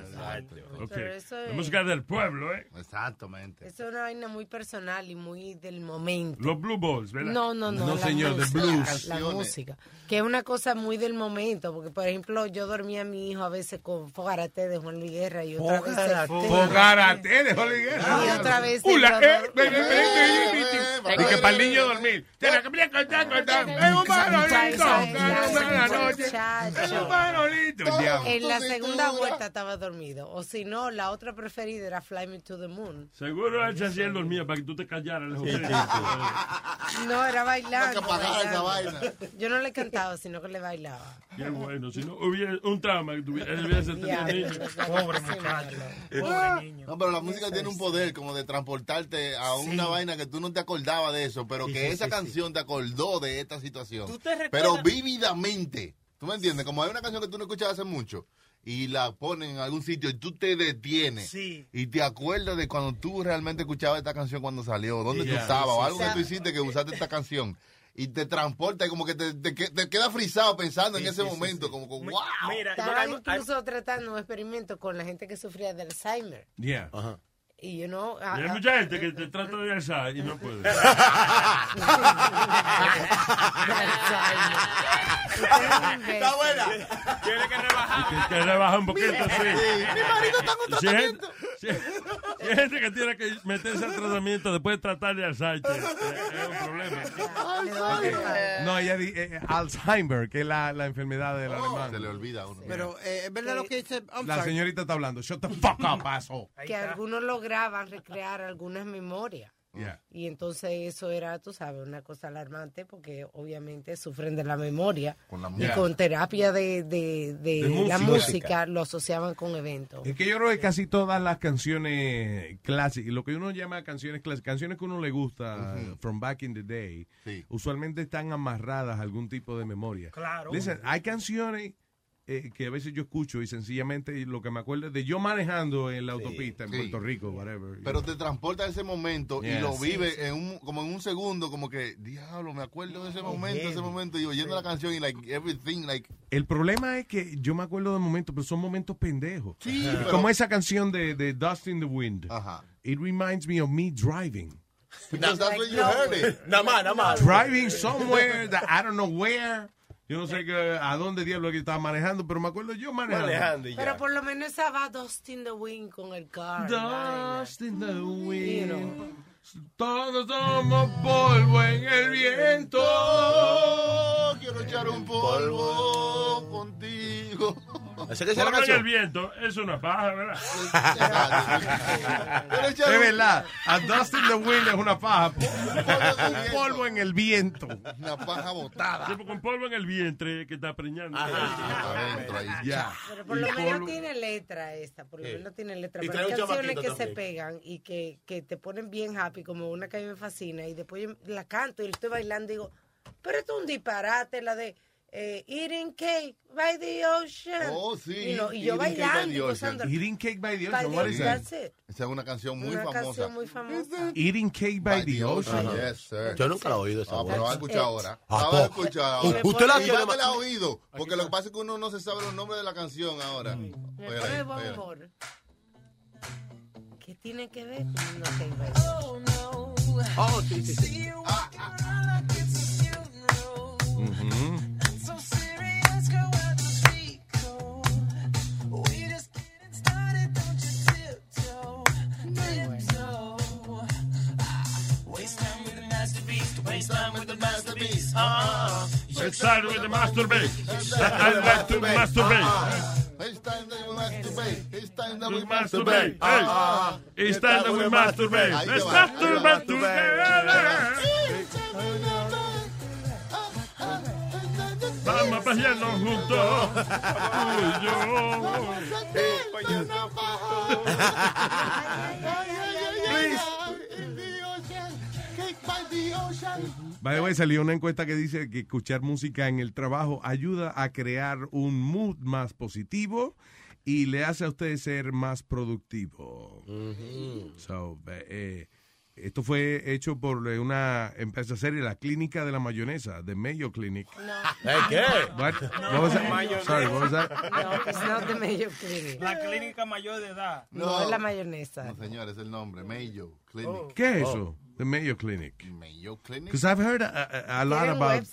Ok,
Pero eso
La
es-
música del pueblo, ¿eh?
Exactamente.
Eso es una vaina muy personal y muy del momento.
Los Blue Balls, ¿verdad?
No, no, no.
No, señor, de
música,
blues.
La música. Que es una cosa muy del momento. Porque, por ejemplo, yo dormía a mi hijo a veces con Fogarate de Juan Luis Guerra y otra vez.
Fogarate. Fogarate de Guerra.
Y otra vez.
Ula, eh. Y que para el niño dormir. Tiene que brincar, contar, contar. Es un manolito. Es un manolito.
En la segunda vuelta estaba dormido. O si no, la otra preferida era Fly Me to the Moon.
Seguro él se hacía el dormía para que tú te callaras.
No, era bailando.
Hay que apagar esa vaina.
Yo no le cantaba, sino que le bailaba.
Qué bueno, si no hubiera un trauma que tuviera, él hubiese tenido niño.
Pobre muchacho.
Ah, No, pero la música tiene un poder como de transportarte a una vaina que tú no te acordabas de eso, pero
Sí,
que
sí,
esa
sí,
canción te acordó de esta situación.
¿Tú te recuerdas?
Pero vívidamente. ¿Tú me entiendes? Como hay una canción que tú no escuchas hace mucho y la ponen en algún sitio y tú te detienes y te acuerdas de cuando tú realmente escuchabas esta canción cuando salió, dónde tú
Yeah.
estabas o algo
sí.
que tú hiciste que usaste esta canción. Y te transporta y como que te, te, que- te queda frisado pensando en
Sí,
ese
sí, sí,
momento,
sí.
como wow.
Mira, yo-
Estaba
hay-
incluso tratando un experimento con la gente que sufría de Alzheimer.
Yeah.
Y you know, a-
hay mucha gente que te trata de alzar y no puede. (laughs) (laughs)
Está
buena. Tiene que rebajar.
Que, que rebaja un poquito, sí.
Mi marido está en un
Si hay gente, si- hay gente que tiene que meterse al tratamiento después de tratar de Alzheimer, eh, es un problema.
No, ella di- eh, Alzheimer, que es la, la enfermedad del alemán.
Se le olvida a uno.
Pero eh, es verdad lo que dice. I'm
La
sorry.
señorita está hablando. Shut the fuck up, asshole.
que algunos lograban recrear algunas memorias.
Yeah.
Y entonces eso era, tú sabes, una cosa alarmante porque obviamente sufren de la memoria.
Con la
y con terapia de, de, de
De
la
música.
música lo asociaban con eventos.
Es que yo creo que casi todas las canciones clásicas, lo que uno llama canciones clásicas, canciones que uno le gusta, from back in the day, usualmente están amarradas a algún tipo de memoria.
Claro.
Listen, hay canciones eh, que a veces yo escucho y sencillamente lo que me acuerdo es de yo manejando en la autopista en
sí.
Puerto Rico, whatever.
Pero te transporta a ese momento
Yeah.
y lo
Sí,
vive
sí.
En un, como en un segundo, como que, diablo, me acuerdo de ese momento, ese momento, y oyendo la canción y like everything, like,
El problema es que yo me acuerdo de momentos, pero son momentos pendejos.
Sí, pero-
Como esa canción de, de Dust in the Wind. It reminds me of me driving.
because that's where you heard it.
Nada más, nada más.
Driving somewhere that I don't know where. Yo no sé que, a dónde diablo que estaba manejando, pero me acuerdo yo manejando.
Pero por lo menos esa va Dust in the Wind con el car.
Dust in the wind.
You know.
Todos somos polvo en el viento.
Quiero echar un polvo contigo.
Esa que es la
Polvo en
canción.
el viento es una paja, ¿verdad? (laughs)
Es verdad. A dust in the wind es una paja. Un polvo en el viento.
Una paja botada.
Sí, con polvo en el vientre que está preñando.
Adentro ahí.
Ya.
Pero por lo menos tiene letra esta, por lo menos tiene letra. Pero hay canciones que se pegan y que, que te ponen bien happy, como una que a mí me fascina, y después yo la canto y estoy bailando y digo, pero esto es un disparate, la de eh, Eating Cake by the Ocean.
Oh, sí,
Y, no- y yo
Eating Cake by
bailando
the Ocean.
gozando.
Eating cake by the
By
ocean.
the-
What is that?
that's it.
Esa es una canción muy
una
famosa.
canción muy famosa.
Eating cake by, the ocean.
Yes, sir.
Yo nunca la he oído esa
Ah, pero la escuchar ahora.
Ah,
La
pues.
escuchar ahora.
¿Usted la
Y la ha oído. Porque lo que pasa es que uno no se sabe los nombres de la canción ahora. Óyela.
humor. ¿Qué tiene que ver con no Cake by the Ocean?
Oh, sí, sí, sí.
Let's start with the masturbate. I like to masturbate.
It's time that we masturbate. It's time that we
To
masturbate.
it's time that we masturbate. Let's masturbate together. Vamos a pasearnos juntos. Tú y yo.
By the way, salió una encuesta que dice que escuchar música en el trabajo ayuda a crear un mood más positivo y le hace a usted ser más productivo. So, eh, esto fue hecho por eh, una empresa seria, la Clínica de la Mayonesa, de Mayo Clinic.
¿Eh, qué?
What? What was that? Sorry, what was that?
No, it's not the Mayo Clinic.
La clínica mayor de edad.
No, es la mayonesa.
No, señor, es el nombre. Mayo Clinic.
¿Qué es eso? The Mayo Clinic.
Mayo Clinic.
Because I've heard a, a- a lot about.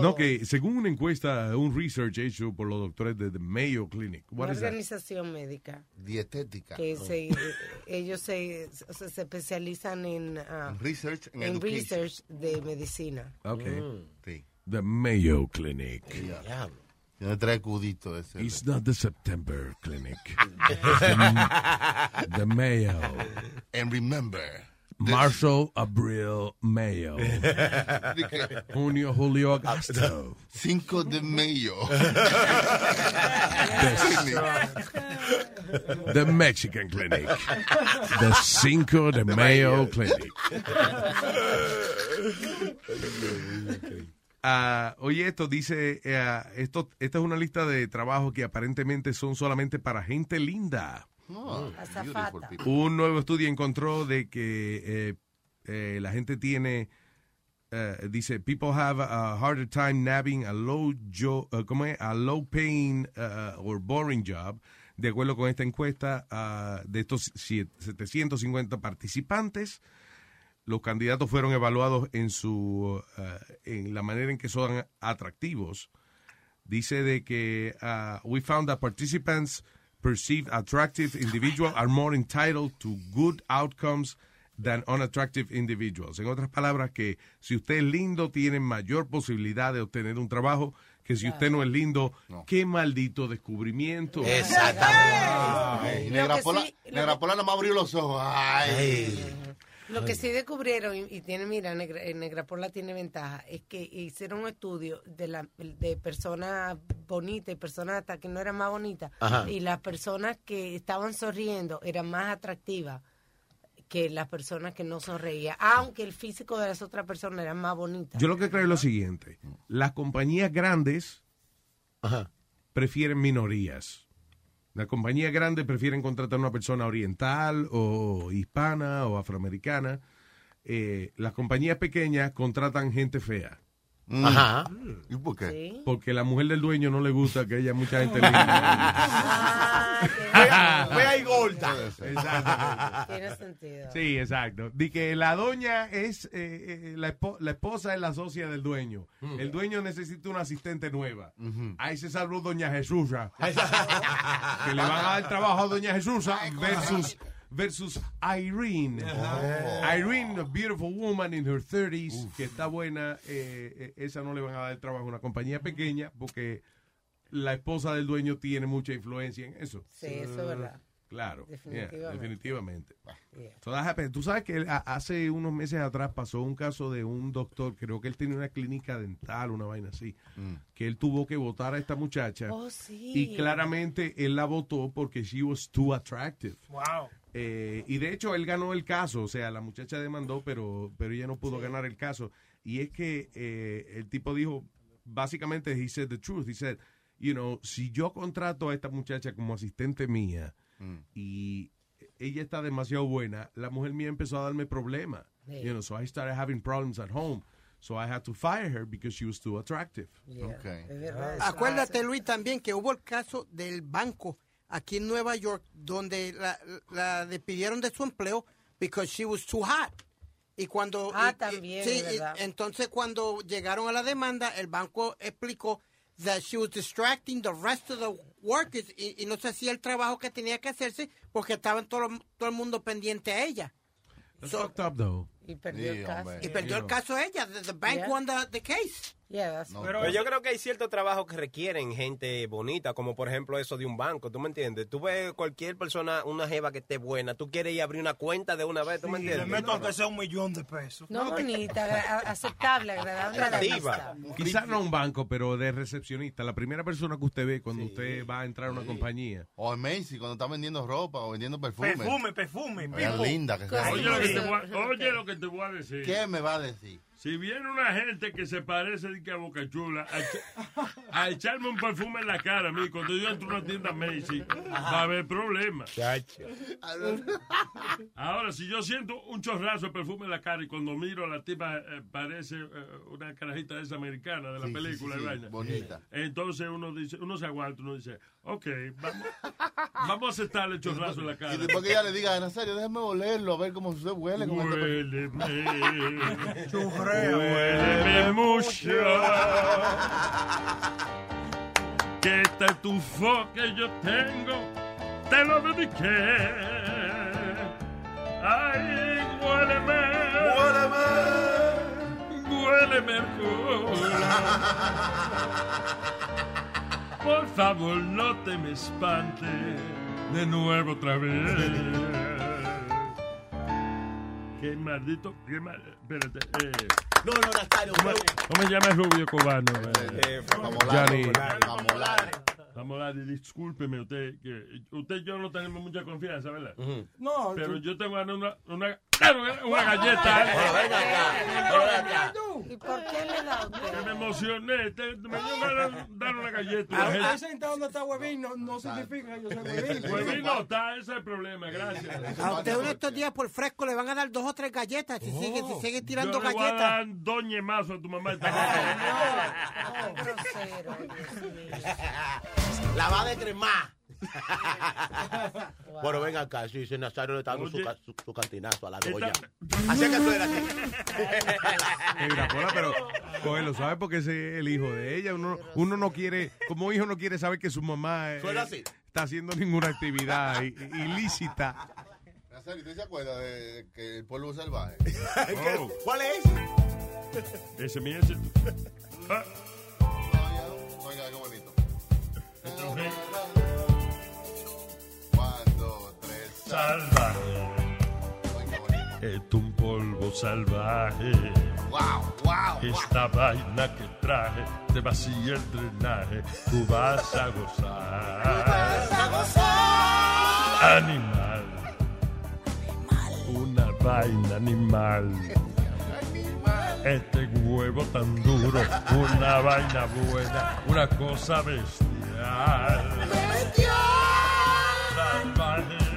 No, que según una encuesta, un research hecho por los doctores de The Mayo Clinic. What
Una
is that?
organización médica
Dietética.
que se, (laughs) ellos se, o sea, se especializan en, ah,
Research
en
education.
research de medicina.
Okay.
Sí.
The Mayo Clinic.
Tiene tres cuditos ese.
It's not the September Clinic. (laughs) The, the Mayo.
And remember.
Marzo, Abril, Mayo. (laughs) Junio, Julio, Agosto.
Cinco de Mayo.
The Mexican Clinic. The Cinco de Mayo Clinic. (laughs) Ah, oye, esto dice, eh, esto, esta es una lista de trabajos que aparentemente son solamente para gente linda.
Oh, people.
Un nuevo estudio encontró de que eh, eh, la gente tiene, eh, dice, people have a harder time nabbing a low, jo- eh, ¿cómo es? A low paying uh, or boring job. De acuerdo con esta encuesta, ah, de estos siete- 750 participantes, los candidatos fueron evaluados en su, en la manera en que son atractivos. Dice de que ah, we found that participants perceived attractive individuals are more entitled to good outcomes than unattractive individuals. En otras palabras, que si usted es lindo, tiene mayor posibilidad de obtener un trabajo que si usted no es lindo, qué maldito descubrimiento.
Exactamente. Y
Lo
Negra
que
Pola,
sí-
abrió los ojos. Ay.
Lo que sí descubrieron, y, y tiene, mira, Negra, en Negrapola tiene ventaja, es que hicieron un estudio de la de personas bonitas y personas hasta que no eran más bonitas,
Ajá.
y las personas que estaban sonriendo eran más atractivas que las personas que no sonreían, aunque el físico de las otras personas era más bonita.
Yo lo que creo es lo siguiente. Las compañías grandes prefieren minorías. Las compañías grandes prefieren contratar a una persona oriental o hispana o afroamericana. Eh, las compañías pequeñas contratan gente fea.
Mm. Ajá. ¿Y por qué?
Porque la mujer del dueño no le gusta que haya mucha gente (laughs) linda.
Fea y (laughs) (laughs)
Tiene sentido.
Sí, exacto. Di que la doña es, eh, eh, la, espo- la esposa es la socia del dueño. El dueño necesita una asistente nueva. Ahí se salvó doña Jesusa. (laughs) que le van a dar trabajo a doña Jesusa versus, versus Irene. Irene, a beautiful woman in her 30s, que está buena. eh, eh, esa no le van a dar trabajo a una compañía pequeña porque la esposa del dueño tiene mucha influencia en eso.
Sí, eso es verdad.
Claro, yeah,
Definitivamente. Yeah.
So. Tú sabes que hace unos meses atrás pasó un caso de un doctor, creo que él tenía una clínica dental, una vaina así, que él tuvo que votar a esta muchacha.
Oh, sí.
Y claramente él la votó porque she was too attractive.
Wow.
Eh, y de hecho él ganó el caso, o sea, la muchacha demandó, pero, pero ella no pudo ganar el caso. Y es que eh, el tipo dijo, básicamente, he said the truth. He said, you know, si yo contrato a esta muchacha como asistente mía y ella está demasiado buena, la mujer mía empezó a darme problemas.
Sí.
You know, so I started having problems at home. So I had to fire her because she was too attractive.
Okay.
Acuérdate, Luis, también que hubo el caso del banco aquí en Nueva York donde la, la despidieron de su empleo because she was too hot. Y cuando
Ah,
y- y-
también,
sí,
es
y-
verdad.
entonces cuando llegaron a la demanda, el banco explicó that she was distracting the rest of the workers y, y no se hacía el trabajo que tenía que hacerse porque estaban todo, todo el mundo pendiente a ella.
That's
So-
fucked up, though.
Y perdió el caso.
Y perdió el caso ella. The, the bank
Yeah.
won the, the case.
Yeah, that's
Pero yo creo que hay ciertos trabajos que requieren gente bonita, como por ejemplo eso de un banco, ¿tú me entiendes? Tú ves cualquier persona, una jeva que esté buena, tú quieres ir a abrir una cuenta de una vez, ¿tú me
Y le
entiendes?
meto aunque sea un millón de pesos.
No bonita, aceptable, agradable.
Quizás no un banco, pero de recepcionista. La primera persona que usted ve cuando usted va a entrar a una compañía.
O en Macy, cuando está vendiendo ropa o vendiendo perfume.
Perfume, perfume.
Es
people.
linda que sea.
Oye lo, que te voy a, oye lo que te.
¿Qué me va a decir?
Si viene una gente que se parece de que a Boca Chula a, echa- a echarme un perfume en la cara a mí, cuando yo entro a una tienda Macy, va a haber problemas. Ahora, si yo siento un chorrazo de perfume en la cara y cuando miro a la tipa eh, parece eh, una carajita esa americana de la
Sí,
película
sí, sí,
vaina.
bonita.
Entonces uno dice, uno se aguanta, uno dice, ok, vamos, vamos a aceptarle el chorrazo en la cara.
Y después que ella le diga, Nazario, déjame olerlo, a ver cómo se huele. Con (laughs)
huéleme mucho. Que este tufo que yo tengo te lo dediqué. Ay, huéleme. Huéleme. Huéleme el culo. Por favor, no te me espantes de nuevo otra vez. Qué maldito, qué mal, espérate, eh.
No, no, Nazario.
¿Cómo, cómo se llama el rubio cubano?
Eh,
Johnny.
Mamolari.
Mamolari, discúlpeme usted, que usted y yo no tenemos mucha confianza, ¿verdad?
No,
Pero
tú-
yo tengo una, una, una, una galleta.
¿Y por qué le da a
Que me emocioné, te- me dio ganas de dar una galleta.
Ah,
Una
Ahí
gente-
sentado donde está Huevín no, no significa que yo soy Huevín.
Huevín no está, ese es el problema, gracias.
A usted uno de estos días por fresco le van a dar dos o tres galletas si sigue, si sigue tirando
yo le voy a
galletas.
dar a tu mamá. (laughs)
Grosero, Dios mío.
La va de (laughs) Bueno, venga acá, sí, sí, Nazario le está dando su, cantinazo a la doña. (laughs) Así es que tú eras así. (laughs)
Mira, Pola, pero cógelo, ¿sabes? Porque ese es el hijo de ella. Uno, uno no quiere, como hijo no quiere saber que su mamá eh,
así.
está haciendo ninguna actividad ilícita.
Nazario, ¿usted se acuerda de que el polvo salvaje?
Oh,
¿Cuál es?
ese es mi ese. Ah,
Oiga, qué bonito.
Salvaje. Es un polvo salvaje.
Wow, wow.
Esta vaina que traje te vacía el drenaje. Tú vas a gozar. Animal. Una vaina animal. Este huevo tan duro, una vaina buena, una cosa bestial. Salvaje.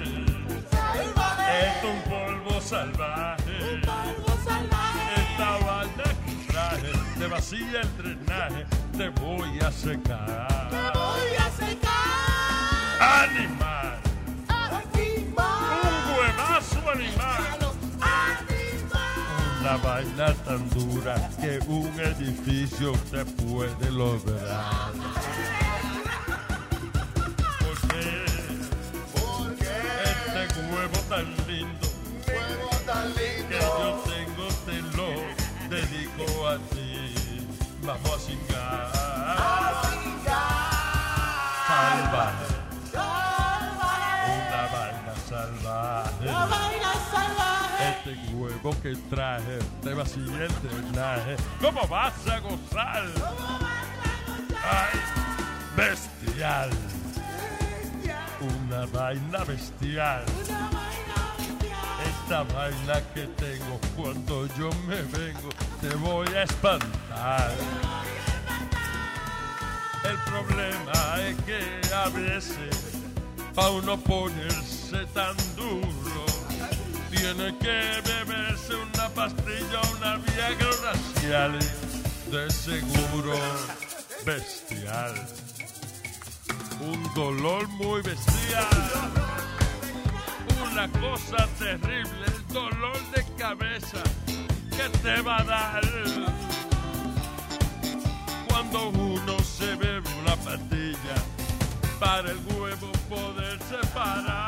Es un polvo salvaje. Esta vaina que traje te vacía el drenaje. Te voy a secar. Animal. Un huevazo animal. Una vaina tan dura que un edificio te puede lograr. (laughs) ¿Por qué? Este huevo tan lindo a. Vamos a cingar. Salvaje. Una vaina salvaje. Este huevo que traje te vacía el drenaje. ¿Cómo vas a gozar? Ay, bestial. Una vaina bestial. Esta vaina que tengo cuando yo me vengo te voy a espantar. El problema es que a veces pa' uno ponerse tan duro tiene que beberse una pastilla, una Viagra racial de seguro bestial. Un dolor muy bestial. Una cosa terrible, el dolor de cabeza que te va a dar cuando uno se bebe una pastilla para el huevo poder separar.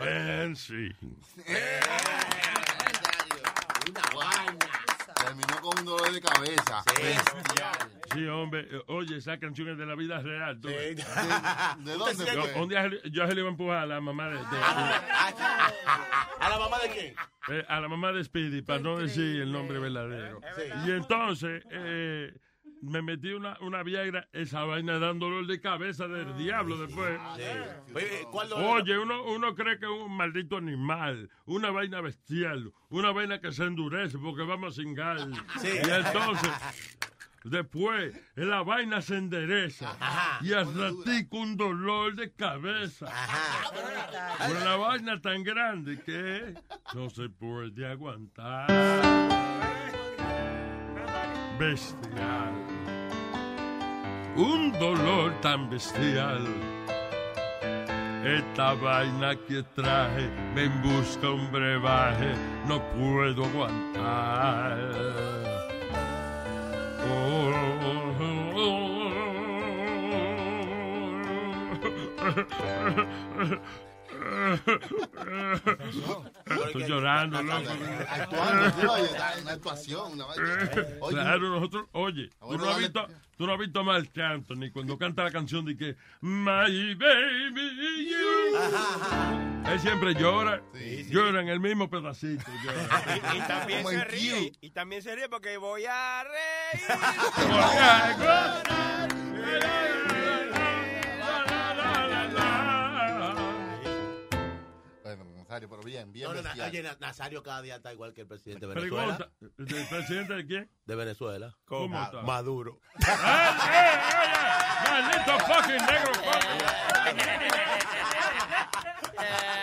And sí.
Una vaina. Terminó con un dolor de cabeza. Bestial.
Sí, hombre. Oye, esa canción es de la vida real. tú ves.
¿De dónde
Yo,
fue?
un día yo se le iba a empujar a la mamá de, de-
¿A la mamá de quién?
eh, a la mamá de Speedy, para no decir el nombre verdadero. Y entonces eh, me metí una, una Viagra, esa vaina dando dolor de cabeza del diablo después.
Oye, ¿cuál dolor?
Oye, uno, uno cree que es un maldito animal, una vaina bestial, una vaina que se endurece porque vamos sin gas.
Sí.
Y entonces, después, la vaina se endereza y al ratico un dolor de cabeza. Una vaina tan grande que no se puede aguantar. Bestial. Un dolor tan bestial. Esta vaina que traje me busca un brebaje, no puedo aguantar. Estoy llorando, loco.
Actuando, una actuación, una
Claro, nosotros, oye, tú no has visto, tú no has visto mal canto, ni cuando canta la canción de que My baby you. Él siempre llora, llora en el mismo pedacito. llora. (laughs)
Y, y también se ríe. Y también se ríe porque voy a reír. (laughs)
Nazario, pero bien, bien
No, no, na- oye, Na- Nazario cada día está igual que el presidente de Venezuela.
¿el presidente de quién?
De Venezuela.
¿Cómo
Ah,
está?
Maduro. (laughs)
¡Maldito fucking negro!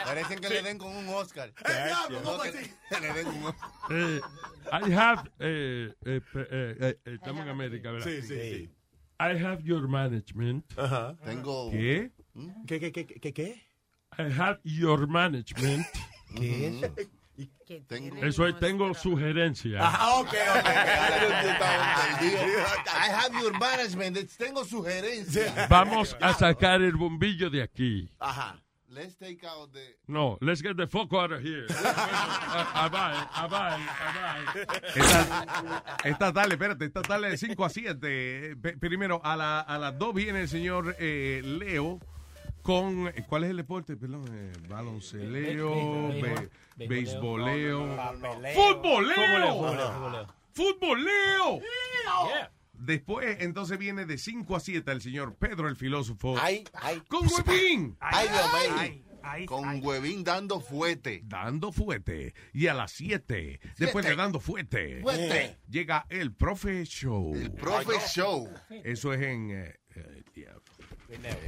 Parecen que le den con un Oscar.
Eh, I have, eh, eh, eh, eh, estamos en América, ¿verdad?
Sí, sí, sí.
I have your management.
Ajá.
Tengo.
¿Qué?
¿Qué, qué, qué, qué, qué?
I have your management. (laughs)
¿Qué es?
Tengo.
Eso es, tengo sugerencias.
Ah, ok, ok. (laughs)
I have your management. Tengo sugerencias.
Vamos a sacar el bombillo de aquí.
Ajá.
Let's take out the.
No, let's get the fuck out of here. Abai, abai, abai.
Esta, esta tarde, espérate, esta tarde de 5 a 7. Pe- Primero, a, la- a las 2 viene el señor eh, Leo con. ¿Cuál es el deporte? Perdón, eh, balonceleo, be- beisboleo, futboleo. ¡Futboleo! Después, entonces viene de 5 a 7 el señor Pedro el filósofo.
Ay, ay.
¡Con Huevín!
Ay, Dios mío. Con Huevín dando fuete.
Dando fuerte. Y a las 7, después de dando fuerte,
Fuerte.
llega el Profe Show.
El Profe Show.
Eso es en. eh, eh, diablo.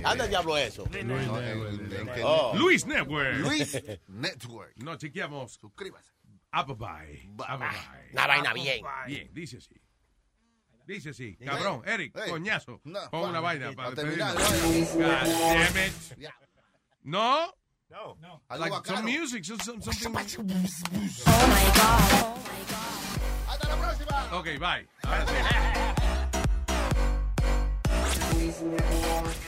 Anda, diablo, eso.
Luis
No,
Network.
Oh.
Luis Network.
Luis Network.
No, chequeamos.
Suscríbase.
Ababai. Ababai.
Una vaina bien.
Bien, dice así. Dice así. Cabrón, Eric, coñazo.
No,
Pon una vaina
para terminar.
God. No.
No.
Algo
Like some music, some, some- something.
Hasta la próxima.
Ok, bye. Ahora sí. (laughs)